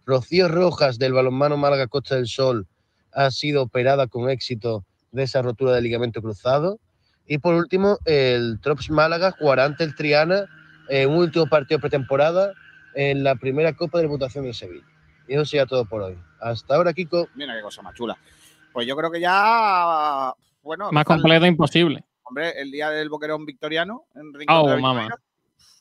Rocío Rojas del balonmano Málaga Costa del Sol ha sido operada con éxito de esa rotura de ligamento cruzado. Y por último, el Trops Málaga jugará ante el Triana en un último partido pretemporada en la primera Copa de Diputación de Sevilla. Y eso sería todo por hoy. Hasta ahora, Kiko. Mira qué cosa más chula. Pues yo creo que ya, bueno, Más el- completo imposible. hombre, el día del Boquerón Victoriano en Rincón Oh, de mamá.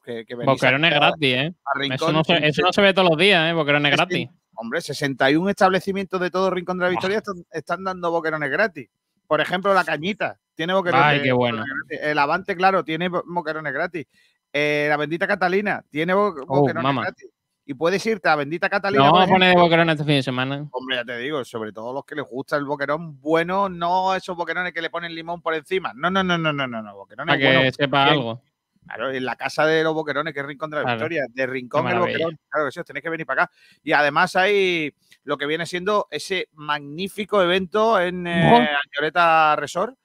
Que, que Boquerón es gratis, ¿eh? Eso no, se, eso no se ve todos los días, ¿eh? Boquerón es gratis. Hombre, 61 establecimientos de todo Rincón de la Victoria están, están dando boquerones gratis. Por ejemplo, la Cañita tiene boquerones, Ay, qué bueno. gratis. El Avante, claro, tiene bo- boquerones gratis. Eh, la Bendita Catalina tiene bo- Oh, boquerones gratis. Y puedes irte a la Bendita Catalina. No vamos a poner. Boquerón este fin de semana. Hombre, ya te digo, sobre todo los que les gusta el boquerón bueno, no esos boquerones que le ponen limón por encima. No, no, no, no, no, no, no. Boquerones Para que buenos, sepa bien, algo. Claro, en la casa de los boquerones, que es Rincón de la Claro. Victoria, de Rincón Qué el maravilla. boquerón. Claro que sí, os tenéis que venir para acá. Y además hay lo que viene siendo ese magnífico evento en eh. Añoreta Resort,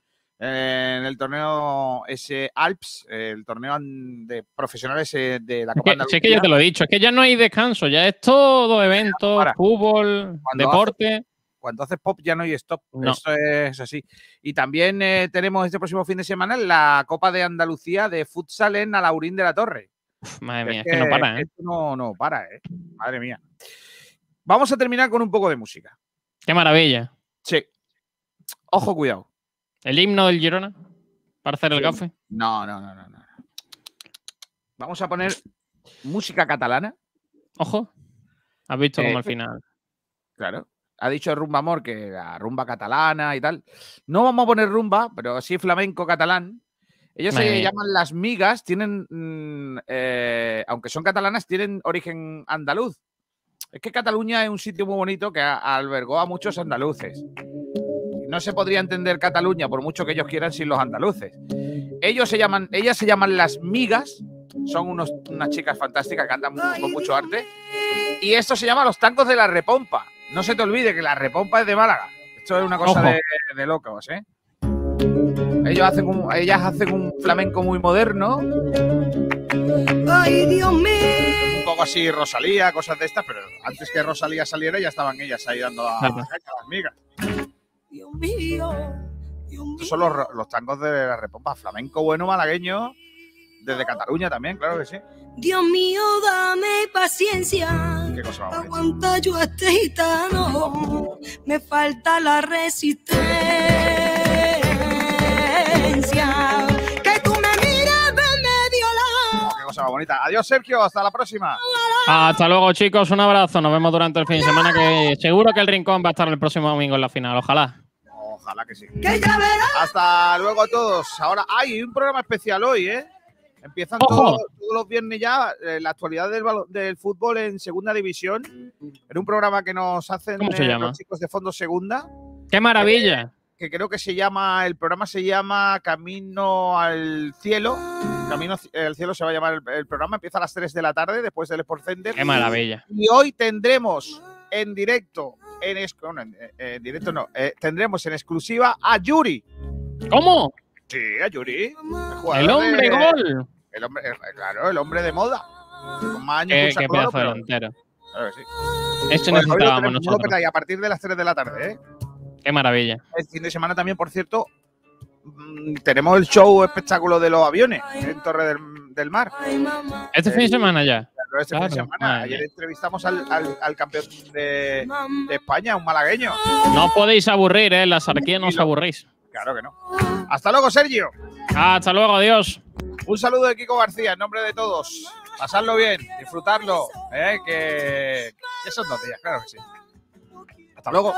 en el torneo ese Alps, el torneo de profesionales eh, de la Es Copa que, si es que ya te lo he dicho, es que ya no hay descanso, ya es todo evento, para. fútbol, Cuando deporte. cuando haces pop ya no hay stop. No. Eso es así. Y también eh, tenemos este próximo fin de semana la Copa de Andalucía de futsal en Alaurín de la Torre. Uf, madre mía, es que no para, ¿eh? Esto no, no para, ¿eh? Madre mía. Vamos a terminar con un poco de música. Qué maravilla. Sí. Ojo, cuidado. El himno del Girona para hacer el Sí. gafe. No, no, no, no, no. Vamos a poner música catalana. Ojo. Has visto Eh, como al final. Claro. Ha dicho Rumba Amor que la rumba catalana y tal. No vamos a poner rumba, pero sí flamenco catalán. Ellos Madre se mía. llaman las migas, tienen, mm, eh, aunque son catalanas, tienen origen andaluz. Es que Cataluña es un sitio muy bonito que albergó a muchos andaluces. No se podría entender Cataluña por mucho que ellos quieran sin los andaluces. Ellos se llaman, ellas se llaman las migas, son unos, unas chicas fantásticas que andan con mucho arte. Y esto se llama los tangos de la repompa. No se te olvide que la repompa es de Málaga. Esto es una cosa de, de locos, ¿eh? Ellos hacen un- ellas hacen un flamenco muy moderno, un Ay, Dios mío. poco así Rosalía, cosas de estas, pero antes que Rosalía saliera ya estaban ellas ahí dando a las migas. Dios mío. Dios mío. Estos son los, los tangos de la repompa. Flamenco bueno malagueño, desde Cataluña también, claro que sí. Dios mío, dame paciencia. Qué cosa. Aguanta yo a este gitano. Me falta la resistencia. Cosa bonita. Adiós, Sergio. Hasta la próxima. Hasta luego, chicos. Un abrazo. Nos vemos durante el fin de semana. Que seguro que el rincón va a estar el próximo domingo en la final. Ojalá. Ojalá que sí. Que ya verás. Hasta luego a todos. Ahora hay un programa especial hoy, ¿eh? Empiezan todos, todos los viernes ya eh, la actualidad del, fútbol en segunda división. En un programa que nos hacen ¿Cómo se eh, llama? los chicos de Fondo Segunda, ¡Qué maravilla! que creo que se llama, el programa se llama Camino al Cielo. Camino al Cielo se va a llamar el, el programa. Empieza a las 3 de la tarde después del Sport Center. ¡Qué maravilla! Y hoy tendremos en directo, en, bueno, en- eh, en directo no, eh, tendremos en exclusiva a Yuri. ¿Cómo? Sí, a Yuri. El, jugador ¡El hombre de- gol! El hombre, eh, claro, el hombre de moda. Con más años ¡Qué, pedazo de pero- delantero! claro que sí. Eso Pues necesitábamos nosotros. a partir de las 3 de la tarde, ¿eh? ¡Qué maravilla! El fin de semana también, por cierto, tenemos el show espectáculo de los aviones en Torre del, del Mar. Este fin de semana ya. Claro, este fin de semana. madre Ayer entrevistamos al, al- al campeón de, de España, un malagueño. No podéis aburrir, ¿eh? En la sarquía no os aburrís. Claro que no. Hasta luego, Sergio. Hasta luego, adiós. Un saludo de Kiko García en nombre de todos. Pasadlo bien, disfrutarlo, ¿eh? que, que son dos días, claro que sí. Hasta luego.